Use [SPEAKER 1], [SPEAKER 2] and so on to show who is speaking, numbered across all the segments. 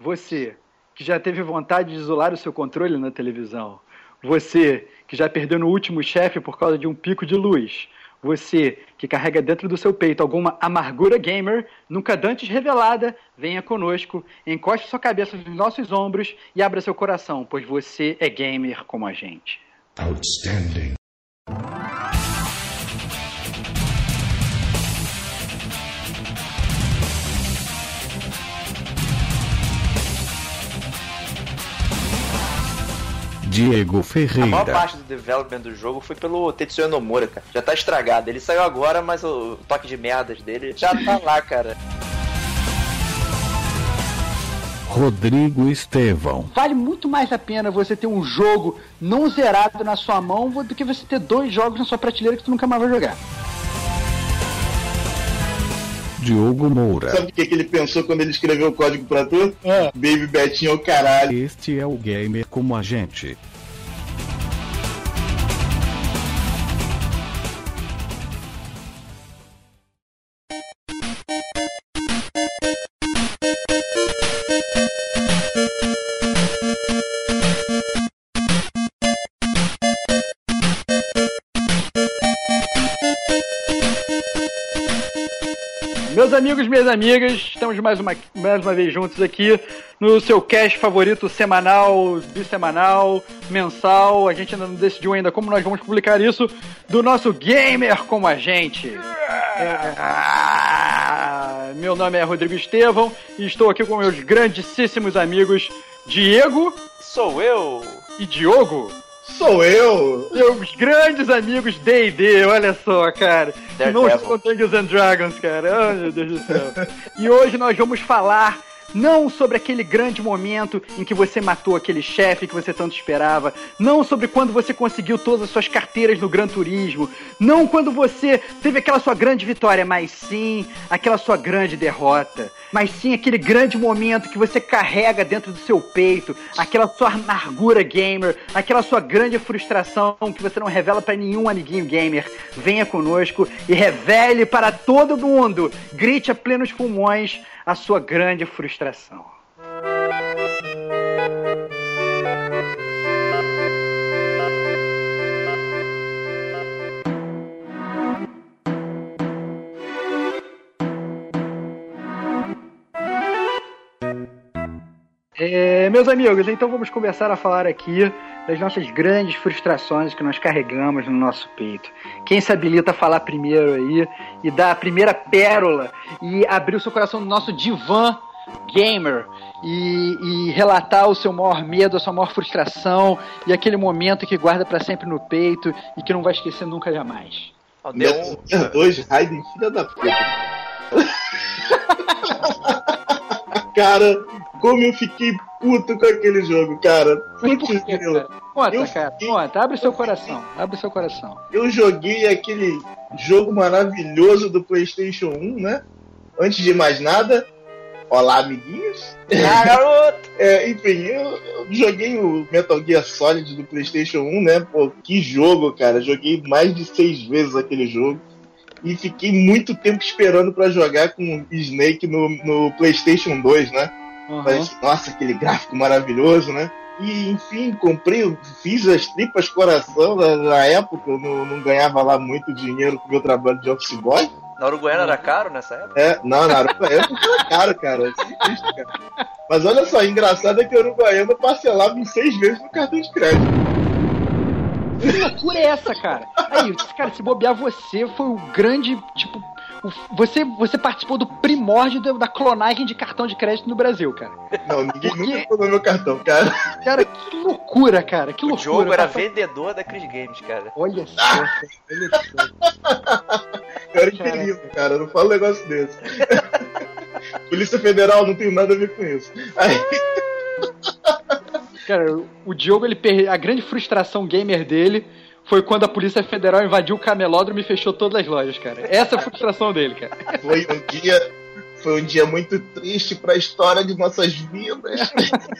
[SPEAKER 1] Você que já teve vontade de isolar o seu controle na televisão. Você que já perdeu no último chefe por causa de um pico de luz. Você que carrega dentro do seu peito alguma amargura gamer, nunca dantes revelada, venha conosco, encoste sua cabeça nos nossos ombros e abra seu coração, pois você é gamer como a gente. Outstanding.
[SPEAKER 2] Diego Ferreira. A
[SPEAKER 3] maior parte do development do jogo foi pelo Tetsuya Nomura, cara. Já tá estragado. Ele saiu agora, mas o toque de merdas dele já tá lá, cara.
[SPEAKER 2] Rodrigo Estevão.
[SPEAKER 1] Vale muito mais a pena você ter um jogo não zerado na sua mão do que você ter dois jogos na sua prateleira que tu nunca mais vai jogar.
[SPEAKER 2] Diogo Moura.
[SPEAKER 4] Sabe o que, que ele pensou quando ele escreveu o código pra tu? É. Baby Betinho é o caralho.
[SPEAKER 2] Este é o gamer como a gente.
[SPEAKER 1] Amigos, minhas amigas, estamos mais uma, mais uma vez juntos aqui no seu cast favorito semanal, bissemanal, mensal. A gente ainda não decidiu ainda como nós vamos publicar isso do nosso gamer como a gente. É, meu nome é Rodrigo Estevão e estou aqui com meus grandíssimos amigos Diego.
[SPEAKER 3] Sou eu.
[SPEAKER 1] E Diogo.
[SPEAKER 4] Sou eu!
[SPEAKER 1] Meus grandes amigos D&D, olha só, cara. Não com Dungeons and Dragons, cara. Oh, meu Deus do céu. e hoje nós vamos falar não sobre aquele grande momento em que você matou aquele chefe que você tanto esperava. Não sobre quando você conseguiu todas as suas carteiras no Gran Turismo. Não quando você teve aquela sua grande vitória, mas sim aquela sua grande derrota. Mas sim aquele grande momento que você carrega dentro do seu peito, aquela sua amargura gamer, aquela sua grande frustração que você não revela para nenhum amiguinho gamer. Venha conosco e revele para todo mundo, grite a plenos pulmões a sua grande frustração. É, meus amigos, então vamos começar a falar aqui das nossas grandes frustrações que nós carregamos no nosso peito. Quem se habilita a falar primeiro aí e dar a primeira pérola e abrir o seu coração no nosso divã gamer e, e, relatar o seu maior medo, a sua maior frustração e aquele momento que guarda para sempre no peito e que não vai esquecer nunca jamais.
[SPEAKER 4] Oh, deu um... dois Raiden, filha da puta. Cara, como eu fiquei puto com aquele jogo, cara. Putz,
[SPEAKER 1] cara? Conta, eu cara, fiquei... conta. Abre seu coração, abre seu coração.
[SPEAKER 4] Eu joguei aquele jogo maravilhoso do PlayStation 1, né? Antes de mais nada, olá, amiguinhos.
[SPEAKER 3] Ah, garoto!
[SPEAKER 4] é, enfim, eu, eu, joguei o Metal Gear Solid do PlayStation 1, né? Pô, que jogo, cara. Joguei mais de seis vezes aquele jogo. E fiquei muito tempo esperando para jogar com Snake no, no PlayStation 2, né? Uhum. Nossa, aquele gráfico maravilhoso, né? E, enfim, comprei, fiz as tripas coração na, na época, eu não, não, ganhava lá muito dinheiro com o meu trabalho de office boy.
[SPEAKER 3] Na Uruguaiana era caro nessa época?
[SPEAKER 4] É, não, na Uruguaiana era caro, cara. cara. Mas olha só, engraçado é que a Uruguaiana parcelava em seis vezes no cartão de crédito.
[SPEAKER 1] Que loucura é essa, cara? Aí, cara, se bobear você foi o grande, tipo, você, você participou do primórdio da clonagem de cartão de crédito no Brasil, cara.
[SPEAKER 4] Não, ninguém Porque... nunca clonou meu cartão, cara.
[SPEAKER 1] Cara, que loucura, cara. Que loucura. O
[SPEAKER 3] jogo era vendedor da Chris Games, cara.
[SPEAKER 1] Olha só, olha
[SPEAKER 4] só. Eu era infelino, cara. Eu não falo um negócio desse. Polícia Federal, não tem nada a ver com isso. Aí...
[SPEAKER 1] Cara, o Diogo, ele per... a grande frustração gamer dele foi quando a Polícia Federal invadiu o camelódromo e fechou todas as lojas, cara. Essa é a frustração dele, cara.
[SPEAKER 4] Foi um dia. Foi um dia muito triste pra história de nossas vidas.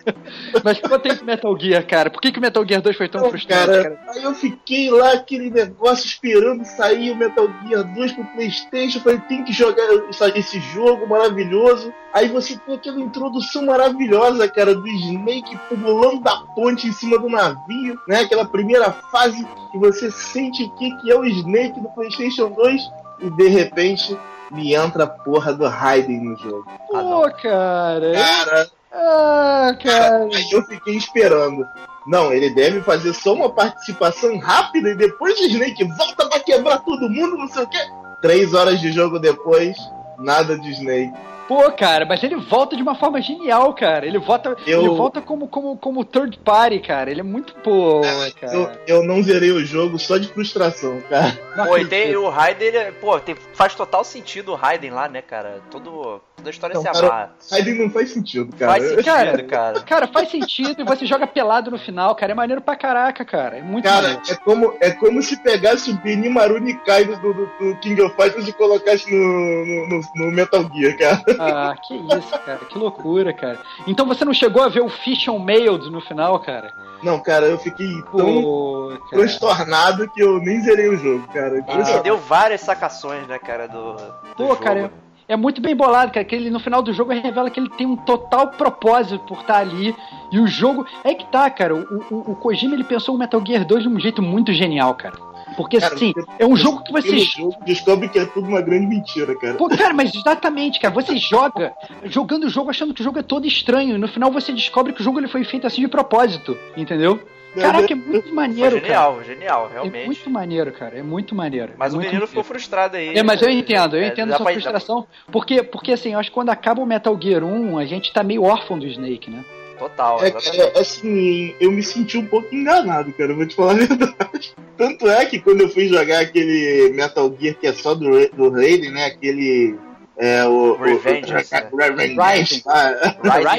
[SPEAKER 1] Mas quanto tempo Metal Gear, cara? Por que, que o Metal Gear 2 foi tão Pô, frustrante, cara, cara?
[SPEAKER 4] Aí eu fiquei lá, aquele negócio, esperando sair o Metal Gear 2 pro Playstation. Falei, tem que jogar esse jogo maravilhoso. Aí você tem aquela introdução maravilhosa, cara, do Snake pulando da ponte em cima do navio, né? Aquela primeira fase que você sente o que, que é o Snake do Playstation 2 e de repente me entra a porra do Raiden no jogo.
[SPEAKER 1] Pô, ah, cara.
[SPEAKER 4] Cara.
[SPEAKER 1] Ah, cara.
[SPEAKER 4] Aí eu fiquei esperando. Não, ele deve fazer só uma participação rápida e depois o Snake volta pra quebrar todo mundo, não sei o quê. Três horas de jogo depois, nada de Snake.
[SPEAKER 1] Pô, cara, mas ele volta de uma forma genial, cara. Ele volta, eu... ele volta como, como, como third party, cara. Ele é muito pô, cara.
[SPEAKER 4] Eu, eu não zerei o jogo só de frustração, cara.
[SPEAKER 3] Pô, e tem o Raiden, ele, pô, tem, faz total sentido o Raiden lá, né, cara? Todo, toda a história não, se amarra.
[SPEAKER 4] Raiden não faz sentido, cara.
[SPEAKER 1] Faz sentido, cara. Cara, cara faz sentido e você joga pelado no final, cara. É maneiro pra caraca, cara. É muito
[SPEAKER 4] Cara,
[SPEAKER 1] maneiro.
[SPEAKER 4] é como, é como se pegasse o Benimaru Nikai do, do, do King of Fighters e colocasse no, no, no Metal Gear, cara.
[SPEAKER 1] Ah, que isso, cara. Que loucura, cara. Então você não chegou a ver o Fish on Mailed no final, cara?
[SPEAKER 4] Não, cara, eu fiquei tão Pô, transtornado que eu nem zerei o jogo, cara.
[SPEAKER 3] Ah, deu várias sacações, né, cara, do, do
[SPEAKER 1] Pô, jogo. cara, é muito bem bolado, cara. Que ele, no final do jogo revela que ele tem um total propósito por estar ali. E o jogo. É que tá, cara. O, o, o Kojima ele pensou o Metal Gear 2 de um jeito muito genial, cara. Porque, cara, assim, é um jogo que você.
[SPEAKER 4] Jogo, descobre que é tudo uma grande mentira, cara.
[SPEAKER 1] Pô, cara, mas exatamente, cara. Você joga jogando o jogo achando que o jogo é todo estranho. E no final você descobre que o jogo ele foi feito assim de propósito, entendeu? Caraca, é muito maneiro,
[SPEAKER 3] Foi genial,
[SPEAKER 1] cara.
[SPEAKER 3] genial, realmente.
[SPEAKER 1] É muito maneiro, cara. É muito maneiro.
[SPEAKER 3] Mas
[SPEAKER 1] é
[SPEAKER 3] o menino ficou frustrado aí.
[SPEAKER 1] É, mas eu entendo, eu é, entendo sua frustração. Porque, porque assim, eu acho que quando acaba o Metal Gear 1, a gente tá meio órfão do Snake, né?
[SPEAKER 3] Total,
[SPEAKER 4] é, é, assim, eu me senti um pouco enganado, cara, vou te falar a verdade. Tanto é que quando eu fui jogar aquele Metal Gear que é só do, do Raiden, né, aquele... É, o,
[SPEAKER 3] Revenges.
[SPEAKER 4] O, o, Rising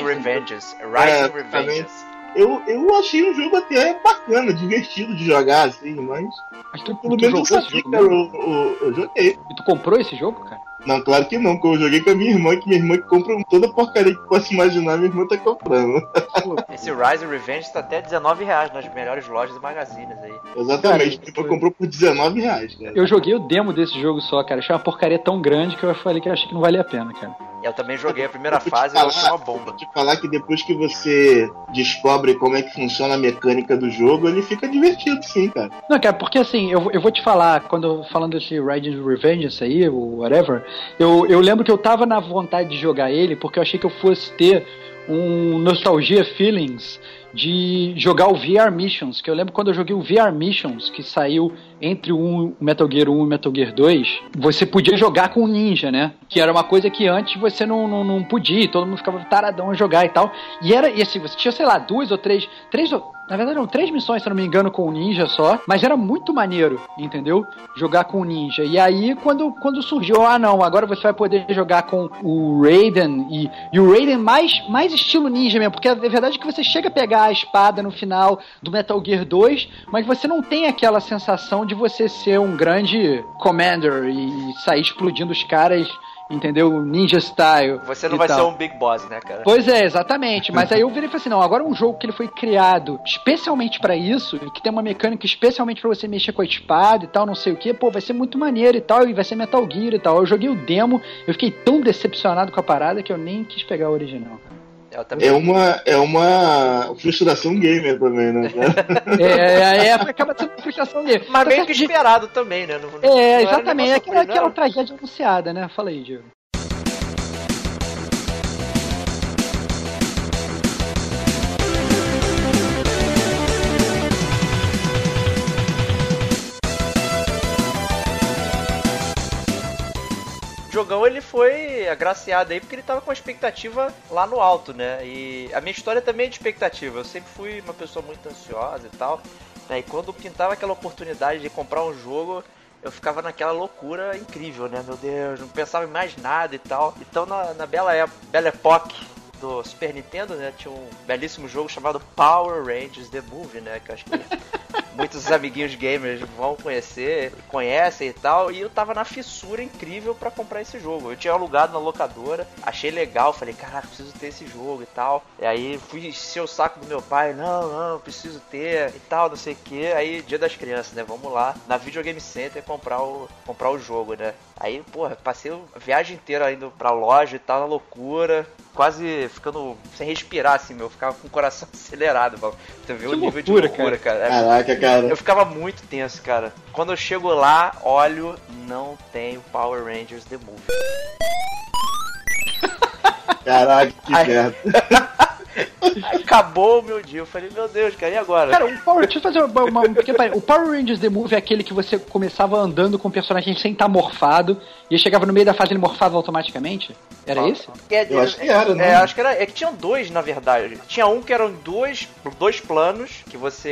[SPEAKER 3] Revenges. Rising Revenges.
[SPEAKER 4] Eu, eu achei um jogo até bacana, divertido de jogar, assim, mas.
[SPEAKER 1] Mas tu, pelo menos eu sabia, cara, eu, eu, eu joguei. E tu comprou esse jogo, cara?
[SPEAKER 4] Não, claro que não, porque eu joguei com a minha irmã, que minha irmã compra toda porcaria que possa imaginar, minha irmã tá comprando.
[SPEAKER 3] Esse Rise Revenge tá até 19 reais nas melhores lojas e magazines aí.
[SPEAKER 4] Exatamente, cara, tipo, comprou por 19 reais, cara.
[SPEAKER 1] Eu joguei o demo desse jogo só, cara. Achei uma porcaria tão grande que eu falei que eu achei que não valia a pena, cara.
[SPEAKER 3] Eu também joguei a primeira fase e achei uma bomba. Vou
[SPEAKER 4] te falar que depois que você descobre como é que funciona a mecânica do jogo, ele fica divertido sim, cara.
[SPEAKER 1] Não, cara, porque assim, eu, eu vou te falar, quando falando desse Riding Revenge aí, o whatever, eu, eu lembro que eu tava na vontade de jogar ele porque eu achei que eu fosse ter um nostalgia feelings de jogar o VR Missions, que eu lembro quando eu joguei o VR Missions, que saiu entre o Metal Gear 1 e o Metal Gear 2, você podia jogar com o ninja, né? Que era uma coisa que antes você não, não, não podia, todo mundo ficava taradão a jogar e tal. E era, e assim, você tinha, sei lá, duas ou três, três na verdade eram três missões, se não me engano, com o ninja só, mas era muito maneiro, entendeu? Jogar com o ninja. E aí, quando, quando surgiu, ah não, agora você vai poder jogar com o Raiden, e, e o Raiden mais, mais estilo ninja mesmo, porque a verdade é que você chega a pegar a espada no final do Metal Gear 2, mas você não tem aquela sensação de você ser um grande commander e sair explodindo os caras entendeu? Ninja style.
[SPEAKER 3] Você não vai tal. ser um big boss, né, cara?
[SPEAKER 1] Pois é, exatamente. Mas aí eu virei e falei assim: não, agora um jogo que ele foi criado especialmente para isso, e que tem uma mecânica especialmente para você mexer com a espada e tal, não sei o que, pô, vai ser muito maneiro e tal, e vai ser Metal Gear e tal. Eu joguei o demo, eu fiquei tão decepcionado com a parada que eu nem quis pegar o original, cara.
[SPEAKER 4] É uma, é uma frustração gamer também, né?
[SPEAKER 1] é, é, é, acaba sendo frustração gamer.
[SPEAKER 3] Mas meio que esperado também, né?
[SPEAKER 1] Não, é, exatamente. É aquela, aquela tragédia anunciada, né? Fala aí, Diego.
[SPEAKER 3] Jogão ele foi agraciado aí porque ele tava com a expectativa lá no alto, né? E a minha história também é de expectativa. Eu sempre fui uma pessoa muito ansiosa e tal. Né? E quando pintava aquela oportunidade de comprar um jogo, eu ficava naquela loucura incrível, né? Meu Deus, não pensava em mais nada e tal. Então na, na bela, época, bela época do Super Nintendo, né? Tinha um belíssimo jogo chamado Power Rangers The Movie, né? Que acho que muitos amiguinhos gamers vão conhecer, conhecem e tal. E eu tava na fissura incrível para comprar esse jogo. Eu tinha alugado na locadora, achei legal, falei, caraca, preciso ter esse jogo e tal. E aí fui encher o saco do meu pai, não, não, preciso ter e tal, não sei o que. Aí, dia das crianças, né? Vamos lá na Videogame Center comprar o, comprar o jogo, né? Aí, porra, passei a viagem inteira indo pra loja e tal, na loucura, quase ficando sem respirar, assim, meu. Ficava com o coração acelerado, mano. Tu viu o nível de loucura, cara. cara.
[SPEAKER 4] Caraca, cara.
[SPEAKER 3] Eu ficava muito tenso, cara. Quando eu chego lá, olho, não tem o Power Rangers The Movie.
[SPEAKER 4] Caraca, que merda.
[SPEAKER 3] Acabou o meu dia. Eu falei, meu Deus, cara, e agora?
[SPEAKER 1] Cara, o Power, deixa eu fazer uma, uma um O Power Rangers The Movie é aquele que você começava andando com o personagem sem estar morfado e chegava no meio da fase ele morfava automaticamente? Era ah, esse?
[SPEAKER 4] É, eu acho que era, né?
[SPEAKER 3] É, acho que era. É que tinham dois, na verdade. Tinha um que eram dois, dois planos que você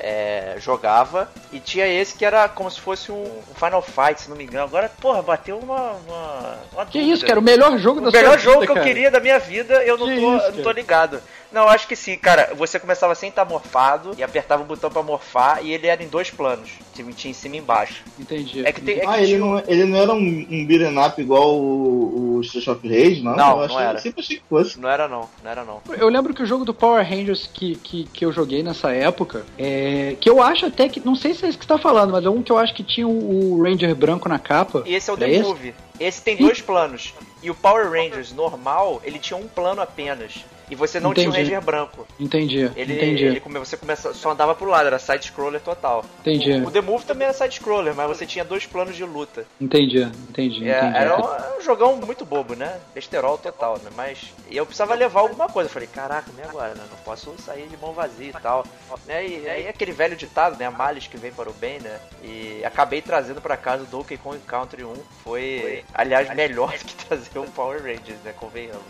[SPEAKER 3] é, jogava e tinha esse que era como se fosse um Final Fight, se não me engano. Agora, porra, bateu uma. uma, uma
[SPEAKER 1] que isso, cara? O melhor jogo
[SPEAKER 3] o
[SPEAKER 1] da
[SPEAKER 3] sua vida. O melhor jogo que eu queria da minha vida, eu não, tô, isso, não tô ligado. Não, acho que sim, cara. Você começava sem estar morfado e apertava o botão pra morfar e ele era em dois planos. Tinha em cima e embaixo.
[SPEAKER 1] Entendi.
[SPEAKER 3] É que tem, é
[SPEAKER 4] ah, ele, não, ele não era um, um beat'em up igual o, o Street of Rage, não?
[SPEAKER 3] Não,
[SPEAKER 4] eu
[SPEAKER 3] não era.
[SPEAKER 4] sempre achei que fosse.
[SPEAKER 3] Não era não, não era não.
[SPEAKER 1] Eu lembro que o jogo do Power Rangers que, que, que eu joguei nessa época, é, que eu acho até que, não sei se é isso que você tá falando, mas é um que eu acho que tinha o, Ranger branco na capa.
[SPEAKER 3] E esse é o The Movie. Esse tem dois planos. E o Power Rangers normal, ele tinha um plano apenas. E você não
[SPEAKER 1] entendi.
[SPEAKER 3] tinha um Ranger branco.
[SPEAKER 1] Entendi.
[SPEAKER 3] Ele,
[SPEAKER 1] entendi.
[SPEAKER 3] ele você começa, só andava pro lado, era side-scroller total.
[SPEAKER 1] Entendi.
[SPEAKER 3] O, o The Move também era side-scroller, mas você tinha dois planos de luta.
[SPEAKER 1] Entendi, entendi.
[SPEAKER 3] É,
[SPEAKER 1] entendi.
[SPEAKER 3] Era um, um, jogão muito bobo, né? Besterol total, né? Mas eu precisava levar alguma coisa. Eu falei, caraca, nem agora, né? Não posso sair de mão vazia e tal. Né? E aí aquele velho ditado, né? A males que vem para o bem, né? E acabei trazendo para casa o Donkey Kong Country 1. Foi, aliás, melhor que trazer um Power Rangers, né? Convenhamos.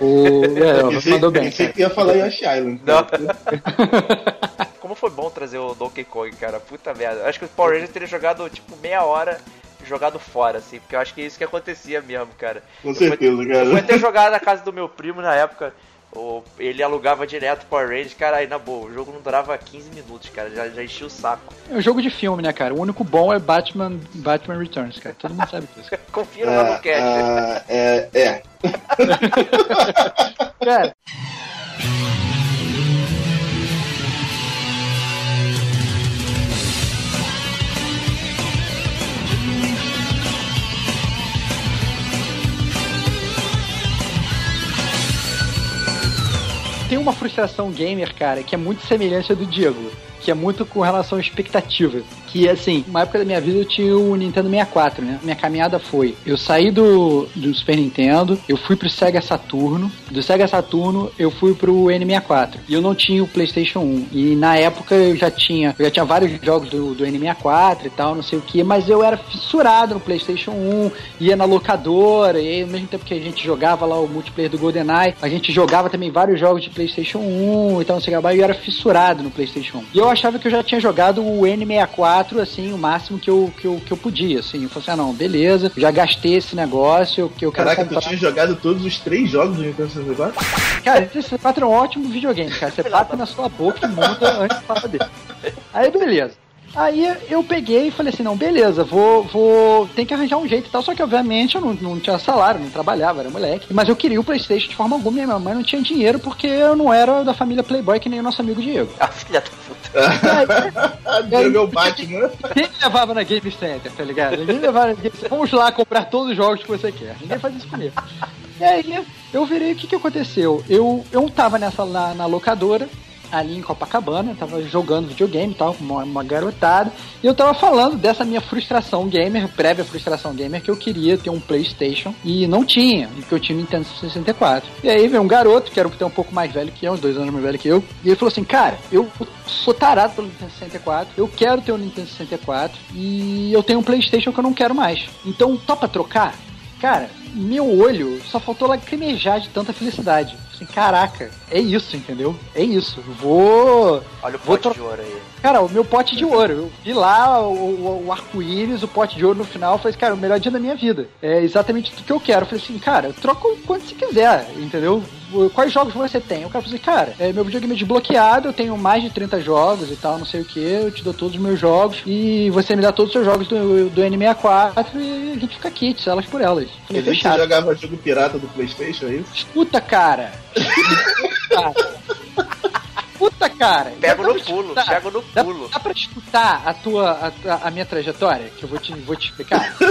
[SPEAKER 1] O... É, mandou bem
[SPEAKER 4] ia falar Yoshi Island. Não.
[SPEAKER 3] Como foi bom trazer o Donkey Kong, cara. Puta merda. Acho que o Power Rangers teria jogado tipo meia hora jogado fora, assim, porque eu acho que é isso que acontecia mesmo, cara.
[SPEAKER 4] Com eu certeza,
[SPEAKER 3] fui,
[SPEAKER 4] cara.
[SPEAKER 3] Eu fui até jogar na casa do meu primo na época. Ele alugava direto Power Rangers, cara, aí na boa, o jogo não durava 15 minutos, cara, já, já enchia o saco.
[SPEAKER 1] É um jogo de filme, né, cara? O único bom é Batman, Batman Returns, cara. Todo mundo sabe disso.
[SPEAKER 3] Confira é, lá no cast.
[SPEAKER 4] Uh, é, é.
[SPEAKER 1] cara. tem uma frustração gamer, cara, que é muito semelhante à do Diego que é muito com relação à expectativa. Que assim, uma época da minha vida eu tinha o Nintendo 64, né? Minha caminhada foi: eu saí do, do Super Nintendo, eu fui pro Sega Saturno, do Sega Saturno eu fui pro N64. E eu não tinha o PlayStation 1. E na época eu já tinha, eu já tinha vários jogos do, do N64 e tal, não sei o que, mas eu era fissurado no PlayStation 1, ia na locadora, e ao mesmo tempo que a gente jogava lá o multiplayer do GoldenEye, a gente jogava também vários jogos de PlayStation 1 e tal, não sei o que, e eu era fissurado no PlayStation 1. E eu achava que eu já tinha jogado o N64, assim, o máximo que eu, que eu, que eu podia, assim. Eu falei assim, ah, não, beleza, já gastei esse negócio, que eu quero
[SPEAKER 4] Caraca, comprar. tu tinha jogado todos os três jogos do Nintendo 64?
[SPEAKER 1] Cara, o 64 é um ótimo videogame, cara. Você bate na sua boca e muda antes de falar dele. Aí, beleza. Aí eu peguei e falei assim, não, beleza, vou, vou, tem que arranjar um jeito e tal, só que obviamente eu não, não tinha salário, não trabalhava, era moleque, mas eu queria o Playstation de forma alguma e minha mãe não tinha dinheiro porque eu não era da família Playboy que nem o nosso amigo Diego.
[SPEAKER 3] Ah, filha da puta.
[SPEAKER 4] Aí, meu Batman.
[SPEAKER 1] Quem levava na Game Center, tá ligado? Ninguém levava na Game Center. Vamos lá comprar todos os jogos que você quer. Ninguém faz isso comigo. E aí eu virei, o que que aconteceu? Eu, eu tava nessa, na, na locadora, ali em Copacabana, tava jogando videogame e tal, com uma, uma, garotada, e eu tava falando dessa minha frustração gamer, prévia frustração gamer, que eu queria ter um Playstation e não tinha, e que eu tinha Nintendo 64. E aí veio um garoto, que era um pouco mais velho que eu, uns dois anos mais velho que eu, e ele falou assim, cara, eu sou tarado pelo Nintendo 64, eu quero ter um Nintendo 64, e eu tenho um Playstation que eu não quero mais. Então, topa trocar? Cara, meu olho só faltou lacrimejar de tanta felicidade. Assim, caraca, é isso, entendeu? É isso. Vou.
[SPEAKER 3] Olha o
[SPEAKER 1] vou
[SPEAKER 3] pote de ouro aí.
[SPEAKER 1] Cara, o meu pote de ouro. Eu vi lá o, o, o arco-íris, o pote de ouro no final. Falei cara, o melhor dia da minha vida. É exatamente tudo que eu quero. Eu falei assim, cara, troca o quanto você quiser, entendeu? quais jogos você tem? O cara falou assim, cara, é, meu videogame é desbloqueado, eu tenho mais de 30 jogos e tal, não sei o que, eu te dou todos os meus jogos e você me dá todos os seus jogos do, do N64 e a gente fica kits, elas por elas.
[SPEAKER 4] Falei, Ele você jogava jogo pirata do Playstation, é isso?
[SPEAKER 1] Escuta, cara! cara. Puta, cara.
[SPEAKER 3] Pego no pulo, pego no pulo.
[SPEAKER 1] Dá, dá pra escutar a tua, a, a, minha trajetória? Que eu vou te, vou te explicar.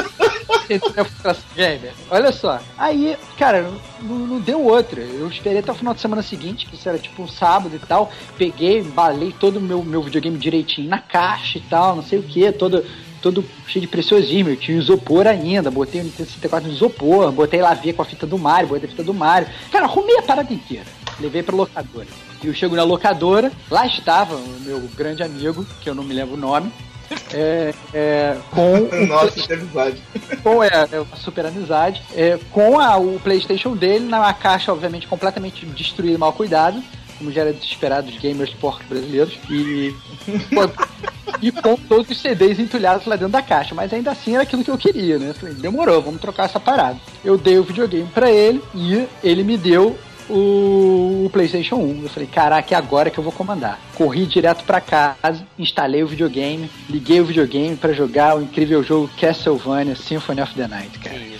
[SPEAKER 1] gamer. Olha só. Aí, cara, não, não, deu outra. Eu esperei até o final de semana seguinte, que isso era tipo um sábado e tal. Peguei, embalei todo o meu, meu videogame direitinho na caixa e tal, não sei o que, todo todo cheio de preciosismo. Eu tinha isopor ainda, botei o Nintendo 64 no isopor, botei lá ver com a fita do Mario, botei a fita do Mario. Cara, arrumei a parada inteira. Levei pra locadora. Eu chego na locadora, lá estava o meu grande amigo, que eu não me lembro o nome, é, é, com
[SPEAKER 4] Nossa, que amizade.
[SPEAKER 1] Com é, é, uma super amizade. É, com a, o Playstation dele na caixa, obviamente, completamente destruída e mal cuidado. Como já era desesperado dos gamers porcos brasileiros. E, e com todos os CDs entulhados lá dentro da caixa. Mas ainda assim era aquilo que eu queria, né? Falei, demorou, vamos trocar essa parada. Eu dei o videogame para ele e ele me deu o, o, PlayStation 1. Eu falei, caraca, é agora que eu vou comandar. Corri direto para casa, instalei o videogame, liguei o videogame para jogar o incrível jogo Castlevania Symphony of the Night, cara.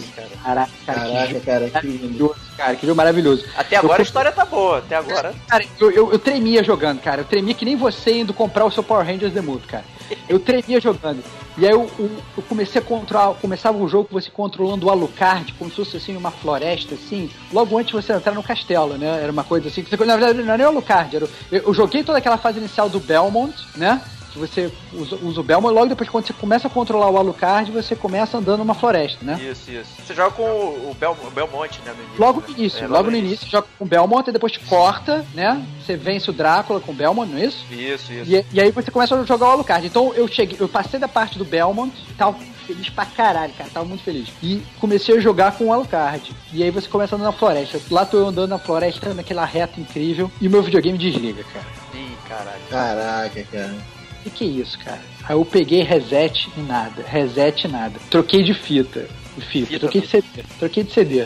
[SPEAKER 1] Caraca, cara,
[SPEAKER 4] Caraca, que cara, que lindo.
[SPEAKER 1] Cara, que jogo maravilhoso.
[SPEAKER 3] Até agora eu, a história tá boa, até agora.
[SPEAKER 1] Cara, eu, eu, eu, tremia jogando, cara. Eu tremia que nem você indo comprar o seu Power Rangers The Movie, cara. Eu tremia jogando. E aí eu, eu, eu, comecei a controlar, começava o jogo você controlando o Alucard, como se fosse assim, uma floresta, assim, logo antes de você entrar no castelo, né? Era uma coisa assim, que você, na verdade não era nem o Alucard, era, eu, eu joguei toda aquela fase inicial do Belmont, né? Você usa, usa o Belmont, logo depois quando você começa a controlar o Alucard, você começa andando numa floresta, né?
[SPEAKER 3] Isso, isso. Você joga com o, Bel, o Belmont, né?
[SPEAKER 1] No início, logo no né? início, é, logo, logo, no início, início joga com o Belmont e depois corta, né? Você vence o Drácula com o Belmont, não é isso?
[SPEAKER 3] Isso, isso.
[SPEAKER 1] E, e aí você começa a jogar o Alucard. Então eu cheguei, eu passei da parte do Belmont, tal, feliz pra caralho, cara. Tava muito feliz. E comecei a jogar com o Alucard. E aí você começa andando na floresta. Lá tô eu andando na floresta, naquela reta incrível. E o meu videogame desliga, cara.
[SPEAKER 3] Ih, caralho.
[SPEAKER 4] Caraca, cara
[SPEAKER 1] que, que é isso, cara? Aí eu peguei reset e nada, reset e nada. Troquei de fita. De fita. fita troquei de CD. Troquei de CD.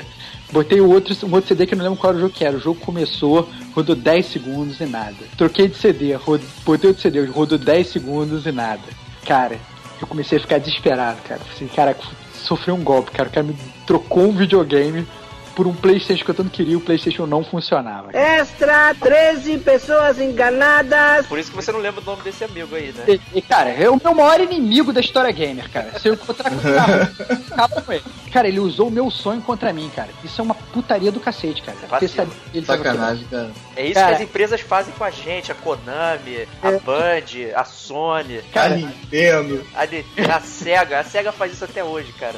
[SPEAKER 1] Botei o outro, um outro CD que eu não lembro qual era o jogo que era. O jogo começou, rodou 10 segundos e nada. Troquei de CD, rod... botei outro CD, rodou 10 segundos e nada. Cara, eu comecei a ficar desesperado, cara. Falei, cara, sofri um golpe, cara. O cara me trocou um videogame por um PlayStation que eu tanto queria, o PlayStation não funcionava.
[SPEAKER 5] Extra, 13 pessoas enganadas.
[SPEAKER 3] Por isso que você não lembra o nome desse amigo aí, né?
[SPEAKER 1] E, e cara, é o meu maior inimigo da história gamer, cara. Se eu encontrar com ele, acaba com ele. Cara, ele usou o meu sonho contra mim, cara. Isso é uma putaria do cacete, cara.
[SPEAKER 3] Sabe,
[SPEAKER 4] ele Sacanagem, cara.
[SPEAKER 3] É isso cara, que as empresas fazem com a gente, a Konami, é, a Band, a Sony,
[SPEAKER 4] cara, a Nintendo,
[SPEAKER 3] a, a Sega. A Sega faz isso até hoje, cara.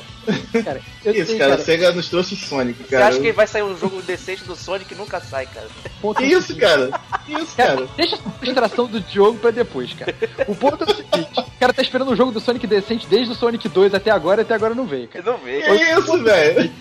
[SPEAKER 4] cara isso, sei, cara, a Sega nos trouxe Sonic, cara
[SPEAKER 3] acha que vai sair um jogo decente do Sonic nunca sai, cara.
[SPEAKER 4] Ponto que isso, cara? Que isso, cara? cara?
[SPEAKER 1] Deixa a frustração do jogo pra depois, cara. O ponto é o seguinte: o cara tá esperando um jogo do Sonic decente desde o Sonic 2 até agora, e até agora não veio, cara.
[SPEAKER 3] Não veio.
[SPEAKER 4] Que isso, velho?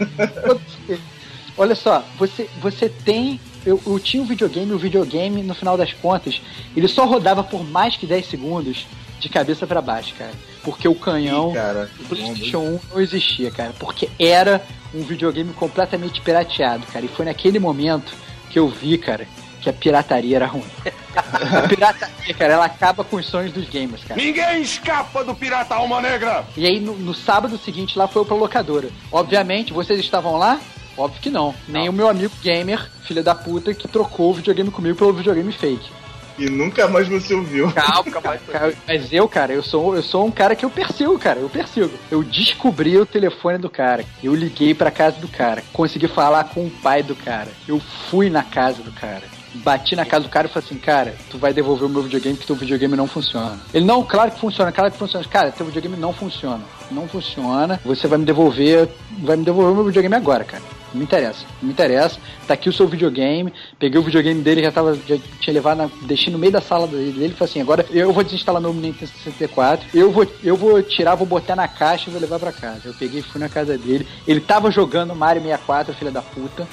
[SPEAKER 1] Olha só, você, você tem eu, eu, tinha um videogame, o videogame, no final das contas, ele só rodava por mais que 10 segundos de cabeça para baixo, cara. Porque o canhão
[SPEAKER 4] Ih, cara,
[SPEAKER 1] do PlayStation 1 não existia, cara. Porque era um videogame completamente pirateado, cara. E foi naquele momento que eu vi, cara, que a pirataria era ruim. a pirataria, cara, ela acaba com os sonhos dos gamers, cara.
[SPEAKER 6] Ninguém escapa do pirata alma negra!
[SPEAKER 1] E aí, no, no sábado seguinte, lá foi eu pra locadora. Obviamente, vocês estavam lá? Óbvio que não. Nem não. o meu amigo gamer, filho da puta, que trocou o videogame comigo pelo videogame fake.
[SPEAKER 4] E nunca mais você ouviu.
[SPEAKER 1] Calma, nunca mais. Mas eu, cara, eu sou, eu sou um cara que eu persigo, cara. Eu persigo. Eu descobri o telefone do cara. Eu liguei pra casa do cara. Consegui falar com o pai do cara. Eu fui na casa do cara bati na casa do cara e falei assim, cara, tu vai devolver o meu videogame porque teu videogame não funciona. Ele, não, claro que funciona, claro que funciona. Cara, teu videogame não funciona. Não funciona, você vai me devolver, vai me devolver o meu videogame agora, cara. Não me interessa, não me interessa. Tá aqui o seu videogame. Peguei o videogame dele, já tava, já tinha levado, na, deixei no meio da sala dele. Ele falou assim: agora eu vou desinstalar meu Nintendo 64. Eu vou, eu vou tirar, vou botar na caixa e vou levar pra casa. Eu peguei, fui na casa dele. Ele tava jogando Mario 64, filha da puta.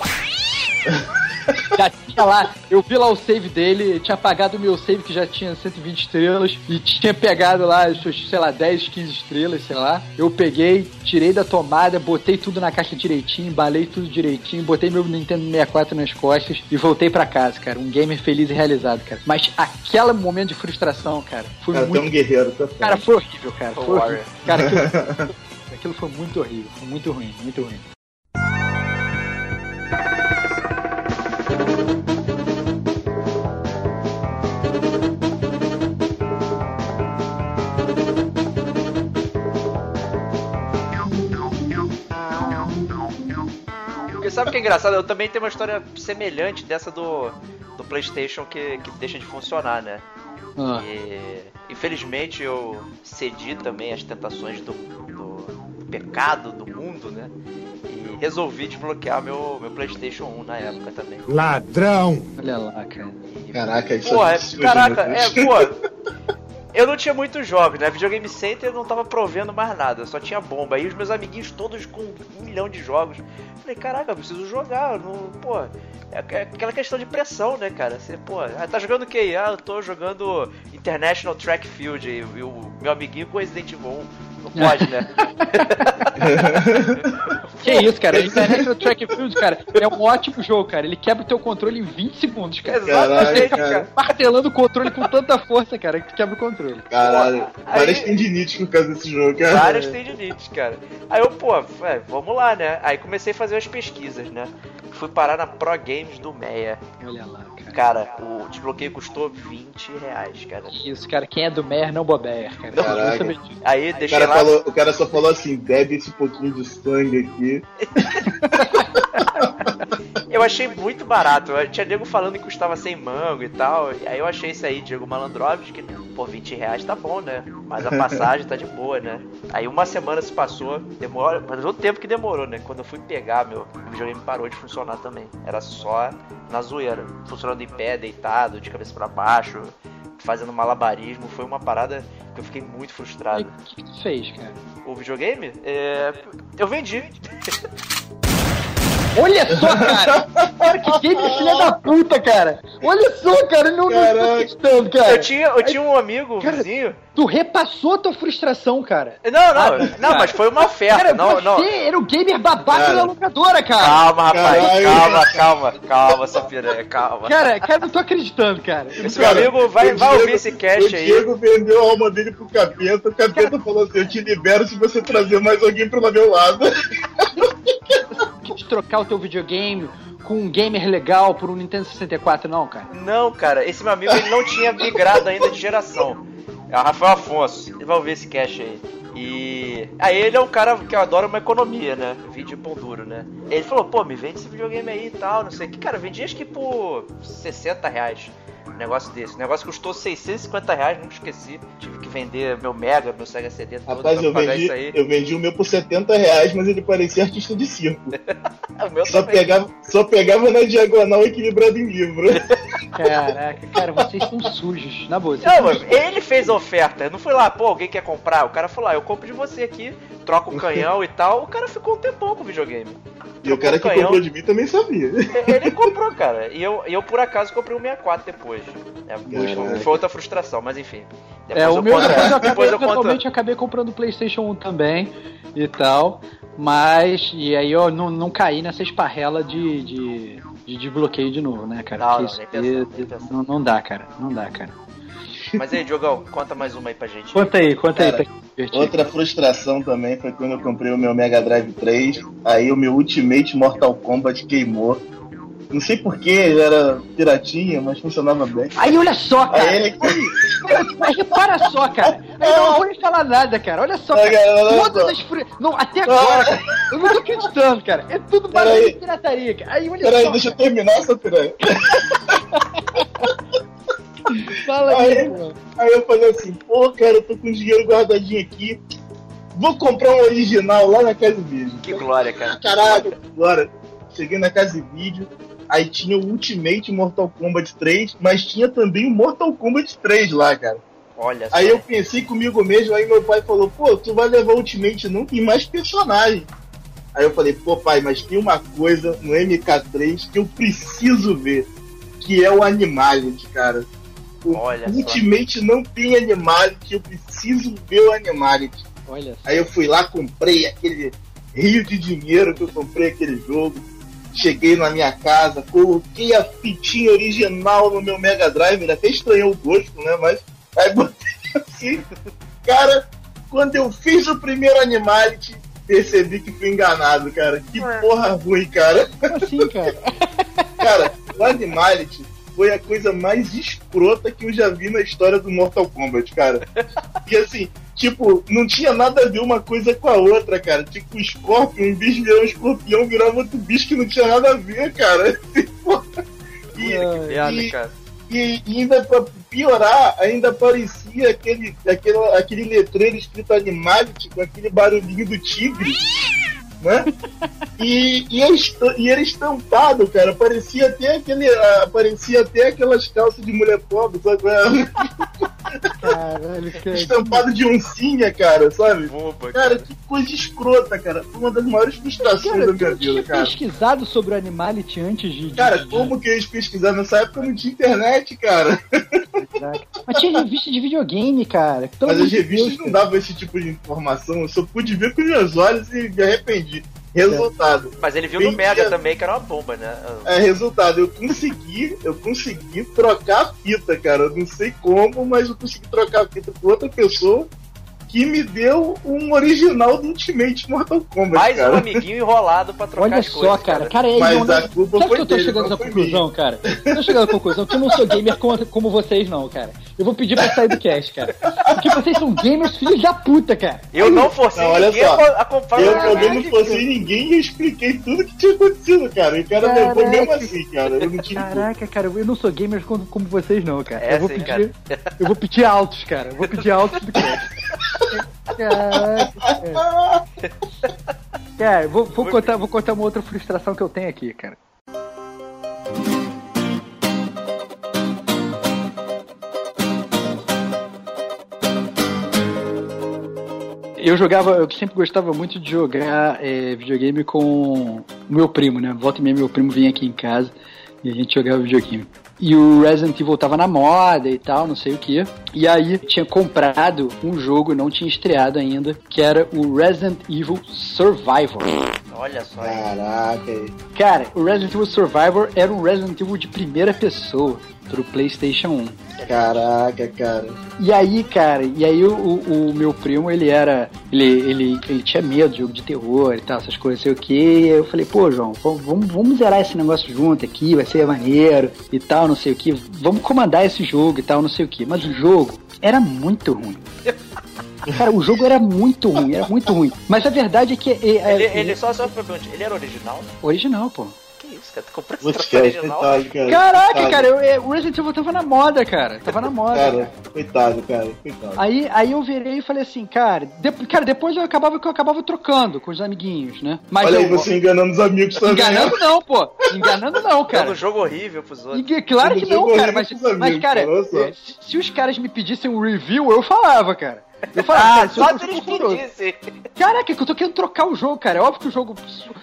[SPEAKER 1] já tinha lá, eu vi lá o save dele, tinha apagado o meu save que já tinha 120 estrelas e tinha pegado lá, sei lá, 10, 15 estrelas, sei lá. Eu peguei, tirei da tomada, botei tudo na caixa direitinho, embalei tudo direitinho, botei meu Nintendo 64 nas costas e voltei para casa, cara. Um gamer feliz e realizado, cara. Mas aquele momento de frustração, cara, foi
[SPEAKER 4] cara,
[SPEAKER 1] muito.
[SPEAKER 4] um guerreiro, tá
[SPEAKER 1] Cara, foi horrível, cara. Foi horrível. Cara, aquilo... aquilo foi muito horrível, foi muito ruim, muito ruim.
[SPEAKER 3] Sabe o que é engraçado? Eu também tenho uma história semelhante dessa do, do PlayStation que, que deixa de funcionar, né? Ah. E, infelizmente eu cedi também às tentações do, do, do, pecado do mundo, né? E resolvi desbloquear meu, meu PlayStation 1 na época também.
[SPEAKER 7] Ladrão!
[SPEAKER 1] Olha lá, cara.
[SPEAKER 4] Caraca, isso
[SPEAKER 3] Porra, é, caraca, é, pô. Eu não tinha muitos jogos, né? Videogame Center não tava provendo mais nada, só tinha bomba. Aí os meus amiguinhos todos com um milhão de jogos. Falei, caraca, eu preciso jogar. Não, pô, é, é aquela questão de pressão, né, cara? Você, pô, ah, tá jogando o quê? Ah, eu tô jogando International Track Field e, o meu amiguinho com Resident Evil 1. Não pode, né?
[SPEAKER 1] que isso, cara? International Track Field, cara, é um ótimo jogo, cara. Ele quebra o teu controle em 20 segundos, cara.
[SPEAKER 4] Exatamente.
[SPEAKER 1] cara. martelando o controle com tanta força, cara, que tu quebra o controle.
[SPEAKER 4] Caralho. Várias tendinites por causa desse jogo, cara.
[SPEAKER 3] Várias tendinites, cara. Aí eu, pô, é, vamos lá, né? Aí comecei a fazer as pesquisas, né? Fui parar na Pro Games do Meia.
[SPEAKER 1] Olha lá, cara.
[SPEAKER 3] Cara, o desbloqueio custou 20 reais, cara.
[SPEAKER 1] Isso, cara, quem é do Meia não bobeia, cara.
[SPEAKER 4] Caraca.
[SPEAKER 3] Aí deixei lá.
[SPEAKER 4] Falou, o cara só falou assim: bebe esse pouquinho de sangue aqui.
[SPEAKER 3] eu achei muito barato. Tinha nego falando que custava 100 mango e tal. E aí eu achei isso aí, Diego Malandrovski, que por 20 reais tá bom, né? Mas a passagem tá de boa, né? Aí uma semana se passou, demora, mas o tempo que demorou, né? Quando eu fui pegar, meu, o videogame parou de funcionar também. Era só na zoeira. Funcionando em pé, deitado, de cabeça para baixo, fazendo malabarismo. Foi uma parada que eu fiquei muito frustrado.
[SPEAKER 1] O que, que tu fez, cara?
[SPEAKER 3] O videogame? É... Eu vendi.
[SPEAKER 1] Olha só, cara! cara, que game filha da puta, cara! Olha só, cara, não, não tô acreditando, cara!
[SPEAKER 3] Eu tinha, eu tinha um amigo, cara, vizinho.
[SPEAKER 1] Tu repassou a tua frustração, cara.
[SPEAKER 3] Não, não, ah, não, mas foi uma oferta. Cara, não,
[SPEAKER 1] você
[SPEAKER 3] não.
[SPEAKER 1] era o gamer babaca da locadora, cara.
[SPEAKER 3] Calma, rapaz, Caralho. calma, calma, calma, piranha, calma.
[SPEAKER 1] Cara, cara, não tô acreditando, cara.
[SPEAKER 3] Esse meu amigo vai, vai Diego, ouvir esse cast aí.
[SPEAKER 4] O Diego vendeu a alma dele pro capeta, o capeta falou assim: eu te libero se você trazer mais alguém pro meu lado.
[SPEAKER 1] trocar o teu videogame com um gamer legal por um Nintendo 64, não, cara?
[SPEAKER 3] Não, cara. Esse meu amigo ele não tinha migrado ainda de geração. É o Rafael Afonso. Ele vai ver esse cash aí. E. Aí ele é um cara que adora uma economia, né? Vídeo pão duro, né? Ele falou, pô, me vende esse videogame aí e tal, não sei o que. Cara, vendi acho que por 60 reais negócio desse. O negócio custou 650 reais, nunca esqueci. Tive que vender meu Mega, meu Sega CD todo
[SPEAKER 4] Rapaz, eu vendi, eu vendi o meu por 70 reais, mas ele parecia artista de circo. só, pegava, só pegava na diagonal equilibrado em livro.
[SPEAKER 1] Caraca, cara, vocês são sujos, na boa.
[SPEAKER 3] Não, mano, ele fez a oferta, não foi lá, pô, alguém quer comprar? O cara falou, ah, eu compro de você aqui, troca o canhão e tal. O cara ficou um tempão com o videogame.
[SPEAKER 4] E o cara que canhão. comprou de mim também sabia.
[SPEAKER 3] Ele comprou, cara. E eu, eu por acaso, comprei o um 64 depois. É, foi outra frustração, mas enfim.
[SPEAKER 1] Depois é, o meu conto, depois eu acabei, depois eu conto... acabei comprando o PlayStation 1 também e tal. Mas, e aí eu não, não caí nessa esparrela de, de, de desbloqueio de novo, né, cara?
[SPEAKER 3] Não, não, nem pensando.
[SPEAKER 1] não, não dá, cara. Não dá, cara.
[SPEAKER 3] Mas aí, Diogão, conta mais uma aí pra gente.
[SPEAKER 1] Conta aí, conta Cara,
[SPEAKER 4] aí. outra frustração também foi quando eu comprei o meu Mega Drive 3. Aí o meu Ultimate Mortal Kombat queimou. Não sei porquê, ele era piratinha, mas funcionava bem.
[SPEAKER 1] Aí olha só, cara.
[SPEAKER 4] Aí ele...
[SPEAKER 1] Mas repara só, cara. Eu não vou nem falar nada, cara. Olha só, cara. Todas as fr... Não, até agora, cara. Eu não tô acreditando, cara. É tudo barulho de pirataria, cara. Aí olha
[SPEAKER 4] Peraí,
[SPEAKER 1] só.
[SPEAKER 4] deixa eu terminar essa piranha.
[SPEAKER 1] Fala aí,
[SPEAKER 4] aí, aí eu falei assim, pô, cara, eu tô com dinheiro guardadinho aqui. Vou comprar um original lá na Casa Vídeo.
[SPEAKER 3] Que glória, cara.
[SPEAKER 4] Caralho, glória. Cheguei na Casa Vídeo, aí tinha o Ultimate Mortal Kombat 3, mas tinha também o Mortal Kombat 3 lá, cara.
[SPEAKER 3] Olha
[SPEAKER 4] Aí só. eu pensei comigo mesmo, aí meu pai falou, pô, tu vai levar o Ultimate não, tem mais personagem. Aí eu falei, pô pai, mas tem uma coisa no MK3 que eu preciso ver, que é o Animality, cara. O
[SPEAKER 3] Olha só.
[SPEAKER 4] Ultimate não tem Animality, eu preciso ver o Animality.
[SPEAKER 1] Olha só.
[SPEAKER 4] Aí eu fui lá, comprei aquele rio de dinheiro que eu comprei aquele jogo. Cheguei na minha casa, coloquei a fitinha original no meu Mega Drive, ele até estranhou o gosto, né? Mas aí botei assim. Cara, quando eu fiz o primeiro Animality, percebi que fui enganado, cara. Que porra ruim, cara.
[SPEAKER 1] Como assim, cara?
[SPEAKER 4] Cara, o Animality foi a coisa mais escrota que eu já vi na história do Mortal Kombat, cara. E assim, tipo, não tinha nada a ver uma coisa com a outra, cara. Tipo, o Scorpion, em vez de virar um escorpião, virava outro bicho que não tinha nada a ver, cara. E,
[SPEAKER 3] Piada,
[SPEAKER 4] e-
[SPEAKER 3] cara.
[SPEAKER 4] e, e ainda pra piorar, ainda parecia aquele, aquele, aquele letreiro escrito Animality com aquele barulhinho do tigre, né? E, e, é e era estampado, cara. Parecia até aquele. ah, parecia até aquelas calças de mulher pobre, sabe?
[SPEAKER 1] Caralho, cara.
[SPEAKER 4] Estampado de oncinha, cara, sabe?
[SPEAKER 3] Boba,
[SPEAKER 4] Cara,
[SPEAKER 3] cara.
[SPEAKER 4] que coisa escrota, cara. Foi uma das maiores frustrações
[SPEAKER 1] Cara,
[SPEAKER 4] da minha
[SPEAKER 1] não tinha
[SPEAKER 4] vida, cara.
[SPEAKER 1] pesquisado sobre o Animality antes de.
[SPEAKER 4] Cara,
[SPEAKER 1] de-
[SPEAKER 4] como que eu ia pesquisar nessa época? Não tinha internet, cara.
[SPEAKER 1] Caraca. Mas tinha revista de videogame, cara.
[SPEAKER 4] Mas as revistas
[SPEAKER 1] Deus,
[SPEAKER 4] não davam esse tipo de informação. Eu só pude ver com os meus olhos e me arrependi. Resultado.
[SPEAKER 3] Mas ele viu no Mega também, que era uma bomba, né?
[SPEAKER 4] É, resultado, eu consegui, eu consegui trocar a fita, cara. Eu não sei como, mas eu consegui trocar a fita com outra pessoa que me deu um original do Ultimate Mortal Kombat,
[SPEAKER 3] Mais um
[SPEAKER 4] cara.
[SPEAKER 3] amiguinho enrolado pra trocar
[SPEAKER 1] Olha
[SPEAKER 3] as
[SPEAKER 1] só,
[SPEAKER 3] coisas.
[SPEAKER 1] cara. Cara, é
[SPEAKER 4] Mas
[SPEAKER 1] não,
[SPEAKER 4] a
[SPEAKER 1] não-
[SPEAKER 4] culpa
[SPEAKER 1] Sabe
[SPEAKER 4] foi
[SPEAKER 1] que eu tô
[SPEAKER 4] dele,
[SPEAKER 1] chegando à conclusão, cara? Tô chegando à conclusão que eu não sou gamer como, como vocês, não, cara. Eu vou pedir pra sair do cast, cara. Porque vocês são gamers filhos da puta, cara.
[SPEAKER 3] Eu não forcei
[SPEAKER 4] Não, olha
[SPEAKER 3] ninguém
[SPEAKER 4] só.
[SPEAKER 3] a comprar
[SPEAKER 4] Eu também não forcei ninguém e eu expliquei tudo que tinha acontecido, cara. E o cara levou mesmo assim, cara. Eu não tive
[SPEAKER 1] Caraca, cara, eu não sou gamer como, como vocês, não, cara.
[SPEAKER 3] É
[SPEAKER 1] eu vou
[SPEAKER 3] sim,
[SPEAKER 1] pedir. Eu vou pedir altos, cara. Eu vou pedir altos do cast. Caraca, cara. Cara, vou, vou, contar, vou contar uma outra frustração que eu tenho aqui, cara. Eu jogava, eu sempre gostava muito de jogar é, videogame com o meu primo, né? Volta e meia, meu primo vinha aqui em casa e a gente jogava videogame. E o Resident Evil tava na moda e tal, não sei o que. E aí tinha comprado um jogo, não tinha estreado ainda, que era o Resident Evil Survivor.
[SPEAKER 3] Olha só.
[SPEAKER 4] Caraca.
[SPEAKER 1] Cara, o Resident Evil Survivor era um Resident Evil de primeira pessoa pro PlayStation 1.
[SPEAKER 4] Caraca, cara.
[SPEAKER 1] E aí, cara, e aí o, o, o meu primo, ele era. Ele, ele, ele tinha medo de jogo de terror e tal, essas coisas, sei o que. Eu falei, pô, João, vamos, vamos, zerar esse negócio junto aqui, vai ser maneiro e tal, não sei o que. Vamos comandar esse jogo e tal, não sei o que. Mas o jogo era muito ruim. Cara, o jogo era muito ruim, era muito ruim. Mas a verdade é que. É, é-
[SPEAKER 3] Ele, ele só, só pra perguntar, ele era original?
[SPEAKER 1] Original, pô.
[SPEAKER 3] Isso, cara? Tu comprou esse troço original?
[SPEAKER 4] coitado, cara.
[SPEAKER 1] Caraca,
[SPEAKER 4] Coitado.
[SPEAKER 1] cara, eu, o Resident Evil tava na moda, cara. Tava na moda. cara.
[SPEAKER 4] Cara, coitado, cara. Coitado.
[SPEAKER 1] Aí, aí eu virei e falei assim, cara, de- cara, depois eu acabava que eu acabava trocando com os amiguinhos, né? Mas
[SPEAKER 4] Olha
[SPEAKER 1] eu,
[SPEAKER 4] aí, você enganando os amigos também.
[SPEAKER 1] enganando não, pô. Enganando não,
[SPEAKER 3] Dando
[SPEAKER 1] cara.
[SPEAKER 3] um jogo horrível pros outros.
[SPEAKER 1] E, claro que
[SPEAKER 4] Dando
[SPEAKER 1] não, cara, mas,
[SPEAKER 4] amigos,
[SPEAKER 1] mas cara, é, se, se os caras me pedissem um review, eu falava, cara. Eu
[SPEAKER 3] Ah,
[SPEAKER 1] cara, isso
[SPEAKER 3] só se eles pedissem.
[SPEAKER 1] Caraca, que eu tô querendo trocar o jogo, cara. É óbvio que o jogo.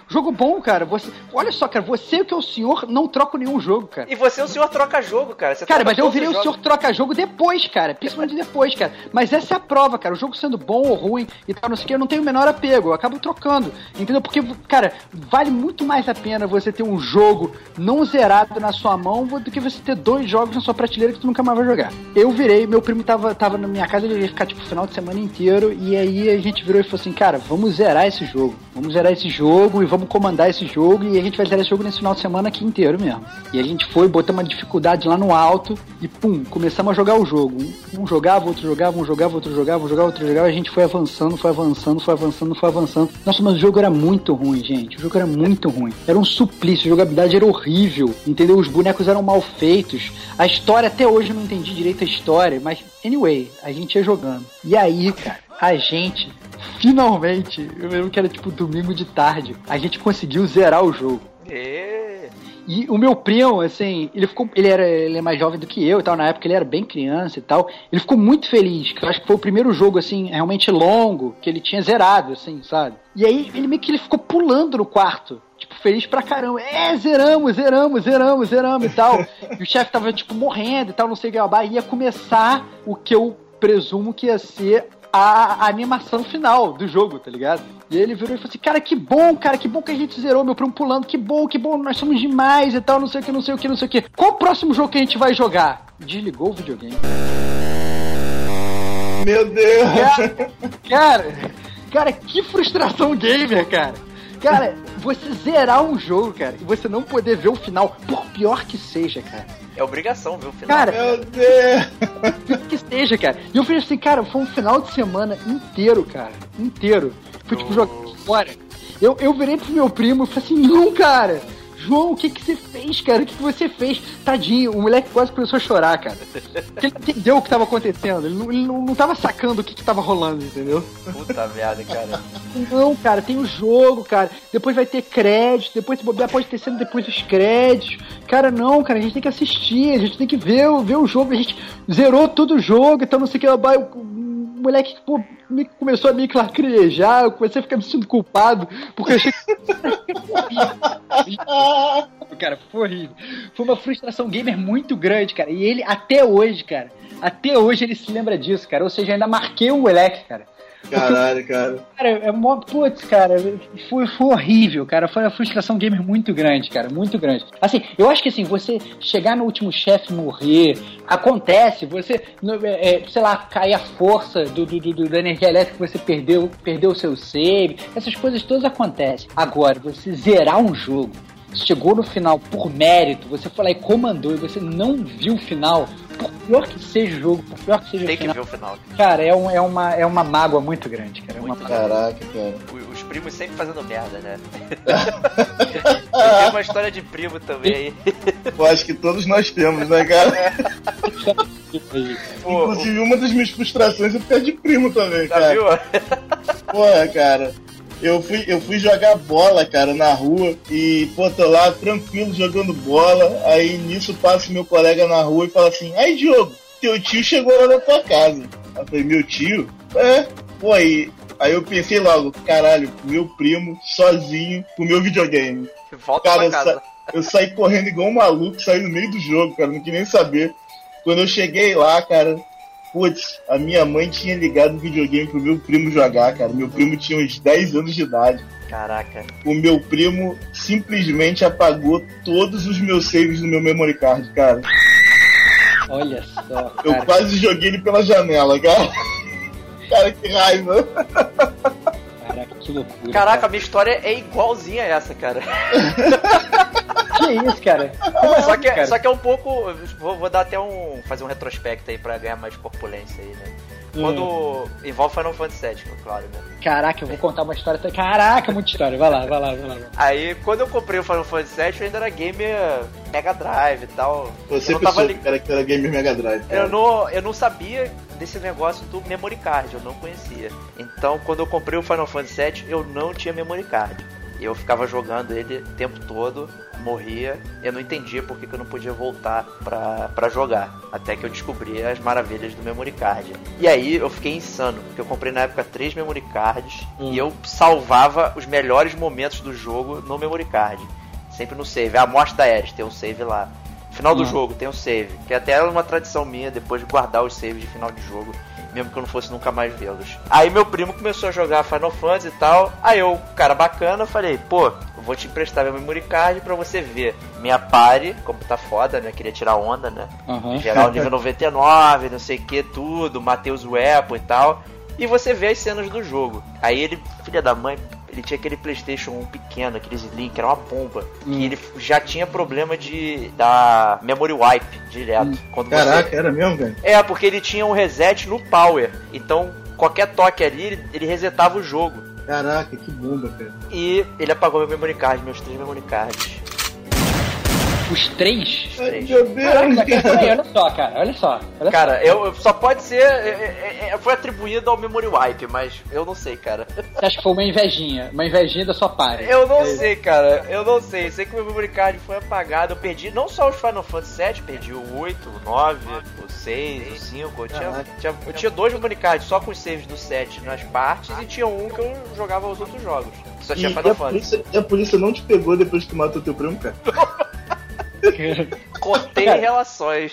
[SPEAKER 1] Jogo bom, cara. Você, olha só, cara, você que é o senhor, não troca nenhum jogo, cara.
[SPEAKER 3] E você é o senhor troca-jogo, cara. Você
[SPEAKER 1] Cara,
[SPEAKER 3] troca
[SPEAKER 1] mas eu virei o senhor
[SPEAKER 3] jogos.
[SPEAKER 1] troca-jogo depois, cara. Principalmente depois, cara. Mas essa é a prova, cara. O jogo sendo bom ou ruim e tal, não sei o que, eu não tenho o menor apego. Eu acabo trocando. Entendeu? Porque, cara, vale muito mais a pena você ter um jogo não zerado na sua mão do que você ter dois jogos na sua prateleira que tu nunca mais vai jogar. Eu virei, meu primo tava, tava na minha casa, ele ia ficar, tipo, o final de semana inteiro. E aí a gente virou e falou assim, cara, vamos zerar esse jogo. Vamos zerar esse jogo e vamos comandar esse jogo. E a gente vai zerar esse jogo nesse final de semana aqui inteiro mesmo. E a gente foi, botamos uma dificuldade lá no alto e pum, começamos a jogar o jogo. Um, jogava, outro jogava, um jogava, outro jogava, um jogava, outro jogava. A gente foi avançando, foi avançando, foi avançando, foi avançando. Nossa, mas o jogo era muito ruim, gente. O jogo era muito ruim. Era um suplício, a jogabilidade era horrível, entendeu? Os bonecos eram mal feitos. A história, até hoje eu não entendi direito a história, mas anyway, a gente ia jogando. E aí, cara, a gente finalmente, eu lembro que era tipo domingo de tarde, a gente conseguiu zerar o jogo.
[SPEAKER 3] E...
[SPEAKER 1] E o meu primo, assim, ele ficou. Ele era ele é mais jovem do que eu e tal. Na época ele era bem criança e tal. Ele ficou muito feliz, que eu acho que foi o primeiro jogo, assim, realmente longo, que ele tinha zerado, assim, sabe? E aí ele meio que ele ficou pulando no quarto. Tipo, feliz pra caramba. É, zeramos, zeramos, zeramos, zeramos e tal. e o chefe tava, tipo, morrendo e tal, não sei o que. Ia começar o que eu presumo que ia ser a, a, animação final do jogo, tá ligado? E ele virou e falou assim: Cara, que bom, cara, que bom que a gente zerou, meu primo pulando, que bom, que bom, nós somos demais e tal, não sei o que, não sei o que, não sei o que. Qual o próximo jogo que a gente vai jogar? Desligou o videogame.
[SPEAKER 4] Meu Deus!
[SPEAKER 1] Cara, cara, cara que frustração gamer, cara. Cara, você zerar um jogo, cara, e você não poder ver o final, por pior que seja, cara.
[SPEAKER 3] É obrigação ver o final.
[SPEAKER 1] Cara,
[SPEAKER 4] Meu Deus!
[SPEAKER 1] que seja, cara. E eu falei assim, cara, foi um final de semana inteiro, cara. Inteiro. Foi tipo jogar fora. Eu, eu virei pro meu primo e falei assim, não, cara. João, o que que você fez, cara? O que que você fez? Tadinho, o moleque quase começou a chorar, cara. Porque ele entendeu o que tava acontecendo. Ele não, ele não, não tava sacando o que que tava rolando, entendeu?
[SPEAKER 3] Puta merda, cara.
[SPEAKER 1] Não, cara, tem o jogo, cara. Depois vai ter crédito, depois se bobear pode ter sendo depois os créditos. Cara, não, cara, a gente tem que assistir, a gente tem que ver, ver o jogo. A gente zerou todo o jogo, então não sei o que. O moleque, pô, me, começou a me lacrimejar, eu comecei a ficar me sentindo culpado, porque eu achei que. cara, foi horrível. Foi uma frustração gamer muito grande, cara. E ele, até hoje, cara, até hoje ele se lembra disso, cara. Ou seja, ainda marquei o moleque, cara.
[SPEAKER 4] Caralho, cara.
[SPEAKER 1] Cara, é mó. Putz, cara, foi, foi horrível, cara. Foi uma frustração gamer muito grande, cara. Muito grande. Assim, eu acho que assim, você chegar no último chefe morrer, acontece, você, é, sei lá, cair a força do, do, do, da energia elétrica que você perdeu, perdeu o seu save, essas coisas todas acontecem. Agora, você zerar um jogo, chegou no final por mérito, você foi lá e comandou e você não viu o final, por pior que seja o jogo, por pior que seja
[SPEAKER 3] Tem
[SPEAKER 1] o
[SPEAKER 3] que
[SPEAKER 1] final.
[SPEAKER 3] ver o final.
[SPEAKER 1] Cara, é, um, é, uma, é uma mágoa muito grande, cara. É uma.
[SPEAKER 4] Caraca, cara.
[SPEAKER 3] Os primos sempre fazendo merda, né? Tem uma história de primo também aí.
[SPEAKER 4] Eu acho que todos nós temos, né, cara?
[SPEAKER 3] Pô,
[SPEAKER 4] Inclusive, uma das minhas frustrações é ficar de primo também,
[SPEAKER 3] Já
[SPEAKER 4] cara.
[SPEAKER 3] viu?
[SPEAKER 4] Porra, cara. Eu fui, eu fui jogar bola, cara, na rua e, pô, tô lá tranquilo jogando bola. Aí nisso passa meu colega na rua e fala assim: Aí, Diogo, teu tio chegou lá na tua casa. Eu falei: Meu tio? É, pô, aí. Aí eu pensei logo: Caralho, meu primo sozinho com meu videogame.
[SPEAKER 3] Volta
[SPEAKER 4] Cara,
[SPEAKER 3] pra
[SPEAKER 4] eu,
[SPEAKER 3] casa.
[SPEAKER 4] sa- eu saí correndo igual um maluco, saí no meio do jogo, cara, não queria nem saber. Quando eu cheguei lá, cara, putz, a minha mãe tinha ligado o videogame pro meu primo jogar, cara. Meu primo tinha uns 10 anos de idade.
[SPEAKER 3] Caraca.
[SPEAKER 4] O meu primo simplesmente apagou todos os meus saves no meu memory card, cara.
[SPEAKER 1] Olha só,
[SPEAKER 4] Eu
[SPEAKER 1] cara.
[SPEAKER 4] quase joguei ele pela janela, cara. Cara, que raiva.
[SPEAKER 1] Caraca, que loucura.
[SPEAKER 3] Caraca, a minha história é igualzinha a essa, cara.
[SPEAKER 1] Que isso, cara? Como
[SPEAKER 3] Só
[SPEAKER 1] assim,
[SPEAKER 3] que,
[SPEAKER 1] cara?
[SPEAKER 3] só que é um pouco. Vou, vou dar até um. fazer um retrospecto aí pra ganhar mais corpulência aí, né? Quando envolve Final Fantasy VII, claro, né?
[SPEAKER 1] Caraca, eu vou contar uma história. Caraca, muita história. Vai lá, vai lá, vai lá.
[SPEAKER 3] Aí, quando eu comprei o Final Fantasy VII, eu ainda era gamer Mega Drive e tal.
[SPEAKER 4] Você
[SPEAKER 3] eu não
[SPEAKER 4] que
[SPEAKER 3] tava li-
[SPEAKER 4] cara, que era Gamer Mega Drive. cara.
[SPEAKER 3] Eu não, eu não sabia desse negócio do memory card, eu não conhecia. Então, quando eu comprei o Final Fantasy VII, eu não tinha memory card. Eu ficava jogando ele o tempo todo, morria, eu não entendia por que, que eu não podia voltar pra, pra jogar. Até que eu descobri as maravilhas do memory card. E aí eu fiquei insano, porque eu comprei na época três memory cards e eu salvava os melhores momentos do jogo no memory card. Sempre no save. A morte da Ares, tem um save lá. Final do
[SPEAKER 1] Hum.
[SPEAKER 3] jogo, tem um save. Que até era uma tradição minha depois de guardar os saves de final de jogo. Mesmo que eu não fosse nunca mais vê-los. Aí meu primo começou a jogar Final Fantasy e tal. Aí eu, cara bacana, falei, pô, vou te emprestar meu memory card pra você ver minha pare, como tá foda, né? Queria tirar onda, né?
[SPEAKER 1] Aham.
[SPEAKER 3] Geral nível 99, não sei o que, tudo, matei os weapon e tal. E você vê as cenas do jogo. Aí ele, filha da mãe, ele tinha aquele Playstation 1 pequeno, aquele Slim, que era uma bomba.
[SPEAKER 1] Hum.
[SPEAKER 3] E ele já tinha problema de da memory wipe direto.
[SPEAKER 1] Hum.
[SPEAKER 3] Quando você-
[SPEAKER 4] Caraca, era mesmo, velho?
[SPEAKER 3] É, porque ele tinha um reset no power. Então, qualquer toque ali, ele, ele resetava o jogo.
[SPEAKER 4] Caraca, que bomba, cara.
[SPEAKER 3] E ele apagou meu memory card, meus três memory cards.
[SPEAKER 1] Os três?
[SPEAKER 4] Ai, meu Deus,
[SPEAKER 1] Caraca, olha só, cara, olha só. Olha
[SPEAKER 3] Cara, eu, eu- só pode ser. é, é, é, foi atribuído ao Memory Wipe, mas eu não sei, cara.
[SPEAKER 1] só. Você acha que foi uma invejinha? Uma invejinha da sua parte.
[SPEAKER 3] Eu não sei, cara. Eu não sei. Sei que o meu memory card foi apagado. Eu perdi não só os Final Fantasy VII, perdi o 8, o 9, o 6, o 5. Eu tinha, tinha- eu tinha dois memory cards só com os saves do 7 nas partes e tinha um que eu jogava os outros jogos. Só
[SPEAKER 4] E,
[SPEAKER 3] tinha
[SPEAKER 4] e
[SPEAKER 3] Final
[SPEAKER 4] a,
[SPEAKER 3] Fantasy.
[SPEAKER 4] polícia, e a polícia não te pegou depois que tu matou teu primo, cara?
[SPEAKER 3] Cortei
[SPEAKER 1] Cara.
[SPEAKER 3] relações.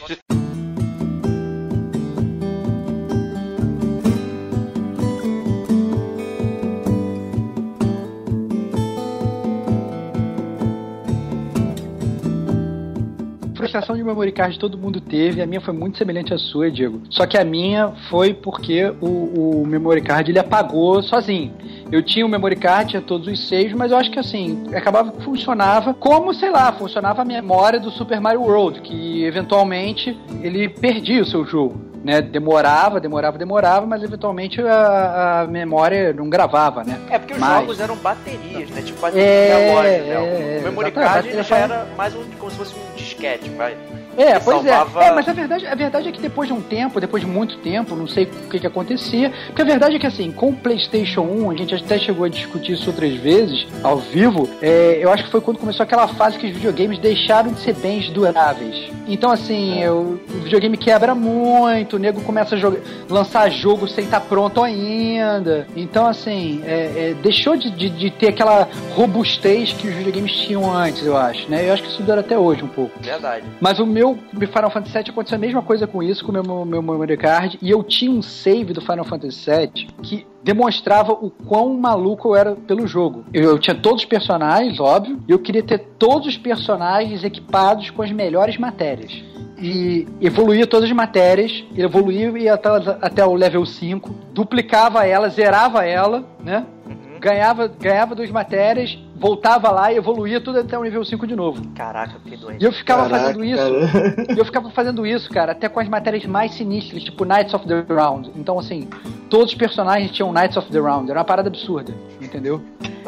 [SPEAKER 1] Frustração de memory card todo mundo teve, a minha foi muito semelhante à sua, Diego. Só que a minha foi porque o, o memory card ele apagou sozinho. Eu tinha o memory card, tinha todos os seis, mas eu acho que assim, acabava que funcionava como, sei lá, funcionava a memória do Super Mario World, que eventualmente ele perdia o seu jogo. Né, demorava, demorava, demorava, mas eventualmente a, a memória não gravava, né?
[SPEAKER 3] É porque os
[SPEAKER 1] Mas-
[SPEAKER 3] jogos eram baterias, né? Tipo bateria
[SPEAKER 1] É,
[SPEAKER 3] relógio, né?
[SPEAKER 1] é,
[SPEAKER 3] o memory
[SPEAKER 1] exatamente,
[SPEAKER 3] card já era mais um, como se fosse um disquete, vai.
[SPEAKER 1] É, pois
[SPEAKER 3] salvava-
[SPEAKER 1] é. É, mas a verdade, a verdade é que depois de um tempo, depois de muito tempo, não sei o que, que acontecia, porque a verdade é que assim, com o PlayStation 1, a gente até chegou a discutir isso outras vezes, ao vivo, é, eu acho que foi quando começou aquela fase que os videogames deixaram de ser bens duráveis. Então, assim, eu- o videogame quebra muito, o nego começa a jogar, lançar jogo sem estar pronto ainda. Então, assim, é, é, deixou de, de- de ter aquela robustez que os videogames tinham antes, eu acho, né? Eu acho que isso dura até hoje um pouco.
[SPEAKER 3] Verdade.
[SPEAKER 1] Mas o meu Final Fantasy VII aconteceu a mesma coisa com isso, com o meu, meu memory card, e eu tinha um save do Final Fantasy VII que demonstrava o quão maluco eu era pelo jogo. Eu, eu tinha todos os personagens, óbvio, e eu queria ter todos os personagens equipados com as melhores matérias. E evoluía todas as matérias, evoluía e até, até o level 5, duplicava ela, zerava ela, né?
[SPEAKER 3] Uhum.
[SPEAKER 1] Ganhava, ganhava duas matérias, voltava lá e evoluía tudo até o nível 5 de novo.
[SPEAKER 3] Caraca, eu fiquei doente.
[SPEAKER 1] E eu ficava
[SPEAKER 4] Caraca,
[SPEAKER 1] fazendo isso.
[SPEAKER 4] cara.
[SPEAKER 1] Eu ficava fazendo isso, cara, até com as matérias mais sinistras, tipo Knights of the Round. Então, assim, todos os personagens tinham Knights of the Round. Era uma parada absurda, entendeu?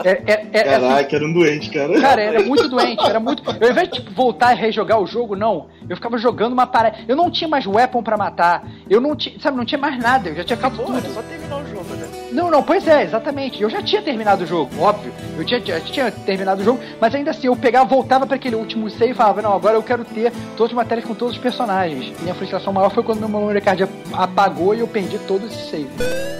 [SPEAKER 1] É, é, é, assim,
[SPEAKER 4] Caraca, era um doente, cara.
[SPEAKER 1] Cara, era muito doente, era muito. Eu, ao invés de tipo, voltar e rejogar o jogo, não. Eu ficava jogando uma parada. Eu não tinha mais weapon pra matar. Eu não tinha. Sabe, não tinha mais nada. Eu já tinha feito tudo.
[SPEAKER 3] era só terminar o jogo, né?
[SPEAKER 1] Não, não, pois é, exatamente. Eu já tinha terminado o jogo, óbvio. Eu tinha, já tinha terminado o jogo, mas ainda assim, eu pegava, voltava pra aquele último save e falava, não, agora eu quero ter todas as matérias com todos os personagens. Minha frustração maior foi quando meu memory card apagou e eu perdi todos esses saves.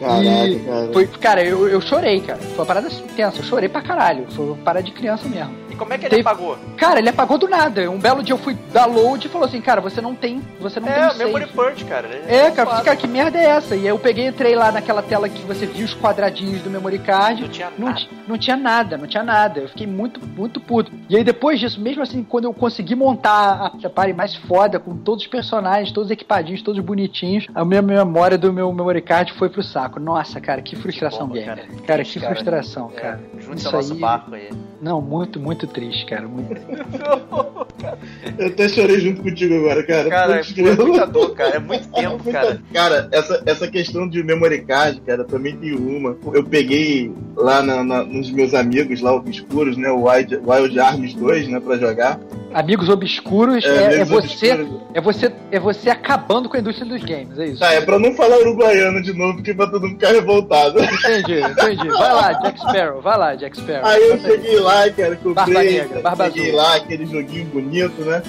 [SPEAKER 4] Caraca,
[SPEAKER 1] e
[SPEAKER 4] cara.
[SPEAKER 1] foi, cara, eu, eu chorei, cara. Foi uma parada tensa, eu chorei pra caralho. Foi uma parada de criança mesmo.
[SPEAKER 3] Como é que ele
[SPEAKER 1] Teve-
[SPEAKER 3] apagou?
[SPEAKER 1] Cara, ele apagou do nada. Um belo dia eu fui dar load e falou assim, cara, você não tem, você não tem
[SPEAKER 3] É. Memory Purge, cara. Ele-
[SPEAKER 1] É,
[SPEAKER 3] ele
[SPEAKER 1] cara, cara, que merda é essa? E aí eu peguei e entrei lá naquela tela que você viu os quadradinhos do memory card.
[SPEAKER 3] Não tinha
[SPEAKER 1] Não,
[SPEAKER 3] nada.
[SPEAKER 1] não tinha nada, não tinha nada. Eu fiquei muito, muito puto. E aí depois disso, mesmo assim, quando eu consegui montar a party mais foda, com todos os personagens, todos equipadinhos, todos bonitinhos, a minha memória do meu memory card foi pro saco. Nossa, cara, que frustração
[SPEAKER 3] bomba,
[SPEAKER 1] gamer.
[SPEAKER 3] cara.
[SPEAKER 1] Cara, que
[SPEAKER 3] cara.
[SPEAKER 1] frustração,
[SPEAKER 3] É,
[SPEAKER 1] cara.
[SPEAKER 3] Junte
[SPEAKER 1] Isso
[SPEAKER 3] ao nosso
[SPEAKER 1] aí-
[SPEAKER 3] barco aí.
[SPEAKER 1] Não, muito, muito triste, cara. Muito
[SPEAKER 4] Eu até chorei junto contigo agora, cara.
[SPEAKER 3] Cara, é muita dor, cara. É muito tempo,
[SPEAKER 4] Muita-
[SPEAKER 3] cara.
[SPEAKER 4] Cara, essa, essa questão de memory card, cara, também tem uma. Eu peguei lá na, na, nos meus amigos, lá obscuros, né? O Wild, Wild Arms 2, né? Pra jogar.
[SPEAKER 1] Amigos obscuros é, é
[SPEAKER 4] amigos
[SPEAKER 1] você,
[SPEAKER 4] obscuros.
[SPEAKER 1] é você é você acabando com a indústria dos games, é isso.
[SPEAKER 4] Tá, é pra não falar uruguaiano de novo, porque pra todo mundo ficar revoltado.
[SPEAKER 1] Entendi, entendi. Vai lá, Jack Sparrow, vai lá, Jack Sparrow.
[SPEAKER 4] Aí eu cheguei lá, cara,
[SPEAKER 1] Barba
[SPEAKER 4] comprei,
[SPEAKER 1] Negra, Barba Azul.
[SPEAKER 4] lá aquele joguinho bonito, né?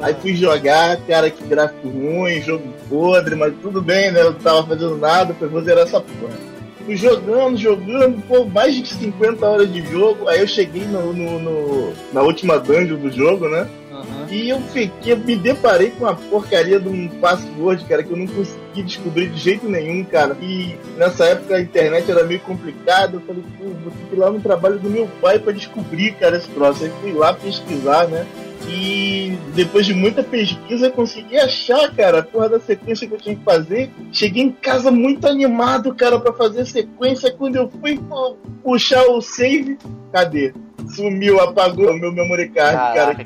[SPEAKER 4] Aí fui jogar, cara, que gráfico ruim, jogo podre, mas tudo bem, né? Eu não tava fazendo nada, falei, vou zerar essa porra. Fui jogando, jogando, pô, mais de 50 horas de jogo. Aí eu cheguei no, no- no- na última dungeon do jogo, né?
[SPEAKER 1] Aham.
[SPEAKER 4] E eu fiquei, me deparei com uma porcaria de um password, cara, que eu não consegui descobrir de jeito nenhum, cara. E nessa época a internet era meio complicada. Eu falei, pô, vou ter que ir lá no trabalho do meu pai pra descobrir, cara, esse troço. Aí fui lá pesquisar, né? E depois de muita pesquisa, eu consegui achar, cara, a porra da sequência que eu tinha que fazer. Cheguei em casa muito animado, cara, pra fazer a sequência. Quando eu fui pô, puxar o save, cadê? Sumiu, apagou o meu memory card, cara.
[SPEAKER 3] Caraca.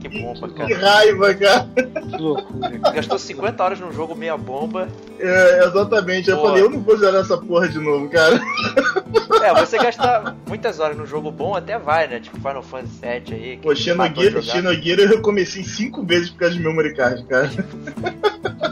[SPEAKER 3] Que bomba,
[SPEAKER 4] Que
[SPEAKER 3] cara.
[SPEAKER 4] raiva, cara.
[SPEAKER 1] Que loucura.
[SPEAKER 3] Gastou 50 horas num jogo meia bomba.
[SPEAKER 4] É, exatamente. Eu
[SPEAKER 3] Boa.
[SPEAKER 4] falei, eu não vou zerar essa porra de novo, cara.
[SPEAKER 3] É, você gastar muitas horas no jogo bom até vai, né? Tipo Final Fantasy VII aí.
[SPEAKER 4] Pô, Xenogears Xenogears eu recomecei cinco vezes por causa de memory card, cara.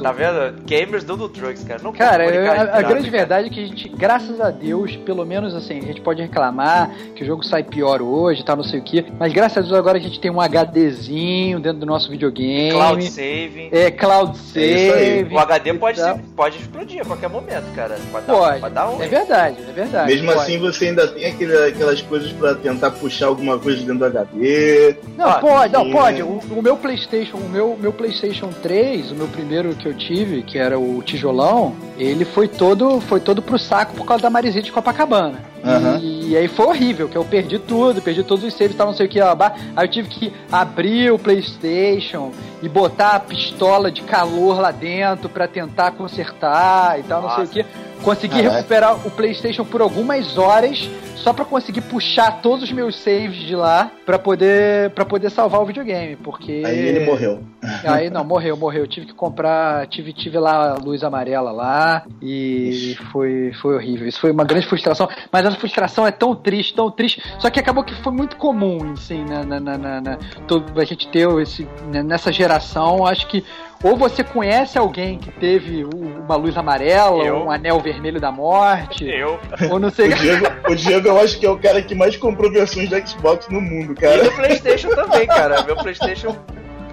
[SPEAKER 3] Tá vendo? Gamers dando drugs, cara. Não
[SPEAKER 1] cara, eu, a, a, grande verdade é que a gente, graças a Deus, pelo menos assim, a gente pode reclamar que o jogo sai pior hoje, tal, não sei o que, mas graças a Deus agora a gente tem um HDzinho dentro do nosso videogame.
[SPEAKER 3] Cloud save.
[SPEAKER 1] É, cloud save.
[SPEAKER 3] É o HD pode, ser, pode explodir a qualquer momento, cara.
[SPEAKER 1] Pode, pode. Dar, pode dar um. É verdade, é verdade.
[SPEAKER 4] Mesmo pode. assim, você ainda tem aquele, aquelas coisas pra tentar puxar alguma coisa dentro do HD.
[SPEAKER 1] Não, ah, pode, não, pode. O, o, meu PlayStation, o meu, meu PlayStation 3, o meu primeiro que eu tive, que era o tijolão, ele foi todo, foi todo pro saco por causa da Marizinha de Copacabana. Uhum. E, e, aí foi horrível, que eu perdi tudo, perdi todos os saves, tal, não sei o que. Ó, aí eu tive que abrir o PlayStation e botar a pistola de calor lá dentro para tentar consertar e tal, Nossa. não sei o que. Consegui Caraca. recuperar o PlayStation por algumas horas só para conseguir puxar todos os meus saves de lá para poder para poder salvar o videogame, porque
[SPEAKER 4] Aí ele morreu.
[SPEAKER 1] Aí não, morreu, morreu. Tive que comprar, tive tive lá a luz amarela lá e foi foi horrível. Isso foi uma grande frustração, mas essa frustração é tão triste, tão triste, só que acabou que foi muito comum, assim, na, na, na, na todo, a gente ter esse né, nessa geração, acho que ou você conhece alguém que teve uma luz amarela, eu. um anel vermelho da morte.
[SPEAKER 3] Eu.
[SPEAKER 1] Ou não sei.
[SPEAKER 4] o, Diego, o Diego, eu acho que é o cara que mais comprou versões da Xbox no mundo, cara.
[SPEAKER 3] E do PlayStation também, cara. Meu PlayStation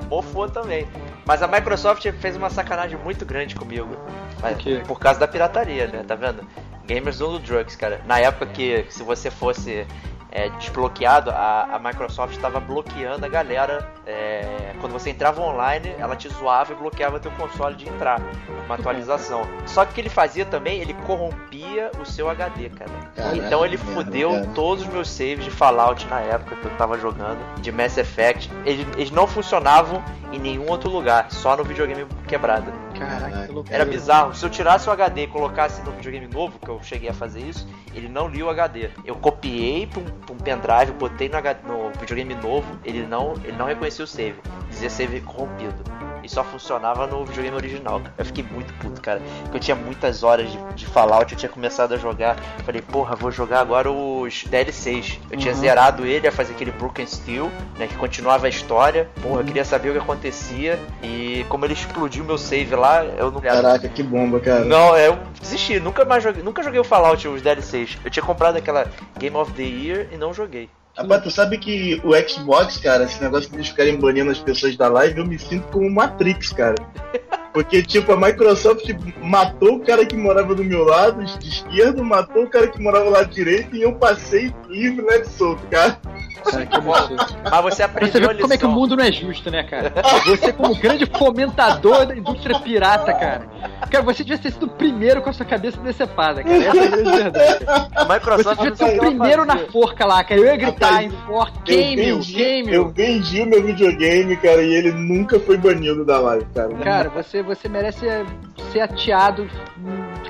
[SPEAKER 3] mofou também. Mas a Microsoft fez uma sacanagem muito grande comigo. Por, por causa da pirataria, né? Tá vendo? Gamers do drugs, cara. Na época que se você fosse é, desbloqueado, a, a Microsoft estava bloqueando a galera. É, quando você entrava online, ela te zoava e bloqueava teu console de entrar. Uma atualização. Só que o que ele fazia também, ele corrompia o seu HD, cara. Caraca, então ele fudeu cara. todos os meus saves de Fallout na época que eu tava jogando, de Mass Effect. Eles, eles não funcionavam em nenhum outro lugar, só no videogame quebrado.
[SPEAKER 1] Caraca,
[SPEAKER 3] Era bizarro. Se eu tirasse o HD e colocasse no videogame novo, que eu cheguei a fazer isso, ele não lia o HD. Eu copiei pra um, pra um pendrive, botei no, HD, no videogame novo, ele não, ele não reconhecia o save. Dizia save corrompido e só funcionava no videogame original. Eu fiquei muito puto, cara. Porque eu tinha muitas horas de, de Fallout, eu tinha começado a jogar. Falei, porra, vou jogar agora os DLCs. Eu uhum. tinha zerado ele, a fazer aquele Broken Steel, né? Que continuava a história. Porra, eu queria saber o que acontecia. E como ele explodiu meu save lá, eu não.
[SPEAKER 4] Caraca, que bomba, cara.
[SPEAKER 3] Não, eu desisti. Nunca mais joguei. Nunca joguei o Fallout, os DLCs. Eu tinha comprado aquela Game of the Year e não joguei.
[SPEAKER 4] Rapaz, tu sabe que o Xbox, cara, esse negócio de eles ficarem banindo as pessoas da live, eu me sinto como Matrix, cara. Porque, tipo, a Microsoft matou o cara que morava do meu lado, de esquerdo, matou o cara que morava lado direito e eu passei livre, né, solto, cara.
[SPEAKER 3] Cara, Mas você aprendeu
[SPEAKER 1] Você vê como é que o mundo não é justo, né, cara? Você como grande fomentador da indústria pirata, cara. Cara, você devia ter sido o primeiro com a sua cabeça decepada, cara. Essa é a verdade. A Microsoft você devia ser o primeiro na forca lá, cara. Eu ia gritar em forte, game, game.
[SPEAKER 4] Eu vendi o meu videogame, cara, e ele nunca foi banido da live, cara.
[SPEAKER 1] Cara, você, você merece ser ateado.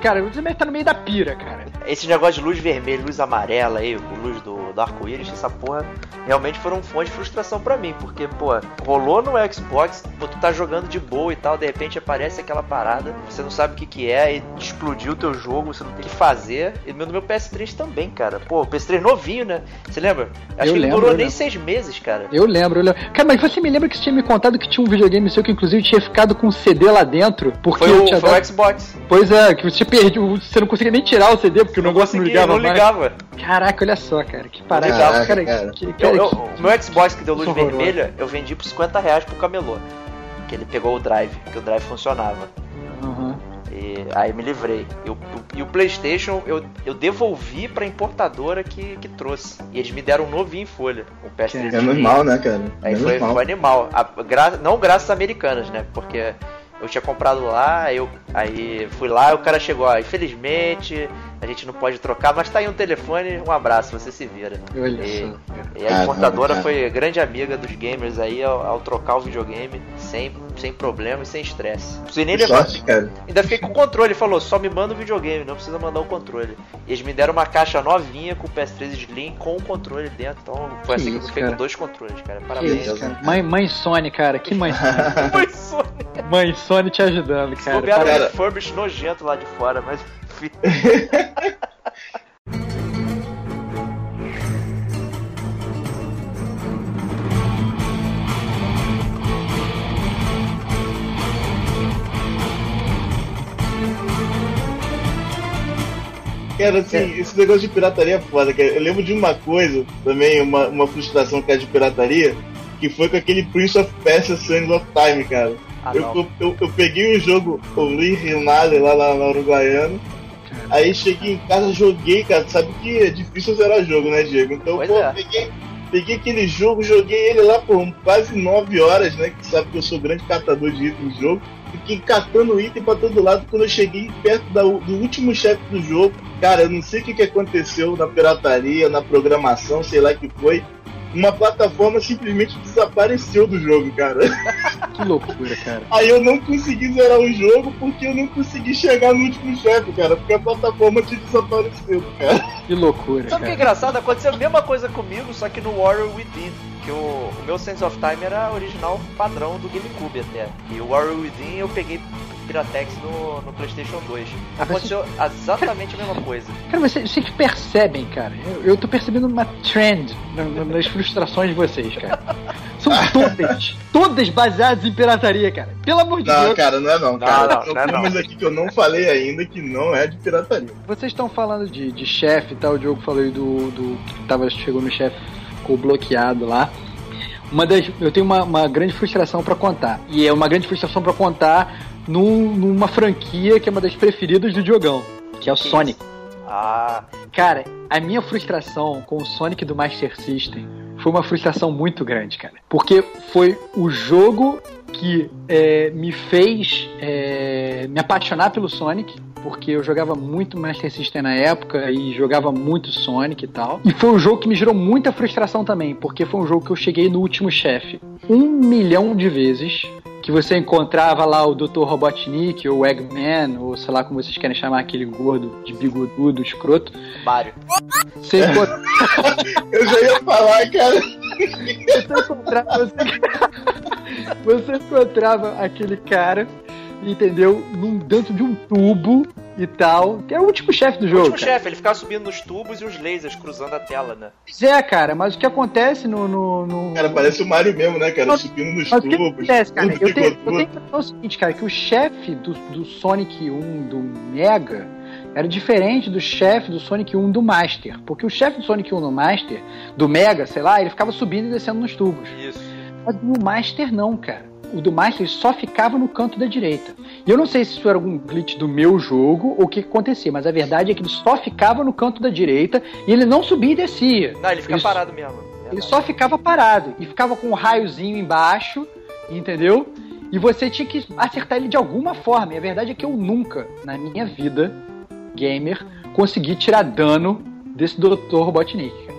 [SPEAKER 1] Cara, você merece estar no meio da pira, cara.
[SPEAKER 3] Esse negócio de luz vermelha, luz amarela aí, com luz do, do arco-íris, essa porra realmente foram fonte de frustração para mim, porque, pô, rolou no Xbox, pô, tu tá jogando de boa e tal, de repente aparece aquela parada, você não sabe o que que é, e explodiu o teu jogo, você não tem o que fazer. E no meu PS3 também, cara. Pô, PS3 novinho, né? Você lembra? Acho eu que lembro, não durou nem lembro. seis meses, cara.
[SPEAKER 1] Eu lembro, eu lembro. Cara, mas você me lembra que você tinha me contado que tinha um videogame seu que inclusive tinha ficado com um CD lá dentro? Porque
[SPEAKER 3] foi o,
[SPEAKER 1] tinha
[SPEAKER 3] foi dado... o Xbox.
[SPEAKER 1] Pois é, que você perdeu, você não conseguia nem tirar o CD porque o negócio não ligava.
[SPEAKER 3] Não ligava.
[SPEAKER 1] Caraca, olha só, cara. Que parada.
[SPEAKER 3] Caraca, cara, cara. Que, cara, eu, eu, o meu Xbox que deu luz vermelha, eu vendi por 50 reais pro camelô. Que ele pegou o drive, que o drive funcionava. Uhum. E aí me livrei. E o, e o PlayStation eu, eu devolvi pra importadora que, que trouxe. E eles me deram um novinho em folha. Um PS3.
[SPEAKER 4] É normal, né, cara?
[SPEAKER 3] Aí foi, foi, animal. A, gra, não graças americanas, né? Porque eu tinha comprado lá, eu aí fui lá, o cara chegou, ó, infelizmente a gente não pode trocar, mas tá aí um telefone, um abraço, você se vira.
[SPEAKER 1] Olha
[SPEAKER 3] e, e a importadora foi grande amiga dos gamers aí ao, ao, trocar o videogame sem, sem problema e sem estresse. Não nem levar. Ainda fiquei com o controle, falou, só me manda o videogame, não precisa mandar o controle. E eles me deram uma caixa novinha com o PS3 Slim com o controle dentro. Então foi que assim isso, que eu fiquei com dois controles, cara. Parabéns. Isso, cara.
[SPEAKER 1] Mãe, mãe Sony, cara, que mãe Sony. mãe Sony. Mãe Sony te ajudando, cara.
[SPEAKER 3] Se um refurbish nojento lá de fora, mas
[SPEAKER 4] Cara, assim, é. esse negócio de pirataria é foda, cara. Eu lembro de uma coisa, também, uma, uma frustração que é de pirataria, que foi com aquele Prince of Persia Sands of Time, cara. Ah, eu, eu, eu, peguei o jogo, o Lee Rinaldi lá na, na Uruguaiana, aí cheguei em casa, joguei, cara. Sabe que é difícil zerar jogo, né, Diego? Então, pois pô, é. peguei, peguei aquele jogo, joguei ele lá por quase 9 horas, né? Que sabe que eu sou grande catador de itens no jogo. Fiquei catando item pra todo lado quando eu cheguei perto da, do último chefe do jogo. Cara, eu não sei o que, que aconteceu na pirataria, na programação, sei lá que foi uma plataforma simplesmente desapareceu do jogo, cara.
[SPEAKER 1] Que loucura, cara.
[SPEAKER 4] Aí eu não consegui zerar o jogo porque eu não consegui chegar no último chefe, cara, porque a plataforma tinha desaparecido, cara.
[SPEAKER 1] Que loucura.
[SPEAKER 3] Sabe o que é engraçado? Aconteceu a mesma coisa comigo, só que no Warrior Within. Que o, o meu Sense of Time era original padrão do GameCube até. E o Warrior Within eu peguei Piratex no, no PlayStation 2. Ah, Aconteceu você... exatamente a mesma coisa.
[SPEAKER 1] Cara, vocês, vocês percebem, cara. Eu, eu tô percebendo uma trend nas frustrações de vocês, cara. São todas, todas baseadas em pirataria, cara. Pelo amor de
[SPEAKER 4] não,
[SPEAKER 1] Deus.
[SPEAKER 4] Não, cara, não é não, cara. Não, não, não, não. aqui que eu não falei ainda que não é de pirataria.
[SPEAKER 1] Vocês estão falando de, de chefe e tal, o Diogo falou aí do, do que tava, chegou no chefe, ficou bloqueado lá. Uma das, eu tenho uma, uma grande frustração para contar. E é uma grande frustração para contar num, numa franquia que é uma das preferidas do Diogão, que é o Sonic.
[SPEAKER 3] Ah.
[SPEAKER 1] Cara, a minha frustração com o Sonic do Master System foi uma frustração muito grande, cara. Porque foi o jogo que é, me fez é, me apaixonar pelo Sonic porque eu jogava muito Master System na época e jogava muito Sonic e tal. E foi um jogo que me gerou muita frustração também, porque foi um jogo que eu cheguei no último chefe um milhão de vezes. Que você encontrava lá o Dr. Robotnik, ou o Eggman, ou sei lá como vocês querem chamar aquele gordo de bigodudo, escroto.
[SPEAKER 3] Mario.
[SPEAKER 1] Você encontrava...
[SPEAKER 4] eu já ia falar, cara.
[SPEAKER 1] Você encontrava, você... você encontrava aquele cara entendeu? Num, dentro de um tubo e tal. Que é o último chefe do jogo. O último
[SPEAKER 3] chefe, ele ficava subindo nos tubos e os lasers cruzando a tela, né?
[SPEAKER 1] Pois é, cara, mas o que acontece no. no, no...
[SPEAKER 4] Cara, parece o Mario mesmo, né, cara? Mas, subindo nos mas tubos. O que acontece,
[SPEAKER 1] cara? Eu tenho, eu tenho que o seguinte, cara, que o chefe do, do Sonic 1 do Mega era diferente do chefe do Sonic 1 do Master. Porque o chefe do Sonic 1 do Master, do Mega, sei lá, ele ficava subindo e descendo nos tubos.
[SPEAKER 3] Isso.
[SPEAKER 1] Mas no Master não, cara o do Master só ficava no canto da direita. E eu não sei se isso era algum glitch do meu jogo ou o que, acontecia, mas a verdade é que ele só ficava no canto da direita e ele não subia e descia.
[SPEAKER 3] Não, ele ficava parado mesmo.
[SPEAKER 1] Verdade. Ele só ficava parado e ficava com um raiozinho embaixo, entendeu? E você tinha que acertar ele de alguma forma. E a verdade é que eu nunca, na minha vida, gamer, consegui tirar dano desse Dr. Robotnik.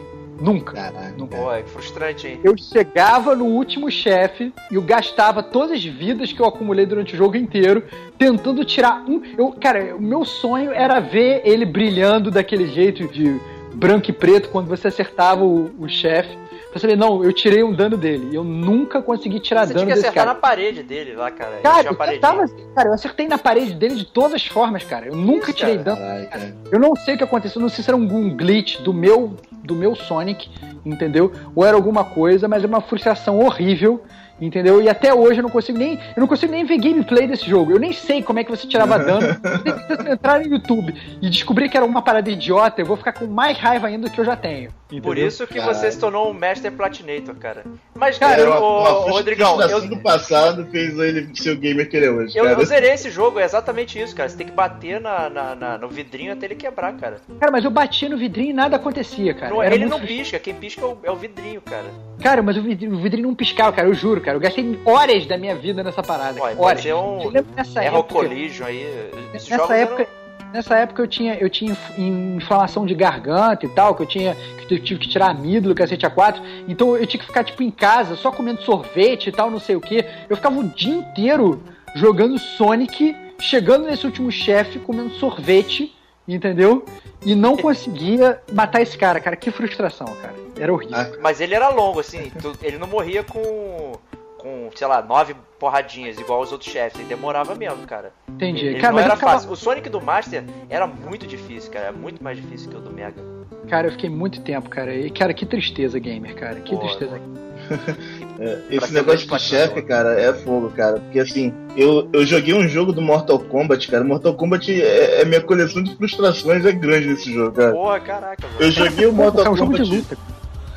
[SPEAKER 1] Nunca. Caraca. Nunca.
[SPEAKER 3] Pô, é frustrante, hein?
[SPEAKER 1] Eu chegava no último chefe e eu gastava todas as vidas que eu acumulei durante o jogo inteiro tentando tirar um. Eu, cara, o meu sonho era ver ele brilhando daquele jeito de branco e preto quando você acertava o, o chefe. Pra saber, não, eu tirei um dano dele. Eu nunca consegui tirar
[SPEAKER 3] você
[SPEAKER 1] dano
[SPEAKER 3] desse
[SPEAKER 1] cara. Você tinha
[SPEAKER 3] que acertar na parede dele lá, cara.
[SPEAKER 1] Cara, eu, tava, cara, eu acertei na parede dele de todas as formas, cara. Eu nunca Isso, tirei cara. dano. Cara. Eu não sei o que aconteceu, não sei se era um glitch do meu, do meu Sonic, entendeu? Ou era alguma coisa, mas é uma frustração horrível Entendeu? E até hoje eu não consigo nem. Eu não consigo nem ver gameplay desse jogo. Eu nem sei como é que você tirava dano. Se você entrar no YouTube e descobrir que era uma parada idiota, eu vou ficar com mais raiva ainda do que eu já tenho.
[SPEAKER 3] Entendeu? Por isso que Caralho. você se tornou um Master Platinator, cara. Mas, cara, uma, o, uma o Rodrigão.
[SPEAKER 4] Eu do passado fez ele ser o gamer que ele é hoje.
[SPEAKER 3] Eu, eu zerei esse jogo, é exatamente isso, cara. Você tem que bater na, na, na, no vidrinho até ele quebrar, cara.
[SPEAKER 1] Cara, mas eu bati no vidrinho e nada acontecia, cara.
[SPEAKER 3] Não, ele não pisca, quem pisca é o, é o vidrinho, cara.
[SPEAKER 1] Cara, mas o vidrinho, o vidrinho não piscava, cara, eu juro, cara. Eu gastei horas da minha vida nessa parada. Pô,
[SPEAKER 3] horas. É um nessa época, Collision aí.
[SPEAKER 1] Nessa época. Eram... Nessa época eu tinha, eu tinha inflamação de garganta e tal, que eu tinha que eu tive que tirar amígdalo, cacete A4. Então eu tinha que ficar tipo em casa, só comendo sorvete e tal, não sei o que. Eu ficava o dia inteiro jogando Sonic, chegando nesse último chefe, comendo sorvete, entendeu? E não conseguia matar esse cara, cara. Que frustração, cara. Era horrível.
[SPEAKER 3] Mas ele era longo, assim. ele não morria com com, sei lá, nove porradinhas, igual os outros chefes. Ele demorava mesmo, cara.
[SPEAKER 1] Entendi.
[SPEAKER 3] Ele cara, não era ficava... fácil. O Sonic do Master era muito difícil, cara. É muito mais difícil que o do Mega.
[SPEAKER 1] Cara, eu fiquei muito tempo, cara. E, cara, que tristeza, gamer, cara. Que Pô, tristeza.
[SPEAKER 4] É, esse negócio de chefe, cara, é fogo, cara. Porque assim, eu, eu joguei um jogo do Mortal Kombat, cara. Mortal Kombat é, é minha coleção de frustrações, é grande nesse jogo, cara.
[SPEAKER 3] Porra, caraca, mano.
[SPEAKER 4] Eu joguei o Mortal
[SPEAKER 1] é um jogo
[SPEAKER 4] Kombat.
[SPEAKER 1] de luta.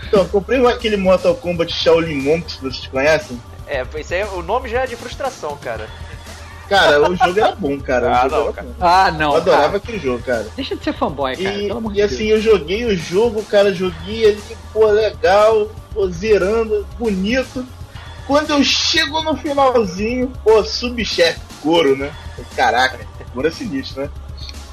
[SPEAKER 4] Então, eu comprei aquele Mortal Kombat Shaolin Monks, vocês conhecem?
[SPEAKER 3] É, isso aí, o nome já é de frustração, cara.
[SPEAKER 4] Cara, o jogo era bom, cara.
[SPEAKER 3] Ah, não, cara.
[SPEAKER 4] bom.
[SPEAKER 1] Ah, não.
[SPEAKER 4] Eu adorava
[SPEAKER 1] cara.
[SPEAKER 4] aquele jogo, cara.
[SPEAKER 1] Deixa de ser fanboy, cara.
[SPEAKER 4] E,
[SPEAKER 1] pelo amor
[SPEAKER 4] e assim,
[SPEAKER 1] Deus.
[SPEAKER 4] eu joguei o jogo, cara, joguei ali, pô, legal, pô, zerando, bonito. Quando eu chego no finalzinho, pô, subchefe, Goro, né? Caraca, Goro é sinistro, né?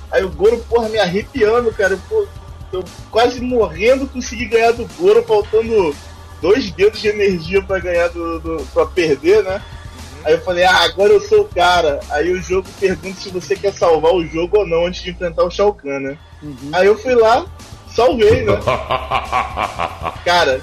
[SPEAKER 4] Aí o Goro, porra, me arrepiando, cara, pô, eu quase morrendo, consegui ganhar do Goro, faltando dois dedos de energia pra ganhar do, do pra perder, né? Aí eu falei, ah, agora eu sou o cara. Aí o jogo pergunta se você quer salvar o jogo ou não antes de enfrentar o Shao Kahn, né?
[SPEAKER 1] Uhum.
[SPEAKER 4] Aí eu fui lá, salvei, né? Cara,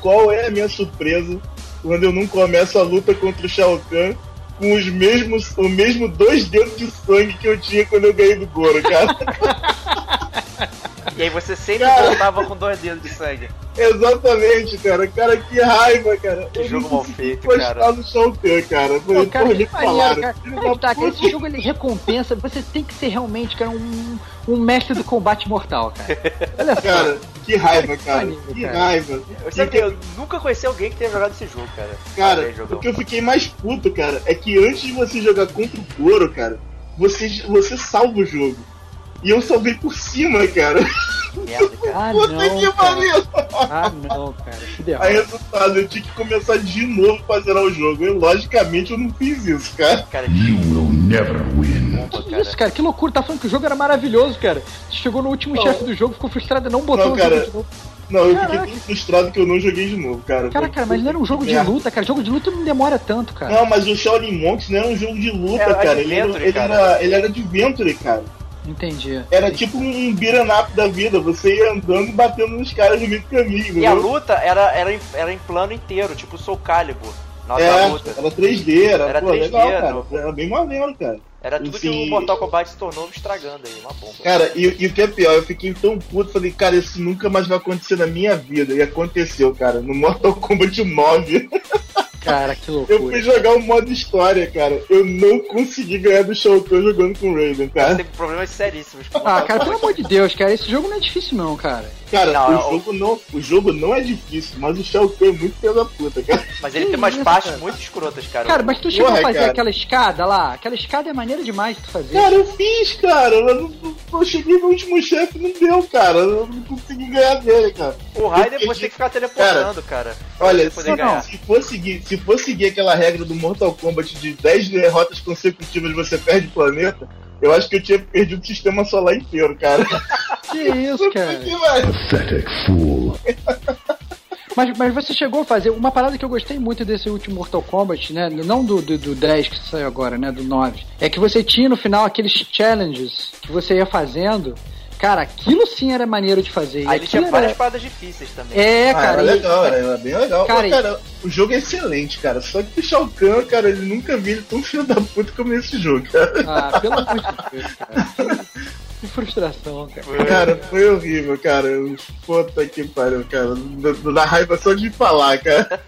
[SPEAKER 4] qual é a minha surpresa quando eu não começo a luta contra o Shao Kahn com os mesmos, o mesmo dois dedos de sangue que eu tinha quando eu ganhei do Goro, cara?
[SPEAKER 3] E aí você sempre
[SPEAKER 4] Cara.
[SPEAKER 3] voltava com dois dedos de sangue.
[SPEAKER 4] Exatamente, cara. Cara, que raiva, cara.
[SPEAKER 3] Que
[SPEAKER 4] eu
[SPEAKER 3] jogo mal feito, cara.
[SPEAKER 4] do Shao Kahn, cara. Eu Falei,
[SPEAKER 1] cara, que maneiro,
[SPEAKER 4] falaram.
[SPEAKER 1] cara.
[SPEAKER 4] Da
[SPEAKER 1] tá, cara, esse jogo ele recompensa, você tem que ser realmente, cara, um, um mestre do combate mortal, cara. Olha só.
[SPEAKER 4] Cara, que raiva, cara. Que
[SPEAKER 1] cara.
[SPEAKER 4] raiva.
[SPEAKER 3] Eu, que eu nunca conheci alguém que tenha jogado esse jogo, cara.
[SPEAKER 4] Cara, o que eu fiquei mais puto, cara, é que antes de você jogar contra o Goro, cara, você, você salva o jogo. E eu salvei por cima, cara.
[SPEAKER 3] Merda, cara.
[SPEAKER 1] Ah,
[SPEAKER 4] Puta
[SPEAKER 1] não,
[SPEAKER 4] que
[SPEAKER 1] cara.
[SPEAKER 4] pariu!
[SPEAKER 1] Ah, não, cara. Que
[SPEAKER 4] Aí,
[SPEAKER 1] derrota.
[SPEAKER 4] resultado, eu tinha que começar de novo pra zerar o jogo. E, logicamente, eu não fiz isso, cara.
[SPEAKER 3] Cara,
[SPEAKER 2] You will never win.
[SPEAKER 1] Que
[SPEAKER 3] cara.
[SPEAKER 1] isso, cara? Que loucura. Tá falando que o jogo era maravilhoso, cara. Você chegou no último
[SPEAKER 4] Não.
[SPEAKER 1] chefe do jogo, ficou frustrado e não botou
[SPEAKER 4] Não,
[SPEAKER 1] o
[SPEAKER 4] cara.
[SPEAKER 1] jogo de novo.
[SPEAKER 4] Não, eu
[SPEAKER 1] Caraca.
[SPEAKER 4] fiquei tão frustrado que eu não joguei de novo, cara.
[SPEAKER 1] Cara, cara, mas não era um jogo de luta, cara. Jogo de luta não demora tanto, cara.
[SPEAKER 4] Não, mas o Shaolin Monks não era um jogo de luta,
[SPEAKER 3] Era
[SPEAKER 4] cara. Ele era,
[SPEAKER 3] adventure,
[SPEAKER 4] ele,
[SPEAKER 3] cara.
[SPEAKER 4] era, ele era adventure, cara.
[SPEAKER 1] Entendi.
[SPEAKER 4] Era tipo um up da vida. Você ia andando e batendo nos caras no meio do caminho.
[SPEAKER 3] E a
[SPEAKER 4] entendeu?
[SPEAKER 3] luta era, era, em, era em plano inteiro, tipo Soul Calibur. Hora
[SPEAKER 4] É,
[SPEAKER 3] luta.
[SPEAKER 4] era 3D, era,
[SPEAKER 3] Era
[SPEAKER 4] pô,
[SPEAKER 3] 3D,
[SPEAKER 4] legal, cara. Era bem maneiro, cara.
[SPEAKER 3] Era tudo que
[SPEAKER 4] Sim.
[SPEAKER 3] o Mortal Kombat se tornou estragando aí, uma bomba.
[SPEAKER 4] Cara, e, e o que é pior, eu fiquei tão puto, falei, cara, isso nunca mais vai acontecer na minha vida. E aconteceu, cara, no Mortal Kombat 9.
[SPEAKER 1] Cara, que
[SPEAKER 4] Eu fui
[SPEAKER 1] loucura.
[SPEAKER 4] jogar o modo história, cara. Eu não consegui ganhar do Shao Kahn jogando com o Raiden, cara.
[SPEAKER 3] Teve problemas seríssimos
[SPEAKER 1] Ah, cara, pelo amor de Deus, cara, esse jogo não é difícil não, cara.
[SPEAKER 4] Cara,
[SPEAKER 3] Não,
[SPEAKER 4] o,
[SPEAKER 3] eu-
[SPEAKER 4] jogo não, o jogo não é difícil, mas o Shao Kahn é muito da puta, cara.
[SPEAKER 3] Mas ele
[SPEAKER 1] Que
[SPEAKER 3] tem umas
[SPEAKER 1] isso,
[SPEAKER 3] partes
[SPEAKER 1] cara?
[SPEAKER 3] muito escrotas, cara.
[SPEAKER 1] Cara, mas tu chegou
[SPEAKER 4] Porra,
[SPEAKER 1] a fazer
[SPEAKER 4] cara.
[SPEAKER 1] aquela escada lá? Aquela escada é maneira demais de tu fazer.
[SPEAKER 4] Cara, eu fiz, cara. Eu, não- não- eu cheguei no último chefe não deu, cara. Eu não consegui ganhar dele, cara.
[SPEAKER 3] O Raiden
[SPEAKER 4] eu
[SPEAKER 3] você tem que ficar teleportando, cara. pra
[SPEAKER 4] Olha, se,
[SPEAKER 3] ganhar.
[SPEAKER 4] se, for seguir, se for seguir aquela regra do Mortal Kombat de 10 derrotas consecutivas você perde o planeta, eu acho que eu tinha perdido o sistema solar inteiro, cara.
[SPEAKER 1] Que isso, cara.
[SPEAKER 2] Pathetic fool.
[SPEAKER 1] Mas, mas você chegou a fazer uma parada que eu gostei muito desse último Mortal Kombat, né? Não do, do, do 10 que saiu agora, né? Do 9. É que você tinha no final aqueles challenges que você ia fazendo. Cara, aquilo sim era maneiro de fazer. E
[SPEAKER 3] Aí ele
[SPEAKER 1] aquilo
[SPEAKER 3] tinha várias
[SPEAKER 1] era...
[SPEAKER 3] paradas difíceis também.
[SPEAKER 1] É,
[SPEAKER 4] Ah,
[SPEAKER 1] cara.
[SPEAKER 4] era
[SPEAKER 1] e-
[SPEAKER 4] legal, era, era bem legal.
[SPEAKER 1] Cara,
[SPEAKER 4] Cara, cara, o jogo é excelente, cara. Só que o Shao Kahn, cara, ele nunca vi ele tão filho da puta como nesse jogo, cara.
[SPEAKER 1] Ah, pelo amor de Deus, cara. Que frustração, cara.
[SPEAKER 4] Cara, foi horrível, cara. Puta que pariu, cara. Dá- Dá raiva só de falar, cara.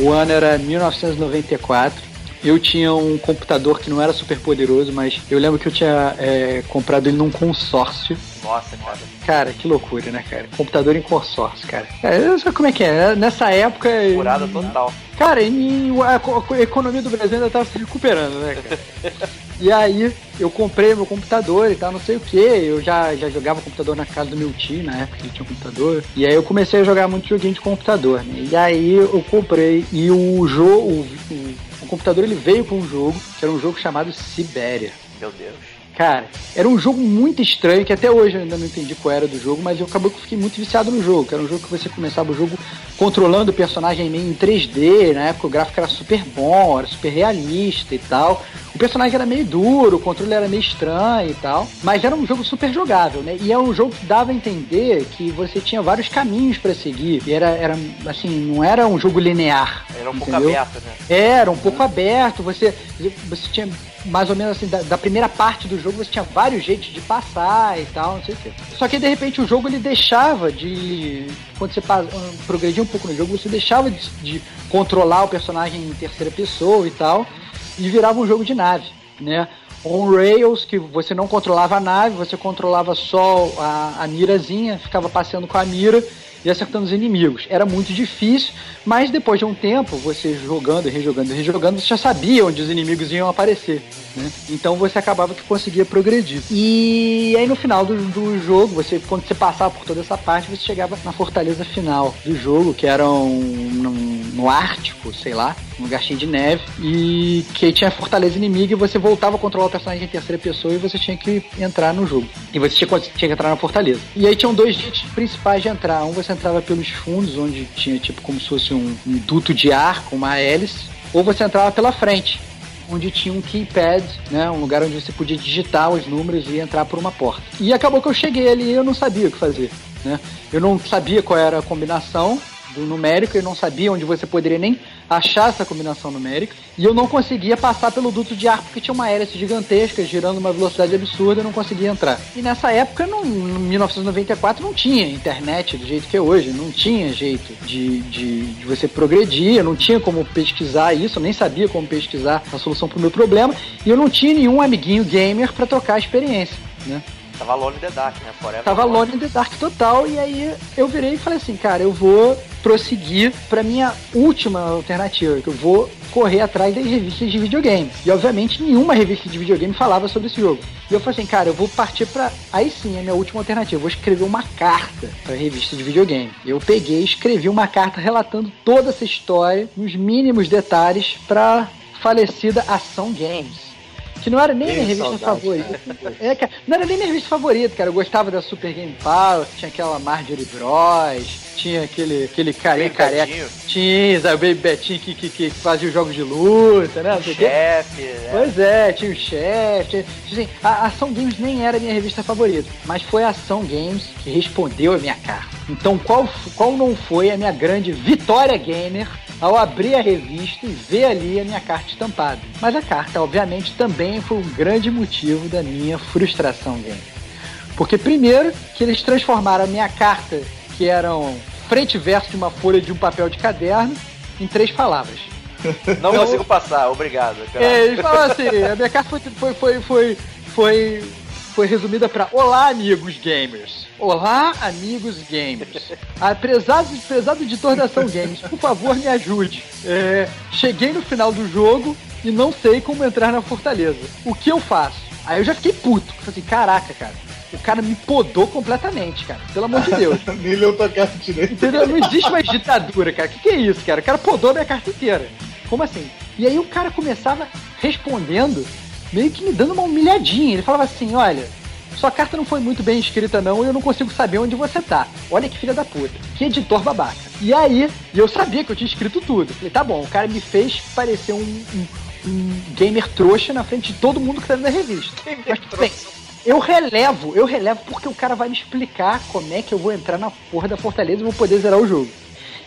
[SPEAKER 1] O ano era 1994. Eu tinha um computador que não era super poderoso, mas eu lembro que eu tinha é, comprado ele num consórcio.
[SPEAKER 3] Nossa, cara.
[SPEAKER 1] Cara, que loucura, né, cara? Computador em consórcio, cara. É, sabe como é que é? Nessa época.
[SPEAKER 3] Furada total.
[SPEAKER 1] Cara, e a, co- a economia do Brasil ainda tava se recuperando, né, cara? E aí, eu comprei meu computador e tal, não sei o que. Eu já, já jogava computador na casa do meu tio, na época que ele tinha um computador. E aí eu comecei a jogar muito joguinho de computador, né? E aí eu comprei. E o jogo. O, o, o computador ele veio com um jogo, que era um jogo chamado Sibéria.
[SPEAKER 3] Meu Deus.
[SPEAKER 1] Cara, era um jogo muito estranho, que até hoje eu ainda não entendi qual era do jogo, mas eu acabou que fiquei muito viciado no jogo, era um jogo que você começava o jogo controlando o personagem meio em 3D, na época o gráfico era super bom, era super realista e tal. O personagem era meio duro, o controle era meio estranho e tal, mas era um jogo super jogável, né? E é um jogo que dava a entender que você tinha vários caminhos para seguir. E era, era, assim, não era um jogo linear.
[SPEAKER 3] Era um
[SPEAKER 1] entendeu?
[SPEAKER 3] pouco aberto, né?
[SPEAKER 1] Era um pouco aberto, você, você tinha mais ou menos assim, da, da, primeira parte do jogo você tinha vários jeitos de passar e tal, não sei o quê. Só que de repente o jogo ele deixava de. Quando você progredia um pouco no jogo, você deixava de, de controlar o personagem em terceira pessoa e tal, e virava um jogo de nave, né? On Rails, que você não controlava a nave, você controlava só a, a mirazinha, ficava passeando com a mira e acertando os inimigos. Era muito difícil, mas depois de um tempo, você jogando, rejogando, rejogando, você já sabia onde os inimigos iam aparecer. Né? Então você acabava que conseguia progredir. E aí no final do, do jogo, você quando você passava por toda essa parte, você chegava na fortaleza final do jogo, que era um, no Ártico, sei lá, um lugar cheio de neve, e que tinha fortaleza inimiga e você voltava a controlar o personagem em terceira pessoa e você tinha que entrar no jogo. E você tinha, tinha que entrar na fortaleza. E aí tinham dois jeitos principais de entrar. Um você entrava pelos fundos, onde tinha tipo como se fosse um, um duto de ar com uma hélice, ou você entrava pela frente, onde tinha um keypad, né, um lugar onde você podia digitar os números e entrar por uma porta. E acabou que eu cheguei ali e eu não sabia o que fazer. Né? Eu não sabia qual era a combinação, numérico, eu não sabia onde você poderia nem achar essa combinação numérica, e eu não conseguia passar pelo duto de ar porque tinha uma hélice gigantesca girando uma velocidade absurda, eu não conseguia entrar. E nessa época, em 1994, não tinha internet do jeito que é hoje, não tinha jeito de, de, de você progredir, eu não tinha como pesquisar isso, eu nem sabia como pesquisar a solução para o meu problema, e eu não tinha nenhum amiguinho gamer para tocar a experiência, né?
[SPEAKER 3] Tava Alone in the Dark, né?
[SPEAKER 1] Forever Tava Alone in the Dark total. E aí eu virei e falei assim, cara, eu vou prosseguir pra minha última alternativa, que eu vou correr atrás das revistas de videogame. E obviamente nenhuma revista de videogame falava sobre esse jogo. E eu falei assim, cara, eu vou partir pra. Aí sim, é a minha última alternativa. Eu vou escrever uma carta pra revista de videogame. Eu peguei e escrevi uma carta relatando toda essa história, nos mínimos detalhes, pra falecida Ação Games que não era nem minha revista saudade, favorita. É, cara, não era nem minha revista favorita, cara. Eu gostava da Super Game Power, tinha aquela Marjorie Bros, tinha aquele, aquele carinha careca. Tinha, sabe, o Baby Betinho que, que, que fazia os jogos de luta, né? O
[SPEAKER 3] chefe, né?
[SPEAKER 1] Pois é, tinha o chefe. Assim, a Ação Games nem era minha revista favorita, mas foi a Ação Games que respondeu a minha carta. Então, qual, qual não foi a minha grande vitória gamer ao abrir a revista e ver ali a minha carta estampada. Mas a carta, obviamente, também foi um grande motivo da minha frustração gamer. Porque primeiro que eles transformaram a minha carta, que eram frente e verso de uma folha de um papel de caderno, em três palavras.
[SPEAKER 3] Não consigo passar, obrigado.
[SPEAKER 1] É, eles falaram assim, a minha carta foi, foi, foi, foi, foi foi resumida para Olá, amigos gamers. Olá, amigos gamers. Apesar do, apesar do editor da Ação Games, por favor, me ajude. É, cheguei no final do jogo e não sei como entrar na fortaleza. O que eu faço? Aí eu já fiquei puto. Falei assim, caraca, cara. O cara me podou completamente, cara. Pelo amor de Deus.
[SPEAKER 4] Nem leu tua carta direito.
[SPEAKER 1] Entendeu? Não existe mais ditadura, cara. O que, que é isso, cara? O cara podou minha carta inteira. Como assim? E aí o cara começava respondendo meio que me dando uma humilhadinha. Ele falava assim: olha, sua carta não foi muito bem escrita, não, e eu não consigo saber onde você tá. Olha que filha da puta. Que editor babaca. E aí, eu sabia que eu tinha escrito tudo. Falei, tá bom, o cara me fez parecer um, um, um gamer trouxa na frente de todo mundo que tá na revista. Mas tudo bem. Eu relevo, eu relevo porque o cara vai me explicar como é que eu vou entrar na porra da Fortaleza e vou poder zerar o jogo.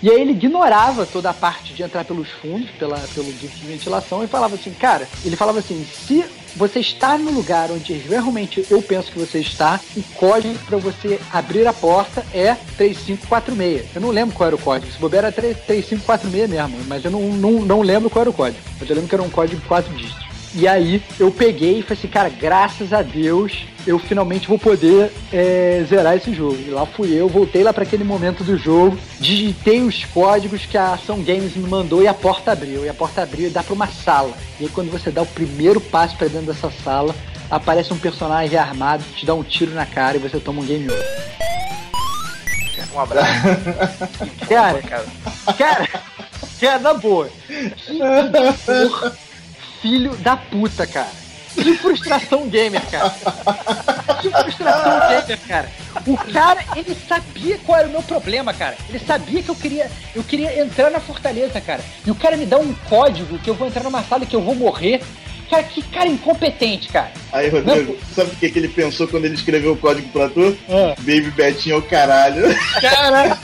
[SPEAKER 1] E aí ele ignorava toda a parte de entrar pelos fundos, pela, pelo de ventilação, e falava assim, cara, ele falava assim, se você está no lugar onde realmente eu penso que você está, o código para você abrir a porta é 3546. Eu não lembro qual era o código. Se bobear era 3546 mesmo, mas eu não, não, não lembro qual era o código. Mas eu lembro que era um código de 4 dígitos. E aí eu peguei e falei assim, cara, graças a Deus eu finalmente vou poder é, zerar esse jogo. E lá fui eu, voltei lá para aquele momento do jogo, digitei os códigos que a Ação Games me mandou e a porta abriu. E a porta abriu e dá para uma sala. E aí quando você dá o primeiro passo para dentro dessa sala, aparece um personagem armado, te dá um tiro na cara e você toma um game over.
[SPEAKER 3] Um abraço.
[SPEAKER 1] cara, cara, cara, na boa. Que filho da puta, cara. Que frustração gamer, cara. Que frustração gamer, cara. O cara, ele sabia qual era o meu problema, cara. Ele sabia que eu queria, eu queria entrar na fortaleza, cara. E o cara me dá um código que eu vou entrar numa sala que eu vou morrer cara, que cara incompetente, cara.
[SPEAKER 4] Aí, Rodrigo, sabe o que, que ele pensou quando ele escreveu o código pra tu?
[SPEAKER 1] Ah.
[SPEAKER 4] Baby Betinho é o caralho.
[SPEAKER 1] Cara,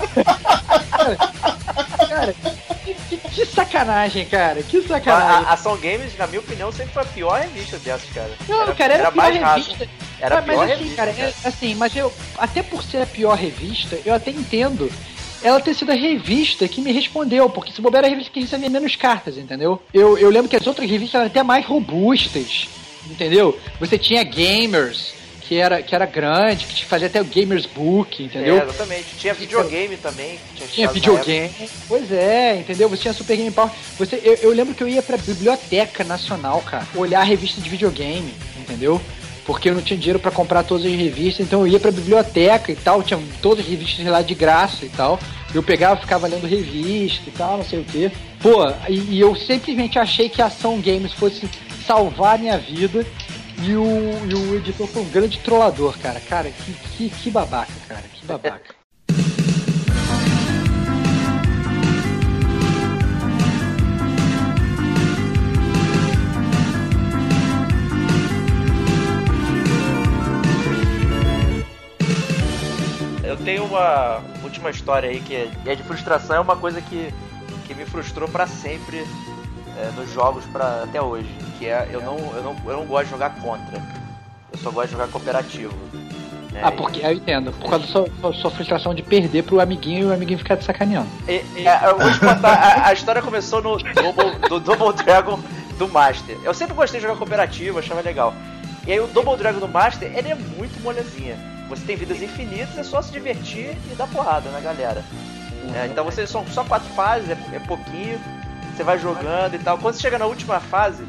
[SPEAKER 1] cara, cara que, que- que sacanagem, cara. Que
[SPEAKER 3] A,
[SPEAKER 1] sacanagem.
[SPEAKER 3] a Ação Games, na minha opinião, sempre foi a pior revista dessas, cara.
[SPEAKER 1] Não, cara, era, a pior revista.
[SPEAKER 3] Era a
[SPEAKER 1] mas
[SPEAKER 3] pior
[SPEAKER 1] assim,
[SPEAKER 3] revista.
[SPEAKER 1] cara,
[SPEAKER 3] cara.
[SPEAKER 1] é- assim, mas eu, até por ser a pior revista, eu até entendo ela ter sido a revista que me respondeu, porque se bobear era a revista que recebia menos cartas, entendeu? Eu, eu lembro que as outras revistas eram até mais robustas, entendeu? Você tinha Gamers, que era, que era grande, que te fazia até o Gamers Book, entendeu?
[SPEAKER 3] É, exatamente. Tinha videogame também. Tinha,
[SPEAKER 1] Tinha videogame. Pois é, entendeu? Você tinha Super Game Power. Você, eu, eu lembro que eu ia pra Biblioteca Nacional, cara, olhar a revista de videogame, entendeu? Porque eu não tinha dinheiro pra comprar todas as revistas, então eu ia pra biblioteca e tal, tinha todas as revistas lá de graça e tal. Eu pegava, ficava lendo revista e tal, não sei o quê. Pô, e, e eu simplesmente achei que a Ação Games fosse salvar minha vida. E o, e o editor foi um grande trollador, cara. Cara, que, que, que babaca, cara. Que babaca.
[SPEAKER 3] Eu tenho uma última história aí que é, é de frustração, é uma coisa que, que me frustrou pra sempre é, nos jogos pra, até hoje. Que é eu não, eu, não, eu não gosto de jogar contra. Eu só gosto de jogar cooperativo. né?
[SPEAKER 1] Ah, porque eu entendo. Por causa da sua, sua- sua frustração de perder pro amiguinho e o amiguinho ficar te sacaneando.
[SPEAKER 3] E- e- eu vou te contar, a, a história começou no Double, do Double Dragon do Master. Eu sempre gostei de jogar cooperativo, achava legal. E aí o Double Dragon do Master, ele é muito molezinha. Você tem vidas infinitas, é só se divertir e dar porrada na galera. É, então você são só quatro fases, é, é pouquinho, você vai jogando e tal. Quando você chega na última fase,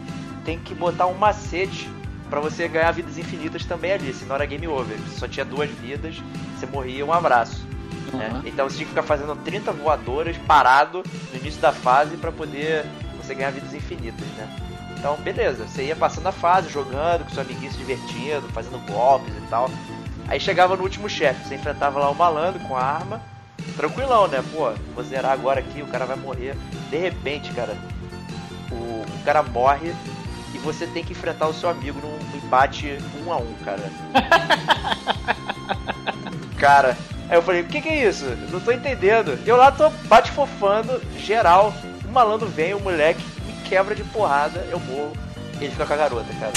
[SPEAKER 3] tem que botar um macete pra você ganhar vidas infinitas também ali, senão era game over. Você só tinha duas vidas, você morria um abraço. né?
[SPEAKER 1] Uhum.
[SPEAKER 3] Então você tinha que ficar fazendo 30 voadoras parado no início da fase pra poder você ganhar vidas infinitas, né? Então, beleza, você ia passando a fase, jogando, com seu amiguinho se divertindo, fazendo golpes e tal. Aí chegava no último chefe, você enfrentava lá o malandro com a arma, tranquilão, né? Pô, vou zerar agora aqui, o cara vai morrer. De repente, cara, o, o cara morre e você tem que enfrentar o seu amigo num embate um a um, cara. cara, aí eu falei, o que que é isso? Não tô entendendo. Eu lá tô bate fofando, geral, o malandro vem, o moleque me quebra de porrada, eu morro. Ele fica com a garota, cara.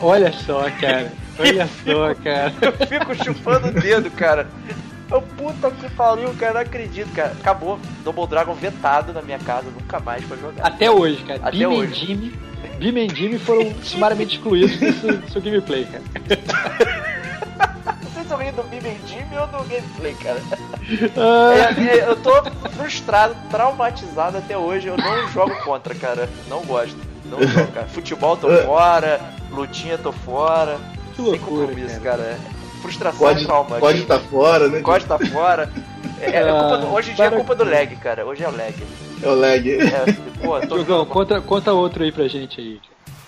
[SPEAKER 1] Olha só, cara. Olha só, cara.
[SPEAKER 3] Eu fico chupando o dedo, cara. Eu, puta que pariu, cara, não acredito, cara. Acabou Double Dragon vetado na minha casa, nunca mais pra jogar.
[SPEAKER 1] Até hoje, cara.
[SPEAKER 3] Até
[SPEAKER 1] Bim
[SPEAKER 3] hoje.
[SPEAKER 1] Jimmy. Bim e Jimmy foram sumariamente excluídos do seu, gameplay, cara.
[SPEAKER 3] Vocês estão rindo do Bibi Jimmy ou do gameplay, cara?
[SPEAKER 1] Ah,
[SPEAKER 3] É, é, eu tô frustrado, traumatizado até hoje. Eu não jogo contra, cara. Não gosto. Não jogo, cara. Futebol tô fora, lutinha tô fora.
[SPEAKER 1] que
[SPEAKER 3] Sem
[SPEAKER 1] loucura,
[SPEAKER 3] compromisso,
[SPEAKER 1] cara.
[SPEAKER 3] cara. Frustração
[SPEAKER 4] Pode
[SPEAKER 3] trauma.
[SPEAKER 4] pode estar fora, né?
[SPEAKER 3] Pode tá fora. É, é culpa do- hoje em dia é
[SPEAKER 1] para
[SPEAKER 3] culpa do
[SPEAKER 1] com
[SPEAKER 3] lag, cara. Hoje é o lag.
[SPEAKER 4] É o lag.
[SPEAKER 3] É, pô, tô
[SPEAKER 1] Diogão, conta, conta outro aí pra gente aí.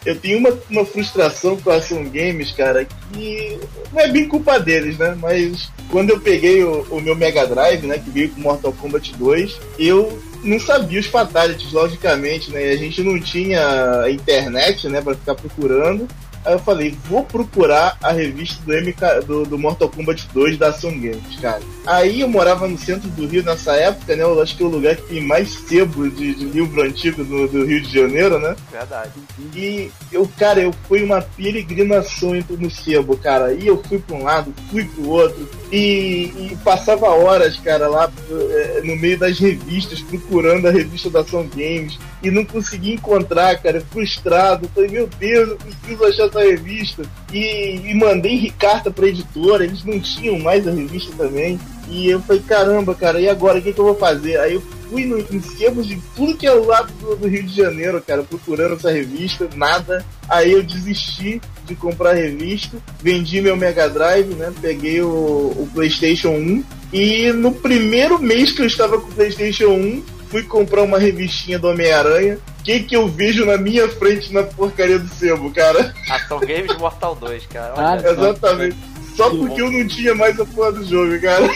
[SPEAKER 4] Eu tenho uma, uma frustração com a Ação Games, cara, que não é bem culpa deles, né? Mas quando eu peguei o, o meu Mega Drive, né, que veio com Mortal Kombat 2, eu não sabia os fatalities, logicamente, né? A gente não tinha internet, né, pra ficar procurando. Aí eu falei, vou procurar a revista do, MK, do, do Mortal Kombat 2 da Ação Games, cara. Aí eu morava no centro do Rio nessa época, né? Eu acho que é o lugar que tem mais sebo de, de livro antigo do, do Rio de Janeiro, né?
[SPEAKER 3] Verdade.
[SPEAKER 4] E eu, cara, eu fui uma peregrinação no sebo, cara. E eu fui pra um lado, fui pro outro. E, e passava horas, cara, lá eh, no meio das revistas, procurando a revista da Ação Games. E não consegui encontrar, cara, frustrado. Falei, meu Deus, eu preciso achar essa revista. E, e mandei carta pra editora, eles não tinham mais a revista também. E eu falei, caramba, cara, e agora? O que, que eu vou fazer? Aí eu fui no, em de tudo que é o lado do, do Rio de Janeiro, cara, procurando essa revista, nada. Aí eu desisti de comprar a revista, vendi meu Mega Drive, né? Peguei o, o PlayStation 1 e no primeiro mês que eu estava com o PlayStation 1, fui comprar uma revistinha do Homem-Aranha. O que, que eu vejo na minha frente na porcaria do sebo, cara?
[SPEAKER 3] Ação Games Mortal 2, cara.
[SPEAKER 1] Ah.
[SPEAKER 4] Exatamente. Só porque eu não tinha mais a porra do jogo, cara.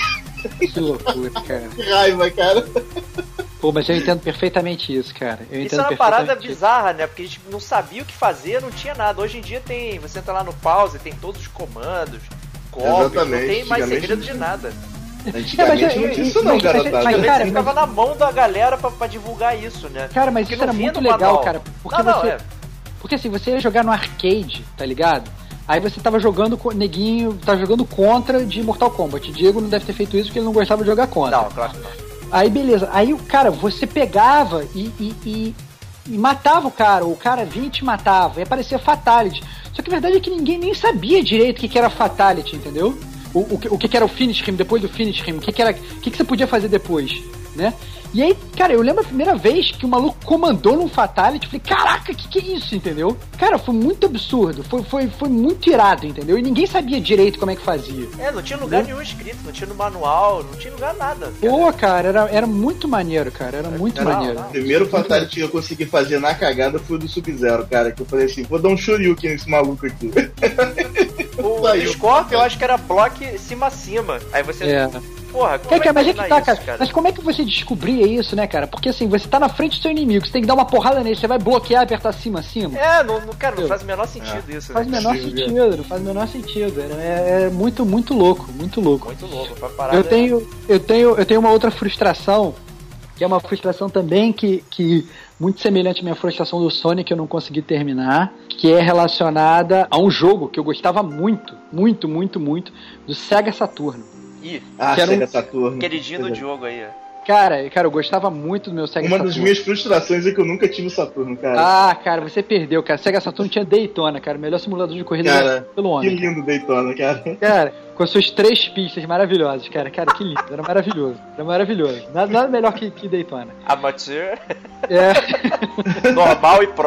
[SPEAKER 1] Que loucura, cara.
[SPEAKER 4] Que raiva, cara.
[SPEAKER 1] Pô, mas eu entendo perfeitamente isso, cara. Eu
[SPEAKER 3] isso é uma parada bizarra, né? Porque a gente não sabia o que fazer, não tinha nada. Hoje em dia tem. Você entra lá no pause, tem todos os comandos, golpes, não tem mais segredo de nada.
[SPEAKER 4] Antigamente é, não tinha isso não, cara. Mas,
[SPEAKER 3] mas, ficava na mão da galera pra, pra divulgar isso, né?
[SPEAKER 1] Cara, mas porque isso era muito legal, manual. cara. Porque não, você. Não, é. Porque assim, você ia jogar no arcade, tá ligado? Aí você tava jogando com neguinho, tava jogando contra de Mortal Kombat. Diego não deve ter feito isso porque ele não gostava de jogar contra.
[SPEAKER 3] Não, claro que não.
[SPEAKER 1] Aí beleza. Aí o cara, você pegava e, e, e, e, matava o cara. O cara vinha e te matava. E aparecia Fatality. Só que a verdade é que ninguém nem sabia direito o que, que era Fatality, entendeu? O, o, o que, que era o Finish Him, depois do Finish Him, o que, que era. O que, que você podia fazer depois, né? E aí, cara, eu lembro a primeira vez que o maluco comandou num Fatality, falei, caraca, que que é isso, entendeu? Cara, foi muito absurdo, foi, foi, foi muito irado, entendeu? E ninguém sabia direito como é que fazia.
[SPEAKER 3] É, não tinha lugar nenhum escrito, não tinha no manual, não tinha lugar nada.
[SPEAKER 1] Cara. Pô, cara, era, era muito maneiro, cara, era muito não, maneiro.
[SPEAKER 4] O primeiro Fatality que eu consegui fazer na cagada foi o do Sub-Zero, cara, que eu falei assim, vou dar um Shoryuken nesse maluco aqui.
[SPEAKER 3] O Scorpion eu acho que era bloco cima-cima. Aí você...
[SPEAKER 1] É porra, como é, que, mas é que tá, isso, cara. cara. Mas como é que você descobria isso, né, cara? Porque assim, você tá na frente do seu inimigo, você tem que dar uma porrada nele, você vai bloquear e apertar cima, cima.
[SPEAKER 3] É, não, não cara, não faz o menor sentido é. isso.
[SPEAKER 1] Faz o né? menor sentido, não faz o menor sentido. É, é, muito, muito louco, muito louco.
[SPEAKER 3] Muito louco,
[SPEAKER 1] eu tenho, eu tenho, eu tenho uma outra frustração, que é uma frustração também que, que muito semelhante à minha frustração do Sonic que eu não consegui terminar, que é relacionada a um jogo que eu gostava muito, muito, muito, muito, do Sega Saturno.
[SPEAKER 3] Ih, ah, que Sega um... Saturno. Queridinho do jogo aí,
[SPEAKER 1] Cara, cara, eu gostava muito do meu Sega
[SPEAKER 4] Uma Saturno. das minhas frustrações é que eu nunca tive o Saturno, cara.
[SPEAKER 1] Ah, cara, você perdeu, cara. Sega Saturno tinha Daytona, cara. O melhor simulador de corrida
[SPEAKER 4] cara, pelo homem. Que lindo Daytona, cara.
[SPEAKER 1] Cara, com as suas três pistas maravilhosas, cara. Cara, que lindo. Era maravilhoso. Era maravilhoso. Nada, nada melhor que, que Daytona.
[SPEAKER 3] Amateur.
[SPEAKER 1] É.
[SPEAKER 3] Normal e pro.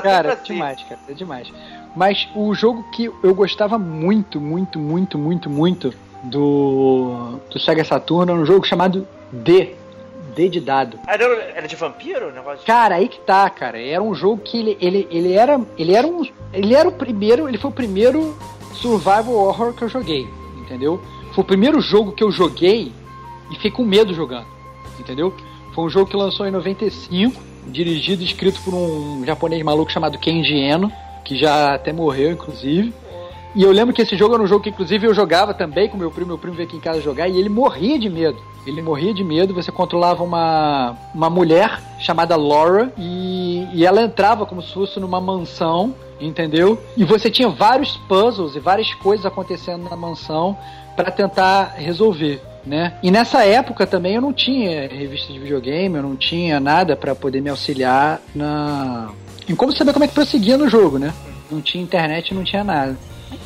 [SPEAKER 1] Cara, assim. demais, cara. É demais. Mas o jogo que eu gostava muito, muito, muito, muito, muito do, do Sega Saturno era um jogo chamado D. D de dado.
[SPEAKER 3] Era, era de vampiro negócio?
[SPEAKER 1] Cara, aí que tá, cara. Era um jogo que ele, ele, ele era. Ele era um. Ele era o primeiro. Ele foi o primeiro survival horror que eu joguei. Entendeu? Foi o primeiro jogo que eu joguei e fiquei com medo jogando. Entendeu? Foi um jogo que lançou em 95, dirigido e escrito por um japonês maluco chamado Kenji Eno, que já até morreu, inclusive. E eu lembro que esse jogo era um jogo que, inclusive, eu jogava também com meu primo. Meu primo veio aqui em casa jogar e ele morria de medo. Ele morria de medo. Você controlava uma, uma mulher chamada Laura e, e ela entrava como se fosse numa mansão, entendeu? E você tinha vários puzzles e várias coisas acontecendo na mansão para tentar resolver. Né? E nessa época também eu não tinha revista de videogame, eu não tinha nada para poder me auxiliar na em como saber como é que prosseguia no jogo, né? Não tinha internet, não tinha nada.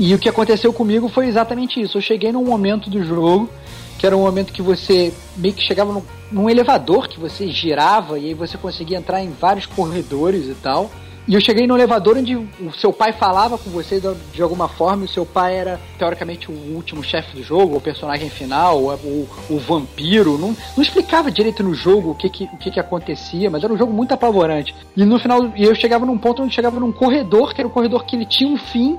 [SPEAKER 1] E o que aconteceu comigo foi exatamente isso. Eu cheguei num momento do jogo que era um momento que você meio que chegava num, num, elevador que você girava e aí você conseguia entrar em vários corredores e tal. E eu cheguei no elevador onde o seu pai falava com você de, alguma forma, e o seu pai era teoricamente o último chefe do jogo, o personagem final, o, o, o vampiro. Não, não, explicava direito no jogo o que que, o que que acontecia, mas era um jogo muito apavorante. E no final, eu chegava num ponto onde chegava num corredor, que era um corredor que ele tinha um fim,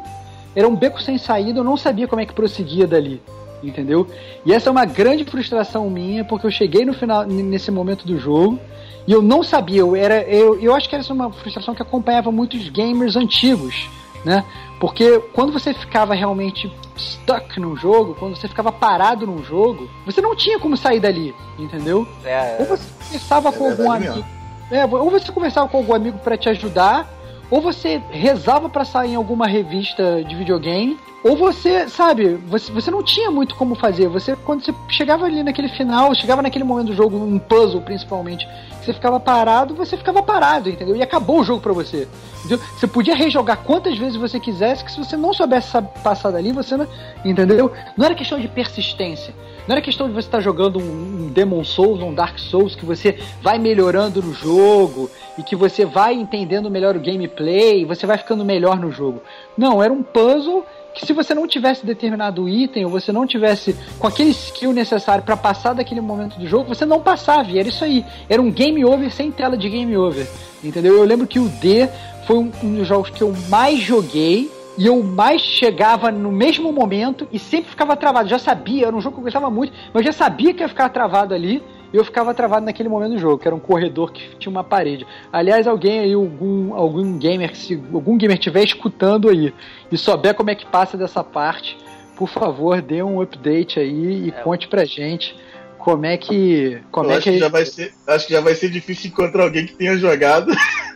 [SPEAKER 1] era um beco sem saída, eu não sabia como é que prosseguia dali. Entendeu? E essa é uma grande frustração minha, porque eu cheguei no final, nesse momento do jogo, e eu não sabia, eu, era, eu, eu acho que essa é uma frustração que acompanhava muitos gamers antigos, né? Porque quando você ficava realmente stuck num jogo, quando você ficava parado num jogo, você não tinha como sair dali, entendeu?
[SPEAKER 3] É,
[SPEAKER 1] ou você conversava é com algum amigo. É, ou você conversava com algum amigo para te ajudar, ou você rezava para sair em alguma revista de videogame, ou você, sabe, você, você não tinha muito como fazer. Você, quando você chegava ali naquele final, chegava naquele momento do jogo, um puzzle principalmente, você ficava parado, você ficava parado, entendeu? E acabou o jogo para você. Entendeu? Você podia rejogar quantas vezes você quisesse, que se você não soubesse passar dali, você não. Entendeu? Não era questão de persistência. Não era questão de você estar jogando um, Demon Souls, um Dark Souls, que você vai melhorando no jogo e que você vai entendendo melhor o gameplay, você vai ficando melhor no jogo. Não, era um puzzle que se você não tivesse determinado item ou você não tivesse com aquele skill necessário para passar daquele momento do jogo, você não passava. E era isso aí. Era um game over sem tela de game over. Entendeu? Eu lembro que o D foi um, um dos jogos que eu mais joguei e eu mais chegava no mesmo momento e sempre ficava travado. Já sabia, era um jogo que eu gostava muito, mas eu já sabia que ia ficar travado ali. e eu ficava travado naquele momento do jogo, que era um corredor que tinha uma parede. Aliás, alguém aí, algum, algum gamer, se algum gamer estiver escutando aí e souber como é que passa dessa parte, por favor, dê um update aí e é. conte pra gente como é que. Como
[SPEAKER 4] eu
[SPEAKER 1] é
[SPEAKER 4] acho que, que já vai ser, acho que já vai ser difícil encontrar alguém que tenha jogado.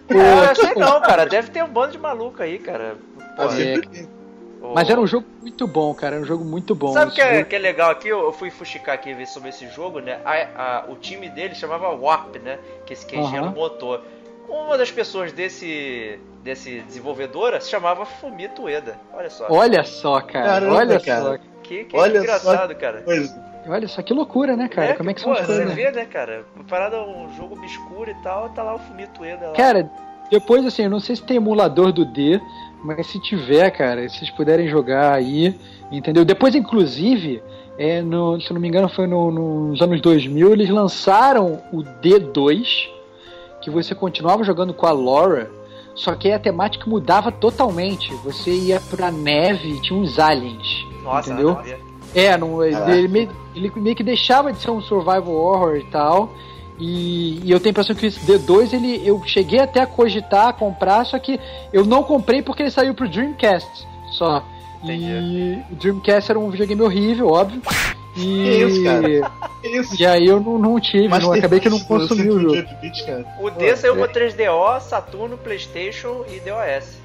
[SPEAKER 3] Pô, é, eu sei não, cara. Deve ter um bando de maluco aí, cara.
[SPEAKER 1] Pô, é. Mas era um jogo muito bom, cara. Era um jogo muito bom.
[SPEAKER 3] Sabe o que, é, que é legal aqui? Eu fui fuxicar aqui ver sobre esse jogo, né? A, a, o time dele chamava Warp, né? Que esse Kenji uhum. motor. Uma das pessoas desse, desse desenvolvedora se chamava Fumito Eda. Olha só.
[SPEAKER 1] Olha só, cara. Caramba, Olha cara. só.
[SPEAKER 3] Que, que Olha engraçado, só. cara.
[SPEAKER 1] Olha só que loucura, né, cara? É, Como é que pô, são as coisas?
[SPEAKER 3] Você vê, né, cara? Parada um jogo obscuro e tal, tá lá o Fumito Eda lá.
[SPEAKER 1] Cara, depois assim, eu não sei se tem emulador do D, mas se tiver, cara, se vocês puderem jogar aí, entendeu? Depois, inclusive, é, no, se eu não me engano, foi no, nos anos 2000, eles lançaram o D2, que você continuava jogando com a Laura, só que a temática mudava totalmente. Você ia pra neve e tinha uns aliens. Nossa, entendeu? É, não, ele, meio, ele meio que deixava de ser um survival horror e tal. E, e, eu tenho a impressão que esse D2 ele, eu cheguei até a cogitar comprar, só que eu não comprei porque ele saiu pro Dreamcast só. Entendi. E o Dreamcast era um videogame horrível, óbvio. E, que isso, cara? Isso? E aí eu não, não tive, não, acabei que eu não consumi o jogo.
[SPEAKER 3] O D saiu pra 3DO, Saturno, Playstation e DOS.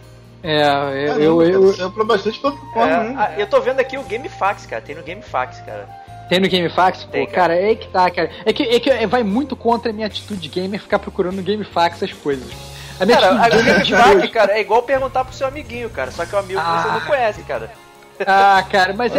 [SPEAKER 1] É, eu. eu, eu, eu,
[SPEAKER 4] pra bastante plataforma, é,
[SPEAKER 3] né? Eu tô vendo aqui o GameFAQs, cara. Tem no GameFAQs, cara.
[SPEAKER 1] Tem no GameFAQs? Pô, Tem, cara. cara, é que tá, cara. É que, é que vai muito contra a minha atitude de gamer ficar procurando no GameFAQs as coisas.
[SPEAKER 3] A minha cara, a GameFAQ, cara, é igual perguntar pro seu amiguinho, cara. Só que o amigo ah. que você não conhece, cara.
[SPEAKER 1] Ah, cara, mas é.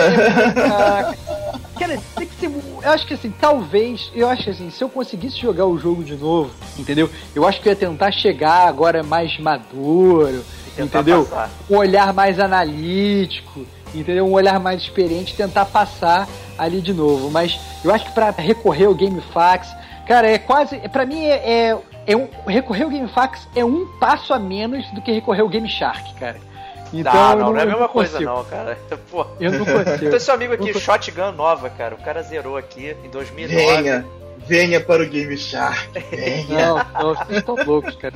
[SPEAKER 1] ah, cara, tem que ser. Eu acho que assim, talvez. Eu acho que assim, se eu conseguisse jogar o jogo de novo, entendeu? Eu acho que eu ia tentar chegar agora mais maduro, entendeu? Passar. Um olhar mais analítico entendeu? Um olhar mais experiente, tentar passar ali de novo. Mas eu acho que para recorrer ao GameFAQs, cara, é quase. para mim é, é, é, um, recorrer ao GameFAQs é um passo a menos do que recorrer ao Game Shark, cara.
[SPEAKER 3] Então, não, não, não, é a mesma coisa não, cara. Pô. Eu não consigo. Então esse amigo aqui, Shotgun nova, cara. O cara zerou aqui em 2009.
[SPEAKER 4] Venha, venha para o Game Shark. Venha.
[SPEAKER 1] Não, não vocês estão loucos, cara.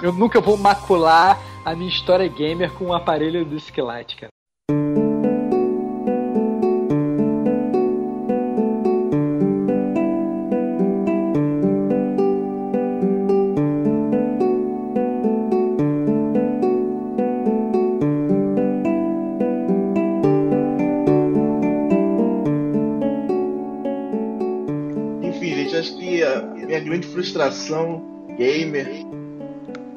[SPEAKER 1] Eu nunca vou macular a minha história gamer com um aparelho do Skillite, cara.
[SPEAKER 4] Frustração gamer.